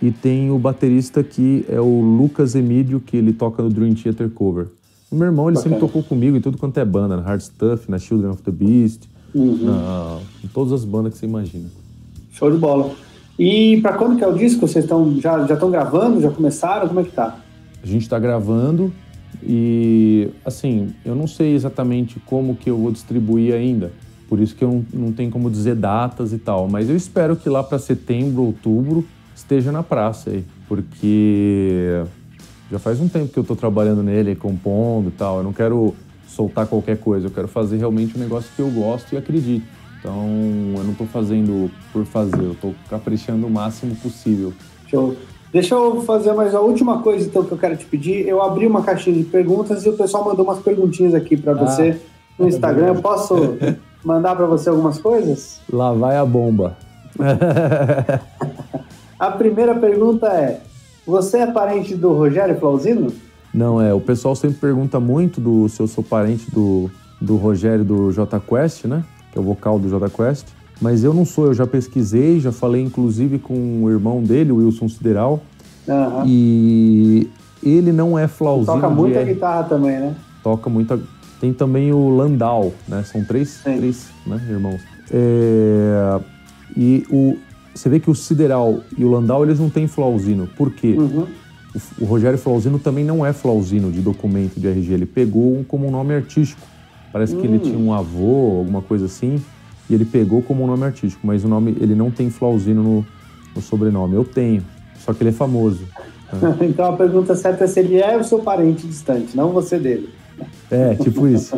[SPEAKER 2] e tem o baterista que é o Lucas Emílio, que ele toca no Dream Theater Cover. O meu irmão, ele Bacana. sempre tocou comigo em tudo quanto é banda, na Hard Stuff, na Children of the Beast, uhum. na, em todas as bandas que você imagina.
[SPEAKER 1] Show de bola. E para quando que é o disco? Vocês estão já já estão gravando? Já começaram? Como é que tá?
[SPEAKER 2] A gente está gravando e assim, eu não sei exatamente como que eu vou distribuir ainda. Por isso que eu não, não tenho como dizer datas e tal. Mas eu espero que lá para setembro, outubro, esteja na praça aí. Porque já faz um tempo que eu estou trabalhando nele, compondo e tal. Eu não quero soltar qualquer coisa. Eu quero fazer realmente um negócio que eu gosto e acredito. Então, eu não estou fazendo por fazer. Eu estou caprichando o máximo possível.
[SPEAKER 1] Show. Deixa eu fazer mais a última coisa então que eu quero te pedir. Eu abri uma caixinha de perguntas e o pessoal mandou umas perguntinhas aqui para ah, você no Instagram. Eu posso mandar para você algumas coisas?
[SPEAKER 2] Lá vai a bomba.
[SPEAKER 1] a primeira pergunta é: Você é parente do Rogério Flauzino?
[SPEAKER 2] Não, é. O pessoal sempre pergunta muito do se eu sou parente do, do Rogério do J Quest, né? Que é o vocal do J Quest. Mas eu não sou, eu já pesquisei, já falei inclusive com o irmão dele, o Wilson Sideral. Uhum. E ele não é Flauzino.
[SPEAKER 1] Toca muita guitarra também, né?
[SPEAKER 2] Toca muita tem também o Landau, né? São três, três né, irmãos. É, e o, você vê que o Sideral e o Landau, eles não têm Flauzino. Por quê? Uhum. O, o, Rogério Flauzino também não é Flauzino de documento de RG. Ele pegou um como um nome artístico. Parece que ele hum. tinha um avô, alguma coisa assim, e ele pegou como um nome artístico. Mas o nome, ele não tem Flauzino no, no sobrenome. Eu tenho, só que ele é famoso.
[SPEAKER 1] Né? então a pergunta certa é se ele é o seu parente distante, não você dele.
[SPEAKER 2] É, tipo isso.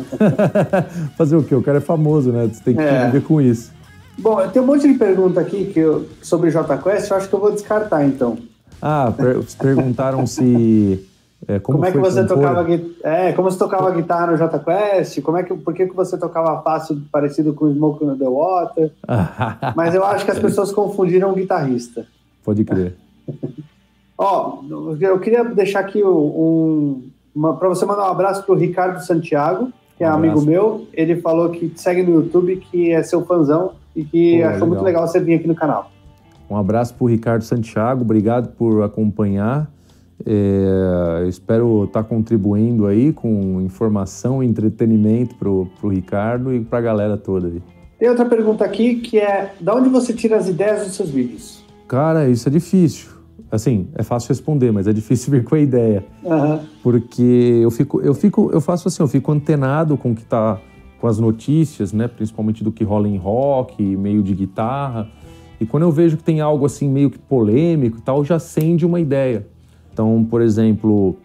[SPEAKER 2] Fazer o quê? O cara é famoso, né? Você tem que é. viver com isso.
[SPEAKER 1] Bom, tem um monte de pergunta aqui que eu, sobre J Quest, eu acho que eu vou descartar então.
[SPEAKER 2] Ah, per perguntaram se.
[SPEAKER 1] É, como, como é que você compor? tocava é, como você tocava guitarra no J Quest? Como é que, por que, que você tocava fácil parecido com Smoke on the Water? Mas eu acho que as pessoas confundiram o guitarrista.
[SPEAKER 2] Pode crer.
[SPEAKER 1] Ó, eu queria deixar aqui um, para você mandar um abraço para o Ricardo Santiago, que é um amigo meu. Ele falou que te segue no YouTube, que é seu fãzão e que Pô, achou legal. muito legal você vir aqui no canal.
[SPEAKER 2] Um abraço para o Ricardo Santiago, obrigado por acompanhar. É, espero estar tá contribuindo aí com informação e entretenimento para o Ricardo e para a galera toda aí.
[SPEAKER 1] Tem outra pergunta aqui que é: da onde você tira as ideias dos seus vídeos?
[SPEAKER 2] Cara, isso é difícil. Assim, é fácil responder, mas é difícil vir com a ideia. Uhum. Porque eu fico, eu fico, eu faço assim, eu fico antenado com o que está com as notícias, né? Principalmente do que rola em rock, meio de guitarra. E quando eu vejo que tem algo assim meio que polêmico e tal, já acende uma ideia. Então, por exemplo,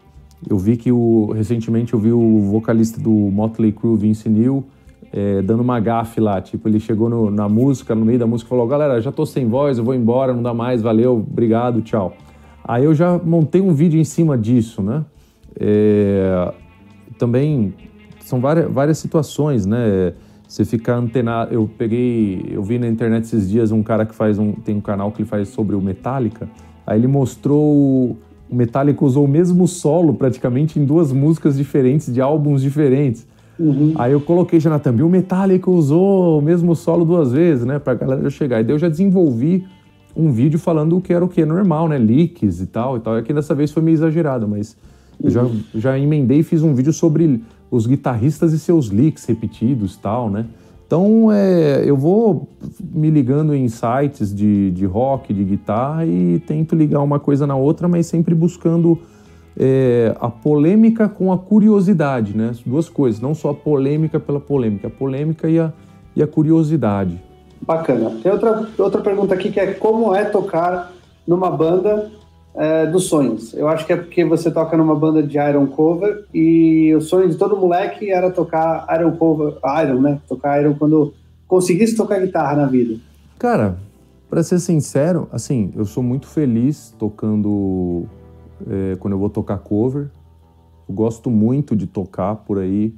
[SPEAKER 2] eu vi que o, recentemente eu vi o vocalista do Motley Crue, Vince Neil, é, dando uma gafe lá. Tipo, ele chegou no, na música, no meio da música, falou: galera, já tô sem voz, eu vou embora, não dá mais, valeu, obrigado, tchau. Aí eu já montei um vídeo em cima disso, né? É, também são várias, várias situações, né? Você ficar antenado. Eu peguei, eu vi na internet esses dias um cara que faz um. Tem um canal que ele faz sobre o Metallica. Aí ele mostrou. O Metallica usou o mesmo solo praticamente em duas músicas diferentes, de álbuns diferentes. Uhum. Aí eu coloquei já na thumb, o Metallica usou o mesmo solo duas vezes, né, pra galera chegar. E daí eu já desenvolvi um vídeo falando o que era o que normal, né, leaks e tal e tal. É que dessa vez foi meio exagerado, mas uhum. eu já, já emendei e fiz um vídeo sobre os guitarristas e seus leaks repetidos e tal, né. Então é, eu vou me ligando em sites de, de rock, de guitarra e tento ligar uma coisa na outra, mas sempre buscando é, a polêmica com a curiosidade, né? As duas coisas, não só a polêmica pela polêmica, a polêmica e a, e a curiosidade.
[SPEAKER 1] Bacana. Tem outra, outra pergunta aqui que é como é tocar numa banda é, dos sonhos? Eu acho que é porque você toca numa banda de Iron Cover e o sonho de todo moleque era tocar Iron Cover, Iron, né? Tocar Iron quando conseguisse tocar guitarra na vida.
[SPEAKER 2] Cara, para ser sincero, assim, eu sou muito feliz tocando é, quando eu vou tocar cover. Eu gosto muito de tocar por aí.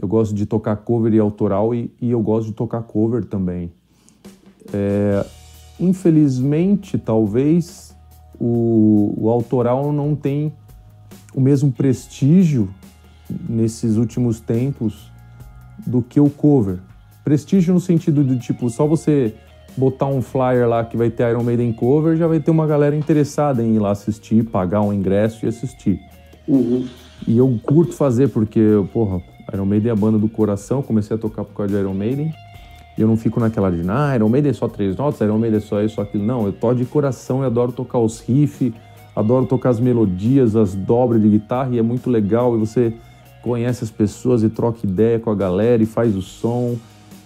[SPEAKER 2] Eu gosto de tocar cover e autoral e, e eu gosto de tocar cover também. É, infelizmente, talvez o, o autoral não tem o mesmo prestígio nesses últimos tempos do que o cover. Prestígio no sentido de tipo, só você botar um flyer lá que vai ter Iron Maiden cover, já vai ter uma galera interessada em ir lá assistir, pagar um ingresso e assistir.
[SPEAKER 1] Uhum.
[SPEAKER 2] E eu curto fazer porque, porra, Iron Maiden é a banda do coração, comecei a tocar por causa de Iron Maiden. E eu não fico naquela de, ah, Iron Maiden é só três notas, Iron Maiden é só isso, só aquilo. Não, eu toco de coração e adoro tocar os riffs, adoro tocar as melodias, as dobras de guitarra e é muito legal. E você conhece as pessoas e troca ideia com a galera e faz o som.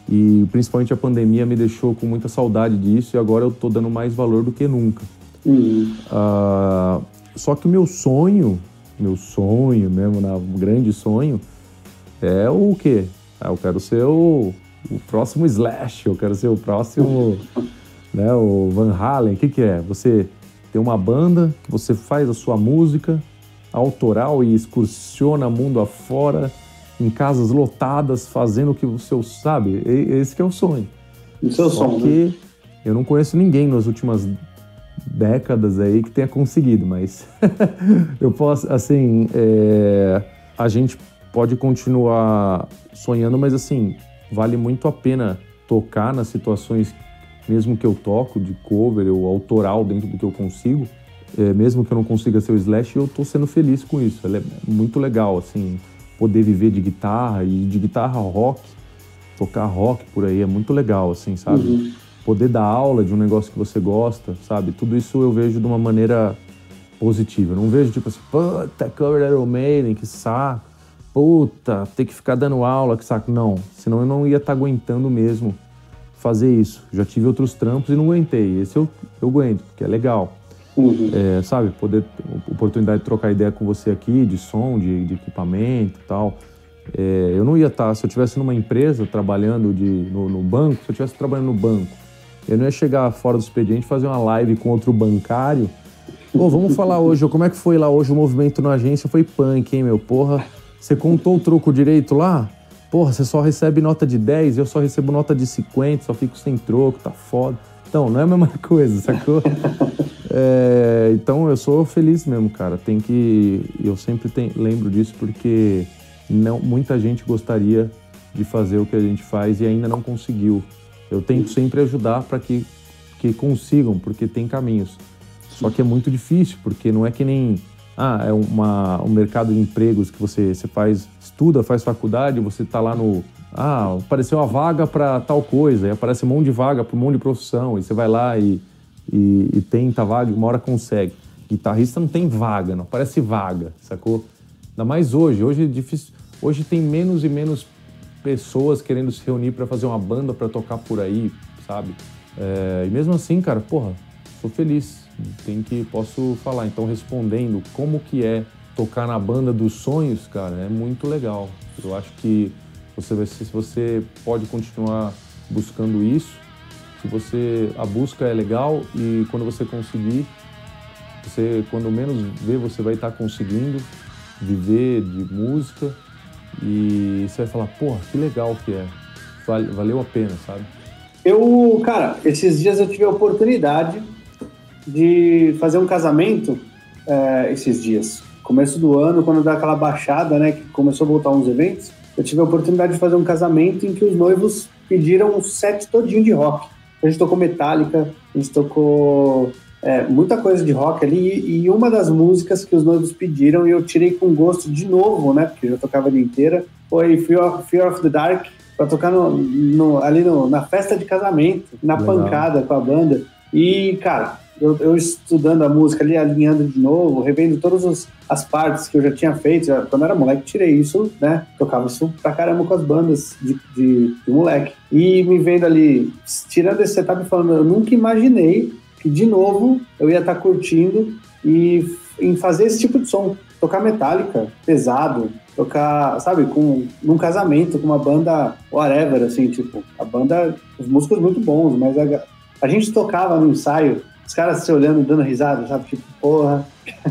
[SPEAKER 2] E principalmente a pandemia me deixou com muita saudade disso e agora eu tô dando mais valor do que nunca.
[SPEAKER 1] Uhum.
[SPEAKER 2] Uh, só que o meu sonho, meu sonho mesmo, né, um grande sonho, é o quê? Ah, eu quero ser o, o próximo Slash, eu quero ser o próximo, né, o Van Halen. O que, que é? Você tem uma banda, você faz a sua música autoral e excursiona mundo afora em casas lotadas, fazendo o que o seu sabe. Esse que é o sonho.
[SPEAKER 1] O seu Só sonho.
[SPEAKER 2] que né? eu não conheço ninguém nas últimas décadas aí que tenha conseguido, mas eu posso, assim, é... a gente pode continuar sonhando, mas assim, vale muito a pena tocar nas situações, mesmo que eu toco de cover ou autoral dentro do que eu consigo, é, mesmo que eu não consiga ser o Slash, eu tô sendo feliz com isso. É muito legal, assim poder viver de guitarra e de guitarra rock, tocar rock por aí é muito legal, assim, sabe? Uhum. Poder dar aula de um negócio que você gosta, sabe? Tudo isso eu vejo de uma maneira positiva. Eu não vejo tipo assim, puta, cover Iron Maiden, que saco. Puta, ter que ficar dando aula, que saco. Não, senão eu não ia estar tá aguentando mesmo fazer isso. Já tive outros trampos e não aguentei. Esse eu, eu aguento, porque é legal.
[SPEAKER 1] Uhum.
[SPEAKER 2] É, sabe, poder, oportunidade de trocar ideia com você aqui, de som, de, de equipamento e tal. É, eu não ia estar, tá, se eu estivesse numa empresa trabalhando de, no, no, banco, se eu estivesse trabalhando no banco, eu não ia chegar fora do expediente fazer uma live com outro bancário. Pô, vamos falar hoje, como é que foi lá hoje o movimento na agência? Foi punk, hein, meu? Porra, você contou o troco direito lá? Porra, você só recebe nota de 10, eu só recebo nota de 50, só fico sem troco, tá foda. Então, não é a mesma coisa, sacou? É, então eu sou feliz mesmo, cara. Tem que. Eu sempre tem, lembro disso porque não, muita gente gostaria de fazer o que a gente faz e ainda não conseguiu. Eu tento sempre ajudar para que, que consigam, porque tem caminhos. Só que é muito difícil, porque não é que nem. Ah, é uma, um mercado de empregos que você, você faz, estuda, faz faculdade, você está lá no. Ah, apareceu uma vaga para tal coisa, e aparece um monte de vaga para um monte de profissão, e você vai lá e e, e tenta vaga, uma hora consegue. Guitarrista não tem vaga, não parece vaga, sacou? Ainda mais hoje. Hoje é difícil. Hoje tem menos e menos pessoas querendo se reunir para fazer uma banda para tocar por aí, sabe? É, e mesmo assim, cara, porra, sou feliz. Tem que posso falar. Então, respondendo como que é tocar na banda dos sonhos, cara, é muito legal. Eu acho que você vai se você pode continuar buscando isso, se você a busca é legal e quando você conseguir, você quando menos vê você vai estar conseguindo viver de música e você vai falar, porra, que legal que é, valeu a pena, sabe?
[SPEAKER 1] Eu, cara, esses dias eu tive a oportunidade de fazer um casamento é, esses dias. Começo do ano, quando dá aquela baixada, né, que começou a voltar uns eventos, eu tive a oportunidade de fazer um casamento em que os noivos pediram um set todinho de rock. A gente tocou Metallica, a gente tocou é, muita coisa de rock ali, e uma das músicas que os noivos pediram, e eu tirei com gosto de novo, né, porque eu já tocava a vida inteira, foi Fear of, Fear of the Dark, para tocar no, no, ali no, na festa de casamento, na Legal. pancada com a banda. E, cara, eu, eu, estudando a música ali, alinhando de novo, revendo todas os, as partes que eu já tinha feito. Já, quando era moleque, tirei isso, né? Tocava isso pra caramba com as bandas de, de, de moleque. E me vendo ali, tirando esse setup e falando, eu nunca imaginei que de novo eu ia estar tá curtindo e em fazer esse tipo de som. tocar metálica, pesado, tocar, sabe, com num casamento com uma banda whatever, assim, tipo, a banda, os músicos muito bons, mas a, a gente tocava no ensaio, os caras se olhando, dando risada, sabe, tipo, porra,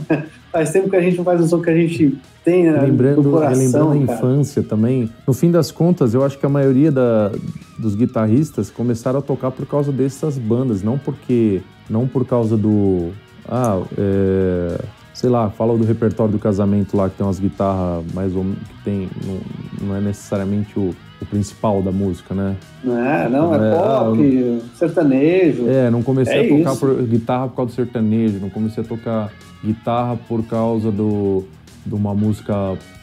[SPEAKER 1] faz tempo que a gente não faz o som que a gente tem né,
[SPEAKER 2] lembrando,
[SPEAKER 1] no coração,
[SPEAKER 2] Lembrando a infância também. No fim das contas, eu acho que a maioria da, dos guitarristas começaram a tocar por causa dessas bandas, não porque, não por causa do, ah, é, sei lá, fala do repertório do casamento lá que tem umas guitarras mais ou menos que tem, não, não é necessariamente o, principal da música, né?
[SPEAKER 1] Não é, não, é,
[SPEAKER 2] É, ah,
[SPEAKER 1] pop, sertanejo.
[SPEAKER 2] É, não comecei
[SPEAKER 1] É
[SPEAKER 2] a tocar por guitarra por causa do sertanejo, não comecei a tocar guitarra por causa do, de uma música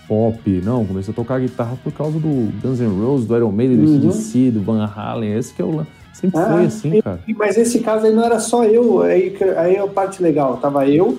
[SPEAKER 2] pop, não, comecei a tocar guitarra por causa do Guns N' Roses, do Iron Maiden, do
[SPEAKER 1] Uhum.
[SPEAKER 2] CDC, do Van Halen, esse que é o sempre
[SPEAKER 1] Ah,
[SPEAKER 2] foi assim,
[SPEAKER 1] e-
[SPEAKER 2] cara.
[SPEAKER 1] Mas esse caso aí não era só eu, aí, aí é a parte legal. Tava eu,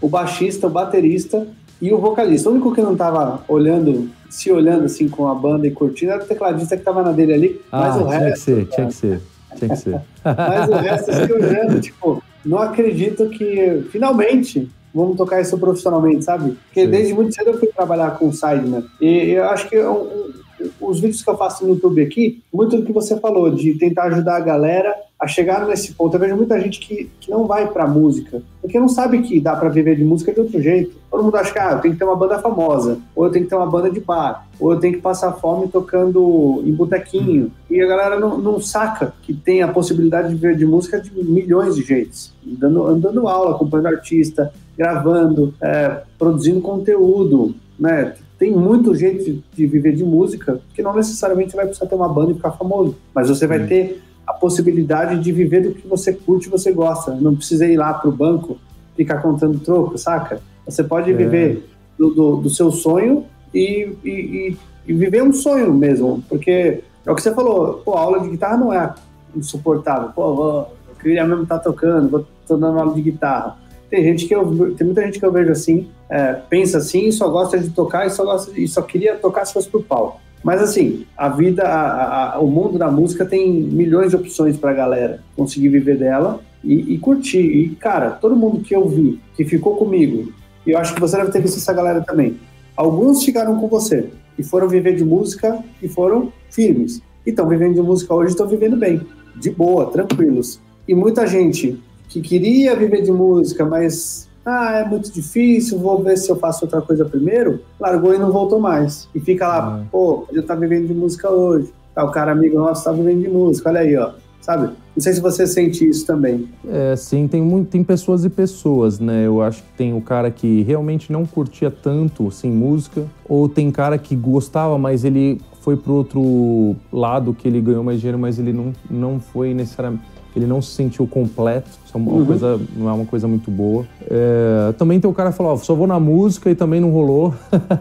[SPEAKER 1] o baixista, o baterista e o vocalista. O único que não tava olhando, se olhando assim com a banda e curtindo era o tecladista que tava na dele ali, mas
[SPEAKER 2] Ah,
[SPEAKER 1] o
[SPEAKER 2] tinha
[SPEAKER 1] resto.
[SPEAKER 2] que ser, tinha que ser, tinha que ser.
[SPEAKER 1] Mas o resto eu fiquei olhando, tipo, não acredito que finalmente vamos tocar isso profissionalmente, sabe? Porque
[SPEAKER 2] Sim.
[SPEAKER 1] desde muito cedo eu fui trabalhar com Sideman. E eu acho que um- um- os vídeos que eu faço no YouTube aqui, muito do que você falou, de tentar ajudar a galera a chegar nesse ponto. Eu vejo muita gente que, que não vai pra música, porque não sabe que dá pra viver de música de outro jeito. Todo mundo acha que ah, eu tenho que ter uma banda famosa, ou eu tenho que ter uma banda de bar, ou eu tenho que passar fome tocando em botequinho. E a galera não, não saca que tem a possibilidade de viver de música de milhões de jeitos. Dando, dando aula, acompanhando artista, gravando, é, produzindo conteúdo, né? Tem muito jeito de, de viver de música, que não necessariamente vai precisar ter uma banda e ficar famoso, mas você vai
[SPEAKER 2] Sim.
[SPEAKER 1] ter a possibilidade de viver do que você curte e você gosta. Não precisa ir lá pro banco ficar contando troco, saca? Você pode
[SPEAKER 2] É.
[SPEAKER 1] viver do, do, do seu sonho e, e, e- viver um sonho mesmo, porque é o que você falou, pô, a aula de guitarra não é insuportável. Pô, eu queria mesmo estar tocando, vou tô dando aula de guitarra. Tem gente que eu, tem muita gente que eu vejo assim, é, pensa assim, só gosta de tocar e só gosta só queria tocar se fosse pro palco. Mas assim, a vida, a- a- o mundo da música tem milhões de opções pra galera conseguir viver dela e, e curtir. E cara, todo mundo que eu vi, que ficou comigo, e eu acho que você deve ter visto essa galera também. Alguns ficaram com você e foram viver de música e foram firmes. E estão vivendo de música hoje estão vivendo bem, de boa, tranquilos. E muita gente que queria viver de música, mas ah, é muito difícil, vou ver se eu faço outra coisa primeiro, largou e não voltou mais. E fica lá,
[SPEAKER 2] Ah.
[SPEAKER 1] pô, eu tá vivendo de música hoje. Tá, o cara amigo nosso tá vivendo de música, olha aí, ó. Sabe? Não sei se você sente isso também.
[SPEAKER 2] É, sim, tem, muito, tem pessoas e pessoas, né? Eu acho que tem o cara que realmente não curtia tanto, assim, música, ou tem cara que gostava, mas ele foi pro outro lado, que ele ganhou mais dinheiro, mas ele não, não foi necessariamente... Ele não se sentiu completo, isso é uma
[SPEAKER 1] Uhum.
[SPEAKER 2] coisa, não é uma coisa muito boa. É, também tem o cara que falou, ó, só vou na música e também não rolou.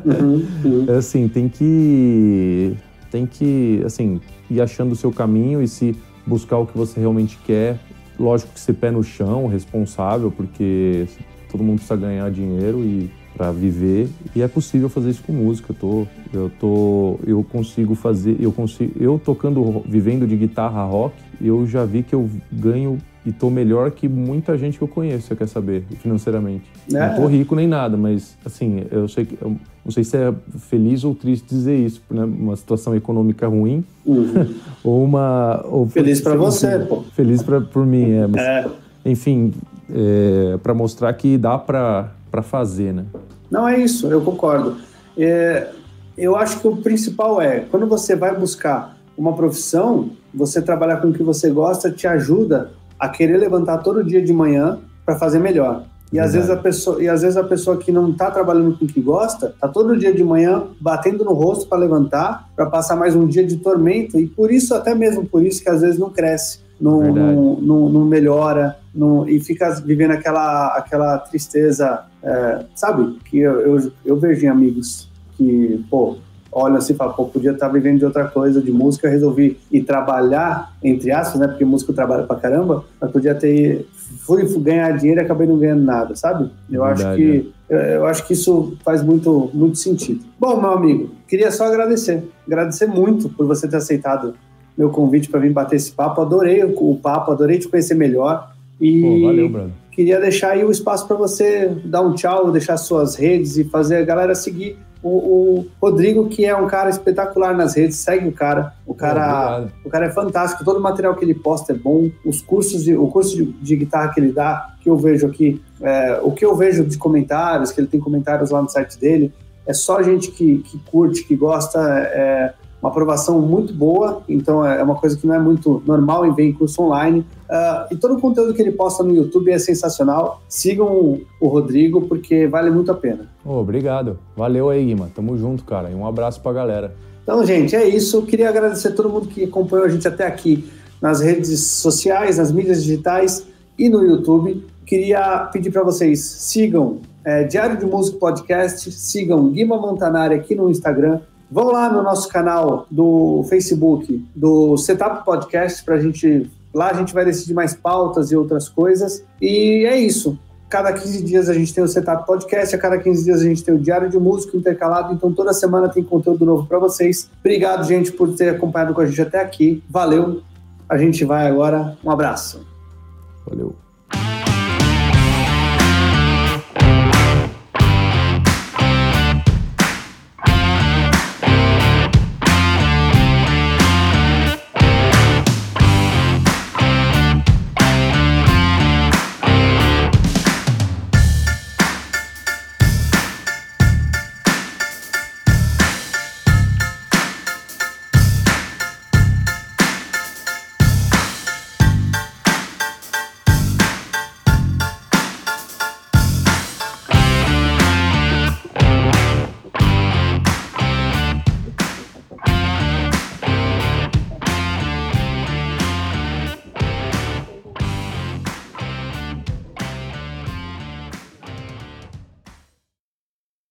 [SPEAKER 1] Uhum, uhum.
[SPEAKER 2] É assim, tem que tem que assim ir achando o seu caminho e se buscar o que você realmente quer. Lógico que ser pé no chão, responsável, porque todo mundo precisa ganhar dinheiro e para viver e é possível fazer isso com música. Eu tô, eu tô, eu consigo fazer, eu consigo, eu tocando, vivendo de guitarra rock, eu já vi que eu ganho e tô melhor que muita gente que eu conheço, você quer saber, financeiramente.
[SPEAKER 1] É.
[SPEAKER 2] Não tô rico nem nada, mas assim, eu sei que eu não sei se é feliz ou triste dizer isso, né? Uma situação econômica ruim
[SPEAKER 1] Uhum.
[SPEAKER 2] ou uma ou
[SPEAKER 1] Feliz pra
[SPEAKER 2] sim,
[SPEAKER 1] você, pô.
[SPEAKER 2] Feliz pra, por mim, é. Mas,
[SPEAKER 1] É.
[SPEAKER 2] Enfim, é, para mostrar que dá pra para fazer, né?
[SPEAKER 1] Não é isso, eu concordo. É, eu acho que o principal é, quando você vai buscar uma profissão, você trabalhar com o que você gosta te ajuda a querer levantar todo dia de manhã para fazer melhor. E às, vezes a pessoa, e às vezes a pessoa que não está trabalhando com o que gosta, tá todo dia de manhã batendo no rosto para levantar, para passar mais um dia de tormento, e por isso, até mesmo por isso, que às vezes não cresce, não,
[SPEAKER 2] Verdade.
[SPEAKER 1] não, não, não melhora, não, e fica vivendo aquela, aquela tristeza, é, sabe? Que eu, eu, eu vejo em amigos que, pô, olham assim e falam, pô, podia estar vivendo de outra coisa, de música, eu resolvi ir trabalhar, entre aspas, né? Porque músico trabalha pra caramba, mas podia ter. Fui ganhar dinheiro e acabei não ganhando nada, sabe? Eu acho
[SPEAKER 2] Verdade,
[SPEAKER 1] que. Eu, eu acho que isso faz muito, muito sentido. Bom, meu amigo, queria só agradecer. Agradecer muito por você ter aceitado meu convite para vir bater esse papo. Adorei o, o papo, adorei te conhecer melhor. E
[SPEAKER 2] Pô, valeu, brother.
[SPEAKER 1] queria deixar aí o espaço para você dar um tchau, deixar suas redes e fazer a galera seguir o, o, Rodrigo, que é um cara espetacular nas redes, segue o cara. O cara, o cara é fantástico, todo o material que ele posta é bom. Os cursos, de, o curso de, de guitarra que ele dá, que eu vejo aqui, é, o que eu vejo de comentários, que ele tem comentários lá no site dele, é só gente que, que curte, que gosta. É, uma aprovação muito boa, então é uma coisa que não é muito normal em ver em curso online. Uh, e todo o conteúdo que ele posta no YouTube é sensacional. Sigam o Rodrigo, porque vale muito a pena.
[SPEAKER 2] Oh, obrigado. Valeu aí, Guima. Tamo junto, cara. E um abraço pra galera.
[SPEAKER 1] Então, gente, é isso. Eu queria agradecer a todo mundo que acompanhou a gente até aqui nas redes sociais, nas mídias digitais e no YouTube. Queria pedir para vocês sigam é, Diário de Músico Podcast, sigam Guima Montanari aqui no Instagram, Vão lá no nosso canal do Facebook do Setup Podcast para a gente. Lá a gente vai decidir mais pautas e outras coisas. E é isso. Cada 15 dias a gente tem o Setup Podcast, a cada 15 dias a gente tem o Diário de Música intercalado, então toda semana tem conteúdo novo para vocês. Obrigado, gente, por ter acompanhado com a gente até aqui. Valeu. A gente vai agora. Um abraço.
[SPEAKER 2] Valeu.